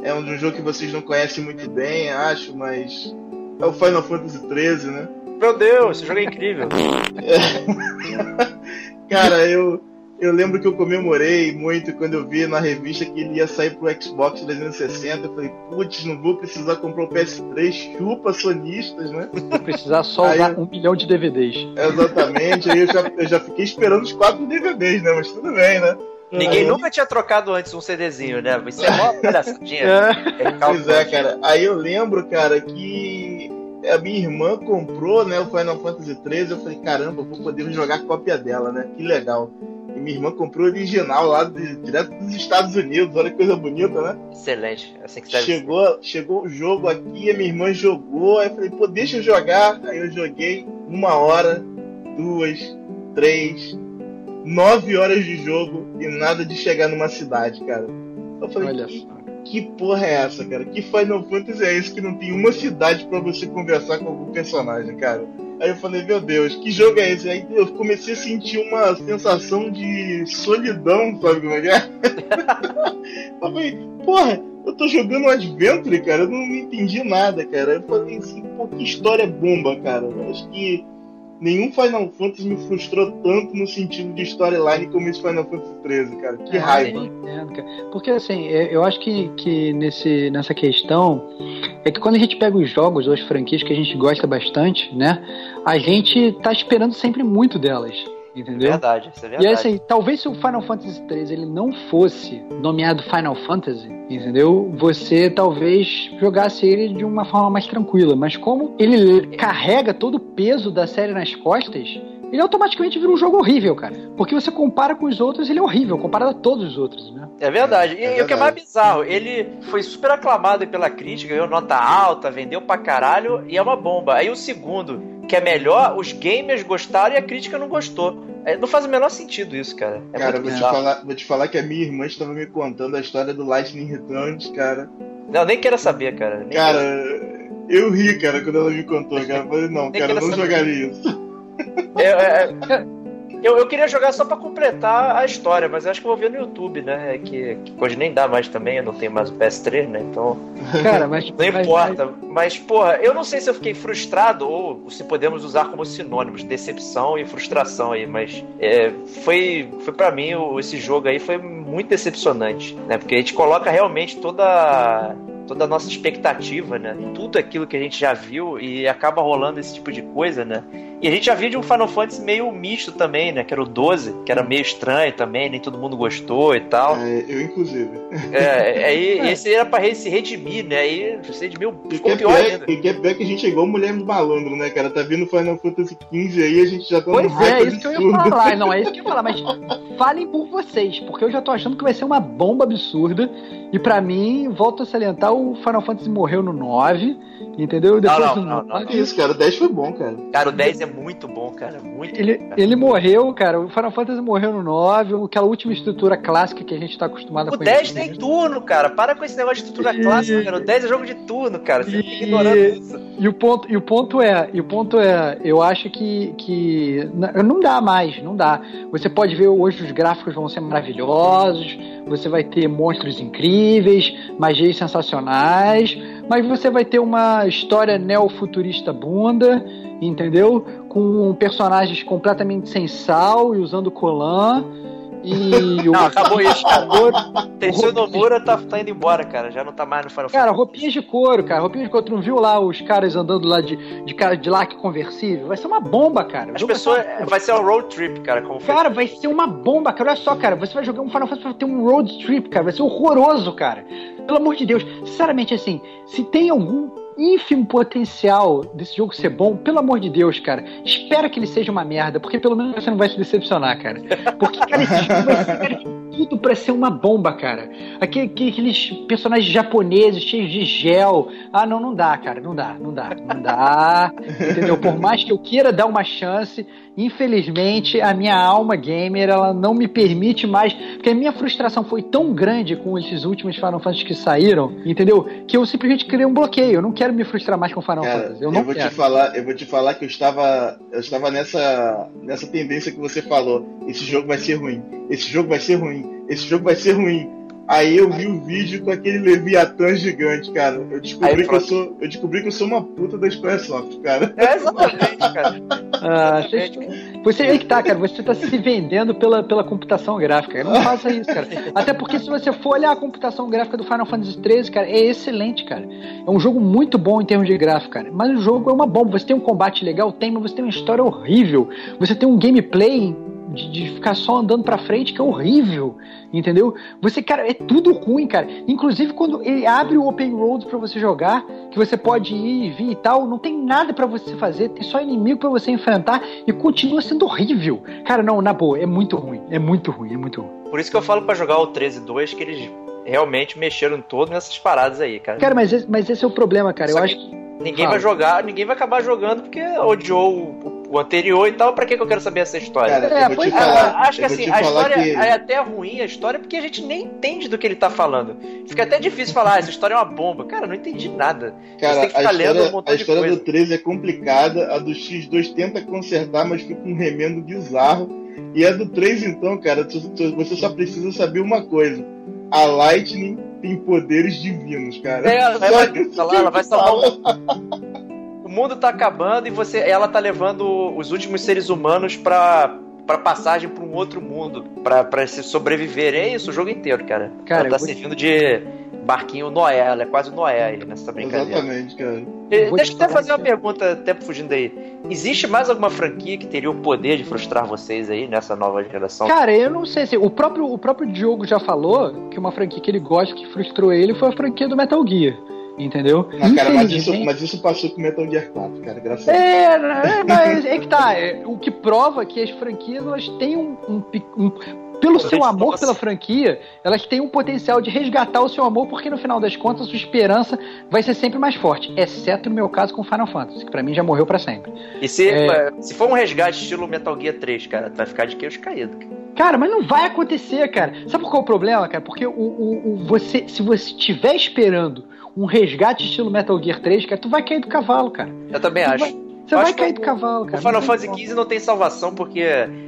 [SPEAKER 4] É um jogo que vocês não conhecem muito bem, acho, mas é o Final Fantasy XIII, né?
[SPEAKER 3] Meu Deus, esse jogo é incrível.
[SPEAKER 4] É. Cara, eu, eu lembro que eu comemorei muito quando eu vi na revista que ele ia sair pro Xbox 360. Eu falei, putz, não vou precisar comprar o PS3, chupa sonistas, né?
[SPEAKER 1] Vou precisar só aí, usar um milhão de DVDs.
[SPEAKER 4] Exatamente, aí eu já, eu já fiquei esperando os quatro DVDs, né? Mas tudo bem, né?
[SPEAKER 3] Ninguém uhum. nunca tinha trocado antes um CDzinho, né? Isso é mó palhaçadinha.
[SPEAKER 4] É. Pois é, cara. Aí eu lembro, cara, que a minha irmã comprou, né, o Final Fantasy XIII. Eu falei, caramba, vou poder jogar cópia dela, né? Que legal. E minha irmã comprou o original lá de, direto dos Estados Unidos. Olha que coisa bonita, né?
[SPEAKER 3] Excelente. Assim que
[SPEAKER 4] chegou, chegou o jogo aqui, a minha irmã jogou. Aí eu falei, pô, deixa eu jogar. Aí eu joguei uma hora, duas, três, nove horas de jogo e nada de chegar numa cidade, cara. Eu falei, Olha que, que porra é essa, cara? Que Final Fantasy é esse que não tem uma cidade para você conversar com algum personagem, cara? Aí eu falei, meu Deus, que jogo é esse? Aí eu comecei a sentir uma sensação de solidão, sabe como é que é? eu falei, porra, eu tô jogando um Adventure, cara, eu não entendi nada, cara. Eu falei assim, pô, que história bomba, cara. Eu acho que nenhum Final Fantasy me frustrou tanto no sentido de storyline como esse Final Fantasy XIII, cara. Que é, raiva. Entendo,
[SPEAKER 1] cara. Porque assim, é, eu acho que, que nesse, nessa questão é que quando a gente pega os jogos ou as franquias que a gente gosta bastante, né? A gente tá esperando sempre muito delas. Entendeu?
[SPEAKER 3] Verdade, isso é verdade.
[SPEAKER 1] E assim, talvez se o Final Fantasy XIII ele não fosse nomeado Final Fantasy, entendeu? Você talvez jogasse ele de uma forma mais tranquila. Mas como ele carrega todo o peso da série nas costas, ele automaticamente vira um jogo horrível, cara. Porque você compara com os outros, ele é horrível, comparado a todos os outros, né?
[SPEAKER 3] É verdade. E,
[SPEAKER 4] É
[SPEAKER 3] e o que é mais
[SPEAKER 4] verdade.
[SPEAKER 3] bizarro, ele foi super aclamado pela crítica, ganhou nota alta, vendeu pra caralho e é uma bomba. Aí o segundo, que é melhor, os gamers gostaram e a crítica não gostou. É, não faz o menor sentido isso, cara. É
[SPEAKER 4] cara, vou te, falar, vou te falar que a minha irmã estava me contando a história do Lightning Returns, cara.
[SPEAKER 3] Não, nem quero saber, cara. Nem
[SPEAKER 4] Cara,
[SPEAKER 3] quero-
[SPEAKER 4] eu ri, cara, quando ela me contou, cara. Eu falei, não,
[SPEAKER 3] Nem
[SPEAKER 4] cara, eu não
[SPEAKER 3] saber.
[SPEAKER 4] jogaria isso.
[SPEAKER 3] É, é, é, eu, eu queria jogar só pra completar a história, mas eu acho que eu vou ver no YouTube, né? É que, que hoje nem dá mais também, eu não tenho mais o PS3, né? Então.
[SPEAKER 1] Cara, mas.
[SPEAKER 3] Não
[SPEAKER 1] mas-
[SPEAKER 3] importa, mas, porra, eu não sei se eu fiquei frustrado ou se podemos usar como sinônimos, decepção e frustração aí, mas é, foi, foi para mim, esse jogo aí foi muito decepcionante, né? Porque a gente coloca realmente toda toda a nossa expectativa, né? Tudo aquilo que a gente já viu e acaba rolando esse tipo de coisa, né? E a gente já viu de um Final Fantasy meio misto também, né? Que era o 12, que era meio estranho também, nem todo mundo gostou e tal.
[SPEAKER 4] É, eu, inclusive.
[SPEAKER 3] É, aí esse era pra se redimir, né? Aí se redimiu,
[SPEAKER 4] E que,
[SPEAKER 3] ficou
[SPEAKER 4] é
[SPEAKER 3] pior
[SPEAKER 4] pior,
[SPEAKER 3] ainda.
[SPEAKER 4] e que é pior que a gente é igual mulher malandro, né, cara? Tá vindo Final Fantasy XV aí, a gente já tá
[SPEAKER 1] Pois
[SPEAKER 4] num
[SPEAKER 1] é,
[SPEAKER 4] hype
[SPEAKER 1] isso que eu ia falar. Não, é isso que eu ia falar, mas falem por vocês, porque eu já tô achando que vai ser uma bomba absurda. E pra mim, volto a salientar, o Final Fantasy morreu no 9, entendeu? Depois
[SPEAKER 3] não,
[SPEAKER 1] do
[SPEAKER 3] não, não,
[SPEAKER 1] 9,
[SPEAKER 4] Que isso, cara, o 10 foi bom, cara.
[SPEAKER 3] Cara, o 10 é muito bom, cara. Muito
[SPEAKER 1] Ele,
[SPEAKER 3] bom, cara.
[SPEAKER 1] ele morreu, cara. O Final Fantasy morreu no 9, aquela última estrutura clássica que a gente tá acostumado a
[SPEAKER 3] O
[SPEAKER 1] conhecer.
[SPEAKER 3] 10 tem turno, cara. Para com esse negócio de estrutura
[SPEAKER 1] E-
[SPEAKER 3] clássica, cara. O 10 é jogo de turno, cara. Você
[SPEAKER 1] E-
[SPEAKER 3] fica ignorando isso.
[SPEAKER 1] E o ponto, e o ponto é, e o ponto é, eu acho que, que não dá mais, não dá. Você pode ver hoje os gráficos vão ser maravilhosos, você vai ter monstros incríveis, magias sensacionais, mas você vai ter uma história neofuturista bunda, entendeu? Com personagens completamente sem sal e usando colan. E o
[SPEAKER 3] Não, acabou isso, cara. Tetsuya Nomura tá, tá indo embora, cara. Já não tá mais no Final
[SPEAKER 1] Cara, roupinhas de couro, cara. Roupinhas de couro. Tu não viu lá os caras andando lá de, de cara de laque conversível? Vai ser uma bomba, cara.
[SPEAKER 3] As
[SPEAKER 1] vai uma
[SPEAKER 3] pessoas. Vai ser um road trip, cara. Como foi.
[SPEAKER 1] Cara, vai ser uma bomba, cara. Olha só, cara. Você vai jogar um Final Fantasy vai ter um road trip, cara. Vai ser horroroso, cara. Pelo amor de Deus. Sinceramente, assim, se tem algum ínfimo potencial desse jogo ser bom, pelo amor de Deus, cara, espera que ele seja uma merda, porque pelo menos você não vai se decepcionar, cara. Porque, cara, esse jogo vai ser tudo pra ser uma bomba, cara. Aquele- Aqueles personagens japoneses cheios de gel. Ah, não, não dá, cara. Não dá, não dá, não dá. Entendeu? Por mais que eu queira dar uma chance, infelizmente a minha alma gamer ela não me permite mais, porque a minha frustração foi tão grande com esses últimos Final Fantasy que saíram, entendeu? Que eu simplesmente criei um bloqueio. Eu não quero me frustrar mais com Final
[SPEAKER 4] Cara,
[SPEAKER 1] Fantasy.
[SPEAKER 4] eu,
[SPEAKER 1] Eu não
[SPEAKER 4] vou
[SPEAKER 1] quero.
[SPEAKER 4] te falar, eu vou te falar que eu estava, eu estava nessa, nessa tendência que você falou. Esse jogo vai ser ruim. Esse jogo vai ser ruim. Esse jogo vai ser ruim. Aí eu vi o vídeo com aquele Leviatã gigante, cara. Eu descobri
[SPEAKER 3] Aí
[SPEAKER 4] que eu sou, eu descobri que eu sou uma puta da Squaresoft, cara.
[SPEAKER 3] É, exatamente, cara.
[SPEAKER 1] Ah, vocês- você aí que tá, cara. Você tá se vendendo pela, pela computação gráfica. Não faça isso, cara. Até porque se você for olhar a computação gráfica do Final Fantasy XIII, cara, é excelente, cara. É um jogo muito bom em termos de gráfico, cara. Mas o jogo é uma bomba. Você tem um combate legal, tem, mas você tem uma história horrível. Você tem um gameplay de, de ficar só andando pra frente que é horrível, entendeu? Você, cara, é tudo ruim, cara. Inclusive quando ele abre o open road pra você jogar, que você pode ir e vir e tal, não tem nada pra você fazer, tem só inimigo pra você enfrentar e continua sendo horrível. Cara, não, na boa, é muito ruim, é muito ruim, é muito ruim.
[SPEAKER 3] Por isso que eu falo pra jogar o 13-2 que eles realmente mexeram todo nessas paradas aí, cara.
[SPEAKER 1] Cara, mas esse, mas esse é o problema, cara. Eu
[SPEAKER 3] Só
[SPEAKER 1] acho
[SPEAKER 3] que
[SPEAKER 1] que
[SPEAKER 3] Ninguém
[SPEAKER 1] Fala.
[SPEAKER 3] vai jogar, ninguém vai acabar jogando porque odiou o, o anterior e tal. Pra que, que eu quero saber essa história?
[SPEAKER 4] Cara,
[SPEAKER 1] É,
[SPEAKER 4] eu vou te
[SPEAKER 1] é.
[SPEAKER 4] falar.
[SPEAKER 3] Ah, acho que
[SPEAKER 4] eu vou
[SPEAKER 3] assim,
[SPEAKER 4] te
[SPEAKER 3] a história
[SPEAKER 4] que-
[SPEAKER 3] é até ruim, a história, porque a gente nem entende do que ele tá falando. Fica até difícil falar, ah, essa história é uma bomba. Cara, eu não entendi nada.
[SPEAKER 4] Cara,
[SPEAKER 3] Você tem que
[SPEAKER 4] a
[SPEAKER 3] ficar lendo
[SPEAKER 4] história,
[SPEAKER 3] um montão
[SPEAKER 4] a
[SPEAKER 3] de
[SPEAKER 4] história
[SPEAKER 3] coisa.
[SPEAKER 4] do 13 é complicada, a do X2 tenta consertar, mas fica um remendo bizarro. E a do 3, então, cara, tu- tu- você só precisa saber uma coisa. A Lightning tem poderes divinos, cara.
[SPEAKER 3] É, ela vai, ela
[SPEAKER 4] eu
[SPEAKER 3] vai salvar O mundo tá acabando e você, ela tá levando os últimos seres humanos pra, pra passagem pra um outro mundo, pra, pra se sobreviver. É isso o jogo inteiro, cara.
[SPEAKER 1] Cara,
[SPEAKER 3] ela tá servindo de barquinho Noé, ela é quase o Noé aí nessa brincadeira.
[SPEAKER 4] Exatamente, cara.
[SPEAKER 3] Deixa eu até fazer uma
[SPEAKER 1] que-
[SPEAKER 3] pergunta, até fugindo aí. Existe mais alguma franquia que teria o poder de frustrar vocês aí nessa nova geração?
[SPEAKER 1] Cara, eu não sei se. O próprio, o próprio Diogo já falou que uma franquia que ele gosta que frustrou ele foi a franquia do Metal Gear. Entendeu?
[SPEAKER 4] Não, cara, mas isso, mas isso passou com Metal Gear 4, cara, graças
[SPEAKER 1] é, a Deus. É, mas é que tá, é, o que prova que as franquias elas têm um, um, um pelo seu amor pela franquia, elas têm um potencial de resgatar o seu amor, porque no final das contas a sua esperança vai ser sempre mais forte, exceto no meu caso com Final Fantasy, que pra mim já morreu para sempre.
[SPEAKER 3] E se, é... se for um resgate estilo Metal Gear 3, cara, tu vai ficar de queixo caído.
[SPEAKER 1] Cara, mas não vai acontecer, cara. Sabe qual é o problema, cara? Porque o, o, o você, se você estiver esperando um resgate estilo Metal Gear 3, cara, tu vai cair do cavalo, cara.
[SPEAKER 3] Eu também tu acho.
[SPEAKER 1] Vai, você vai cair do cavalo, cara.
[SPEAKER 3] O Final Fantasy XV não tem salvação porque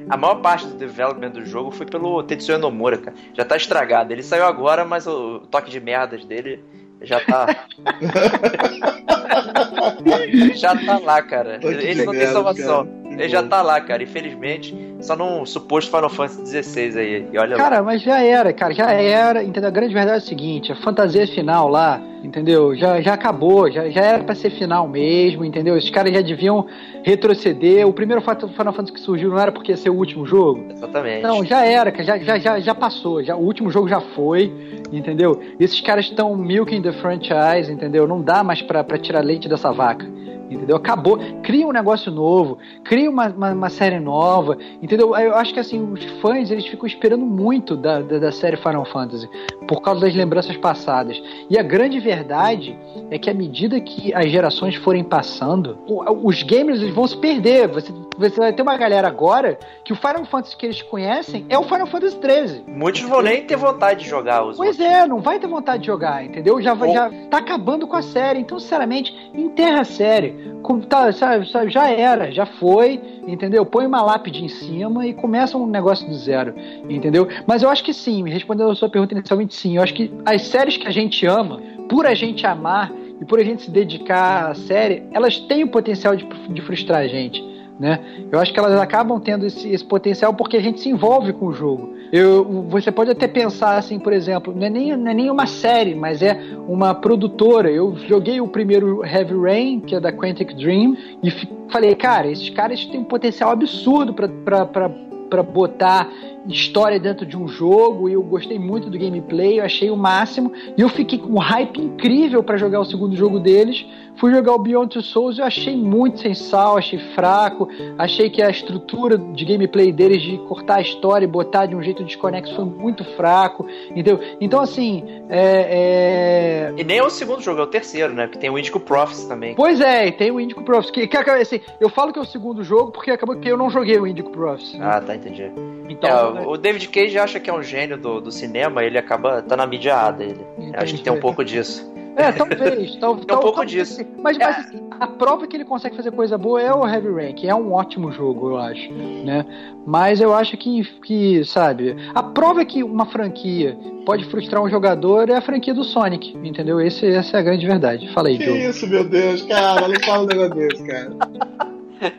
[SPEAKER 3] a maior parte do development do jogo foi pelo Tetsuya Nomura, cara. Já tá estragado. Ele saiu agora, mas o toque de merdas dele já tá. já tá lá, cara. Ele não tem salvação. Cara. Ele já tá lá, cara. Infelizmente, só num suposto Final Fantasy XVI aí. E olha
[SPEAKER 1] cara,
[SPEAKER 3] lá.
[SPEAKER 1] mas já era, cara. Já era. Entendeu? A grande verdade é o seguinte: a fantasia final lá, entendeu? Já, já acabou. Já, já era pra ser final mesmo, entendeu? Esses caras já deviam retroceder. O primeiro Final Fantasy que surgiu não era porque ia ser o último jogo.
[SPEAKER 3] Exatamente.
[SPEAKER 1] Não, já era, cara. Já, já, já, já passou. Já, o último jogo já foi, entendeu? Esses caras estão milking the franchise, entendeu? Não dá mais pra, pra tirar leite dessa vaca entendeu? Acabou. Cria um negócio novo, cria uma, uma, uma, série nova, entendeu? Eu acho que assim, os fãs eles ficam esperando muito da, da, da, série Final Fantasy por causa das lembranças passadas. E a grande verdade é que à medida que as gerações forem passando, os gamers eles vão se perder. Você, você vai ter uma galera agora que o Final Fantasy que eles conhecem é o Final Fantasy 13.
[SPEAKER 3] Muitos vão nem ter vontade de jogar os
[SPEAKER 1] Pois outros. é, não vai ter vontade de jogar, entendeu? Já, vai, já tá acabando com a série. Então, sinceramente, enterra a série tá, sabe, já era, já foi, entendeu? Põe uma lápide em cima e começa um negócio do zero, entendeu? Mas eu acho que sim, respondendo a sua pergunta inicialmente, sim. Eu acho que as séries que a gente ama, por a gente amar e por a gente se dedicar à série, elas têm o potencial de, de frustrar a gente. Né? Eu acho que elas acabam tendo esse, esse, potencial porque a gente se envolve com o jogo. Eu, você pode até pensar assim, por exemplo, não é, nem, não é nem uma série, mas é uma produtora. Eu joguei o primeiro Heavy Rain, que é da Quantic Dream, e falei, cara, esses caras têm um potencial absurdo para botar história dentro de um jogo e eu gostei muito do gameplay, eu achei o máximo e eu fiquei com um hype incrível para jogar o segundo jogo deles. Fui jogar o Beyond Two Souls e eu achei muito sem sal, achei fraco, achei que a estrutura de gameplay deles de cortar a história e botar de um jeito desconexo foi muito fraco, entendeu? Então assim, é,
[SPEAKER 3] é... E nem é o segundo jogo, é o terceiro, né? Porque tem o Indigo Profits também.
[SPEAKER 1] Pois é, tem o Indigo Profits, que, que assim, eu falo que é o segundo jogo porque acabou que eu não joguei o Indigo Profits.
[SPEAKER 3] Né? Ah, tá, entendi. Então, é, o David Cage acha que é um gênio do, do cinema, ele acaba tá na mídia ele. Acho que tem um pouco disso.
[SPEAKER 1] É, talvez. Tal,
[SPEAKER 3] tem um pouco disso.
[SPEAKER 1] Mas, é. mas assim, a prova que ele consegue fazer coisa boa é o Heavy Rain, que é um ótimo jogo, eu acho, né? Mas eu acho que, que, sabe, a prova que uma franquia pode frustrar um jogador é a franquia do Sonic, entendeu? Esse, essa é a grande verdade. Fala aí,
[SPEAKER 4] Que
[SPEAKER 1] Diogo.
[SPEAKER 4] isso, meu Deus, cara, não fala um negócio desse, cara.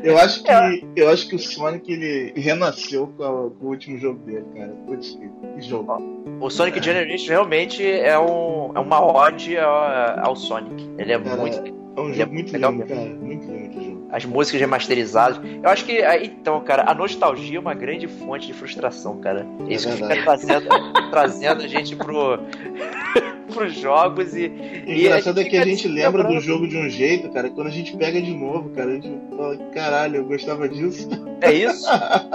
[SPEAKER 4] Eu acho que, eu acho que o Sonic ele renasceu com, a, com o último jogo dele, cara. Putz, que jogo.
[SPEAKER 3] O Sonic é. Generation realmente é, um, é uma ode ao, ao Sonic. Ele é
[SPEAKER 4] cara,
[SPEAKER 3] muito.
[SPEAKER 4] É um jogo é muito legal, lindo, cara. Muito lindo jogo.
[SPEAKER 3] As músicas remasterizadas. Eu acho que, então, cara, a nostalgia é uma grande fonte de frustração, cara. É isso que fica trazendo, trazendo a gente pro. pros jogos e.
[SPEAKER 4] O engraçado é que a gente lembra do jogo de um jeito, cara, e quando a gente pega de novo, cara, a gente fala, caralho, eu gostava disso.
[SPEAKER 3] É isso?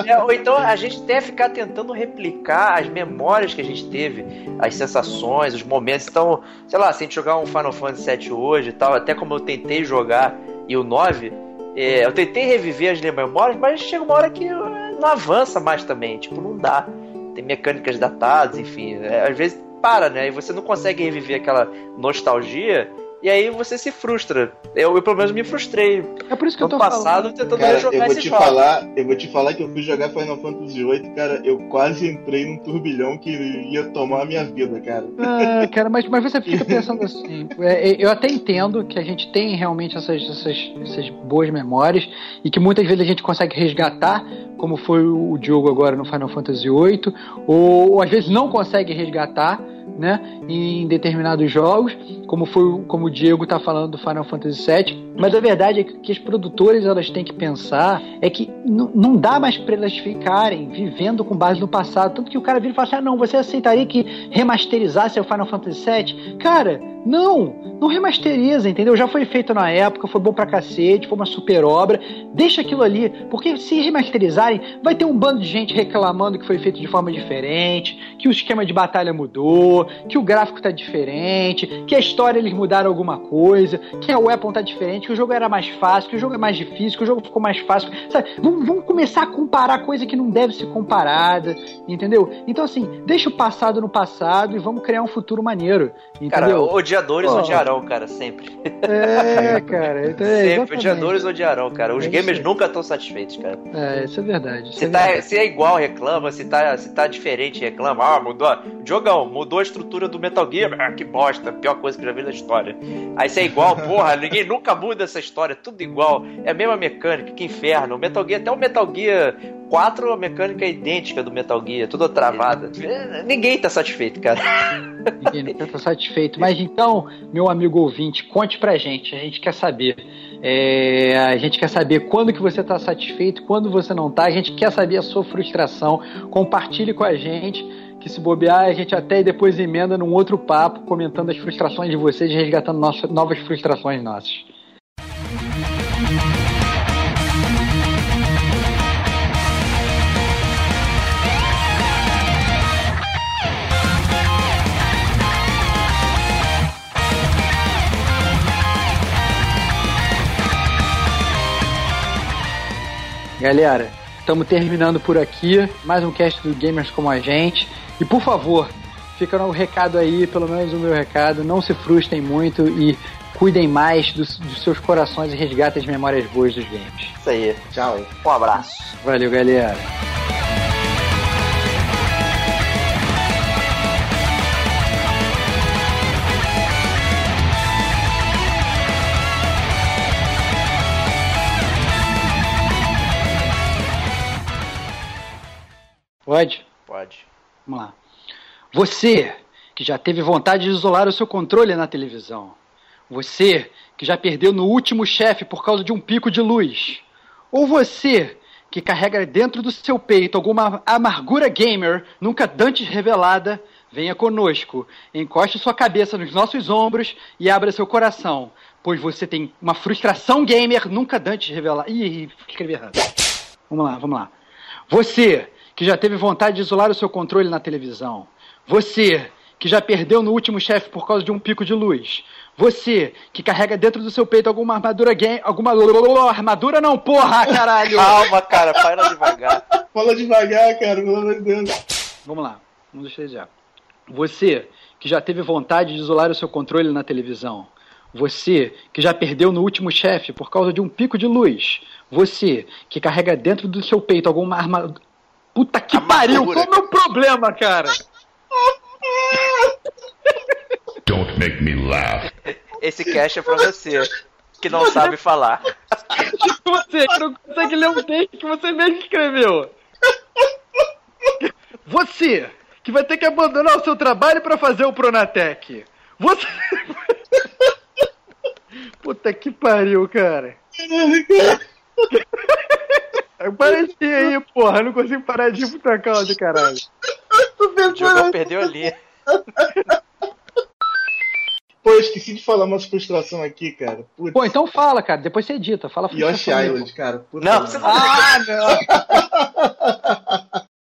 [SPEAKER 3] é, ou então a gente deve ficar tentando replicar as memórias que a gente teve, as sensações, os momentos. Então, sei lá, se a gente jogar um Final Fantasy VII hoje e tal, até como eu tentei jogar e o 9, é, eu tentei reviver as memórias, mas chega uma hora que não avança mais também, tipo, não dá. Tem mecânicas datadas, enfim. É, às vezes para, né? E você não consegue reviver aquela nostalgia e aí você se frustra. Eu, eu pelo menos me frustrei.
[SPEAKER 1] É por isso que eu tô
[SPEAKER 3] passado
[SPEAKER 1] falando.
[SPEAKER 3] tentando
[SPEAKER 4] cara,
[SPEAKER 3] jogar
[SPEAKER 4] eu vou
[SPEAKER 3] esse
[SPEAKER 4] te
[SPEAKER 3] jogo.
[SPEAKER 4] falar, Eu vou te falar que eu fui jogar Final Fantasy VIII, cara, eu quase entrei num turbilhão que ia tomar a minha vida, cara.
[SPEAKER 1] Ah, cara, mas, mas você fica pensando assim. É, é, eu até entendo que a gente tem realmente essas, essas, essas boas memórias e que muitas vezes a gente consegue resgatar, como foi o Diogo agora no Final Fantasy VIII, ou, ou às vezes não consegue resgatar né, em determinados jogos, como foi como o Diego está falando do Final Fantasy VII. Mas a verdade é que, que as produtoras elas têm que pensar é que não dá mais para elas ficarem vivendo com base no passado. Tanto que o cara vira e fala assim: ah, não, você aceitaria que remasterizasse o Final Fantasy VII? Cara, Não, não remasteriza, entendeu? Já foi feito na época, foi bom pra cacete, foi uma super obra. Deixa aquilo ali, porque se remasterizarem, vai ter um bando de gente reclamando que foi feito de forma diferente, que o esquema de batalha mudou, que o gráfico tá diferente, que a história eles mudaram alguma coisa, que a weapon tá diferente, que o jogo era mais fácil, que o jogo é mais difícil, que o jogo ficou mais fácil. Sabe? Vamos, vamos começar a comparar coisa que não deve ser comparada, entendeu? Então, assim, deixa o passado no passado e vamos criar um futuro maneiro. Entendeu?
[SPEAKER 3] Cara, odiadores oh. odiarão, cara, sempre.
[SPEAKER 1] É, cara. Então é,
[SPEAKER 3] sempre, odiadores odiarão, cara. Os é gamers nunca estão satisfeitos, cara.
[SPEAKER 1] É, isso é verdade. Isso
[SPEAKER 3] se,
[SPEAKER 1] é
[SPEAKER 3] tá,
[SPEAKER 1] verdade.
[SPEAKER 3] se é igual, reclama. Se tá, se tá diferente, reclama. Ah, mudou. Jogão, mudou a estrutura do Metal Gear. Ah, que bosta. Pior coisa que já vi na história. Aí se é igual, porra, ninguém nunca muda essa história. Tudo igual. É a mesma mecânica, que inferno. O Metal Gear, até o Metal Gear 4, a mecânica é idêntica do Metal Gear, toda travada. Ninguém tá satisfeito, cara.
[SPEAKER 1] Ninguém tá satisfeito. Mas então, meu amigo ouvinte, conte pra gente. A gente quer saber. É, a gente quer saber quando que você está satisfeito, quando você não está. A gente quer saber a sua frustração. Compartilhe com a gente. Que se bobear, a gente até depois emenda num outro papo, comentando as frustrações de vocês, resgatando nossas, novas frustrações nossas. Galera, estamos terminando por aqui. Mais um cast do Gamers como a gente. E por favor, fica no recado aí, pelo menos o meu recado. Não se frustrem muito e cuidem mais dos, dos seus corações e resgatem as memórias boas dos games.
[SPEAKER 3] Isso aí. Tchau. Um abraço.
[SPEAKER 1] Valeu, galera. Pode?
[SPEAKER 3] Pode.
[SPEAKER 1] Vamos lá. Você que já teve vontade de isolar o seu controle na televisão. Você que já perdeu no último chefe por causa de um pico de luz. Ou você que carrega dentro do seu peito alguma amargura gamer nunca dantes revelada, venha conosco. Encoste sua cabeça nos nossos ombros e abra seu coração, pois você tem uma frustração gamer nunca dantes revelada. Ih, escrevi errado. Vamos lá, vamos lá. Você que já teve vontade de isolar o seu controle na televisão. Você, que já perdeu no último chefe por causa de um pico de luz. Você, que carrega dentro do seu peito alguma armadura game. Alguma. Armadura não, porra, caralho!
[SPEAKER 3] Calma, cara, fala devagar.
[SPEAKER 4] Fala devagar, cara, pelo amor de Deus.
[SPEAKER 1] Vamos lá, vamos deixar já. Você, que já teve vontade de isolar o seu controle na televisão. Você, que já perdeu no último chefe por causa de um pico de luz. Você, que carrega dentro do seu peito alguma armadura. Puta que pariu, qual é o meu problema, cara?
[SPEAKER 2] Don't make me laugh.
[SPEAKER 3] Esse cash é pra você, que não sabe falar.
[SPEAKER 1] Você que não consegue ler um texto que você mesmo escreveu. Você, que vai ter que abandonar o seu trabalho para fazer o Pronatec. Você. Puta que pariu, cara. Parece aí, porra. Eu não consigo parar de ir puta calda, caralho.
[SPEAKER 3] O Jogão perdeu ali.
[SPEAKER 4] Pô, eu esqueci de falar uma frustração aqui, cara.
[SPEAKER 1] Putz. Pô, então fala, cara. Depois você edita. Fala
[SPEAKER 4] Yoshi Island, cara.
[SPEAKER 3] Puta não, você não.
[SPEAKER 1] Ah, não!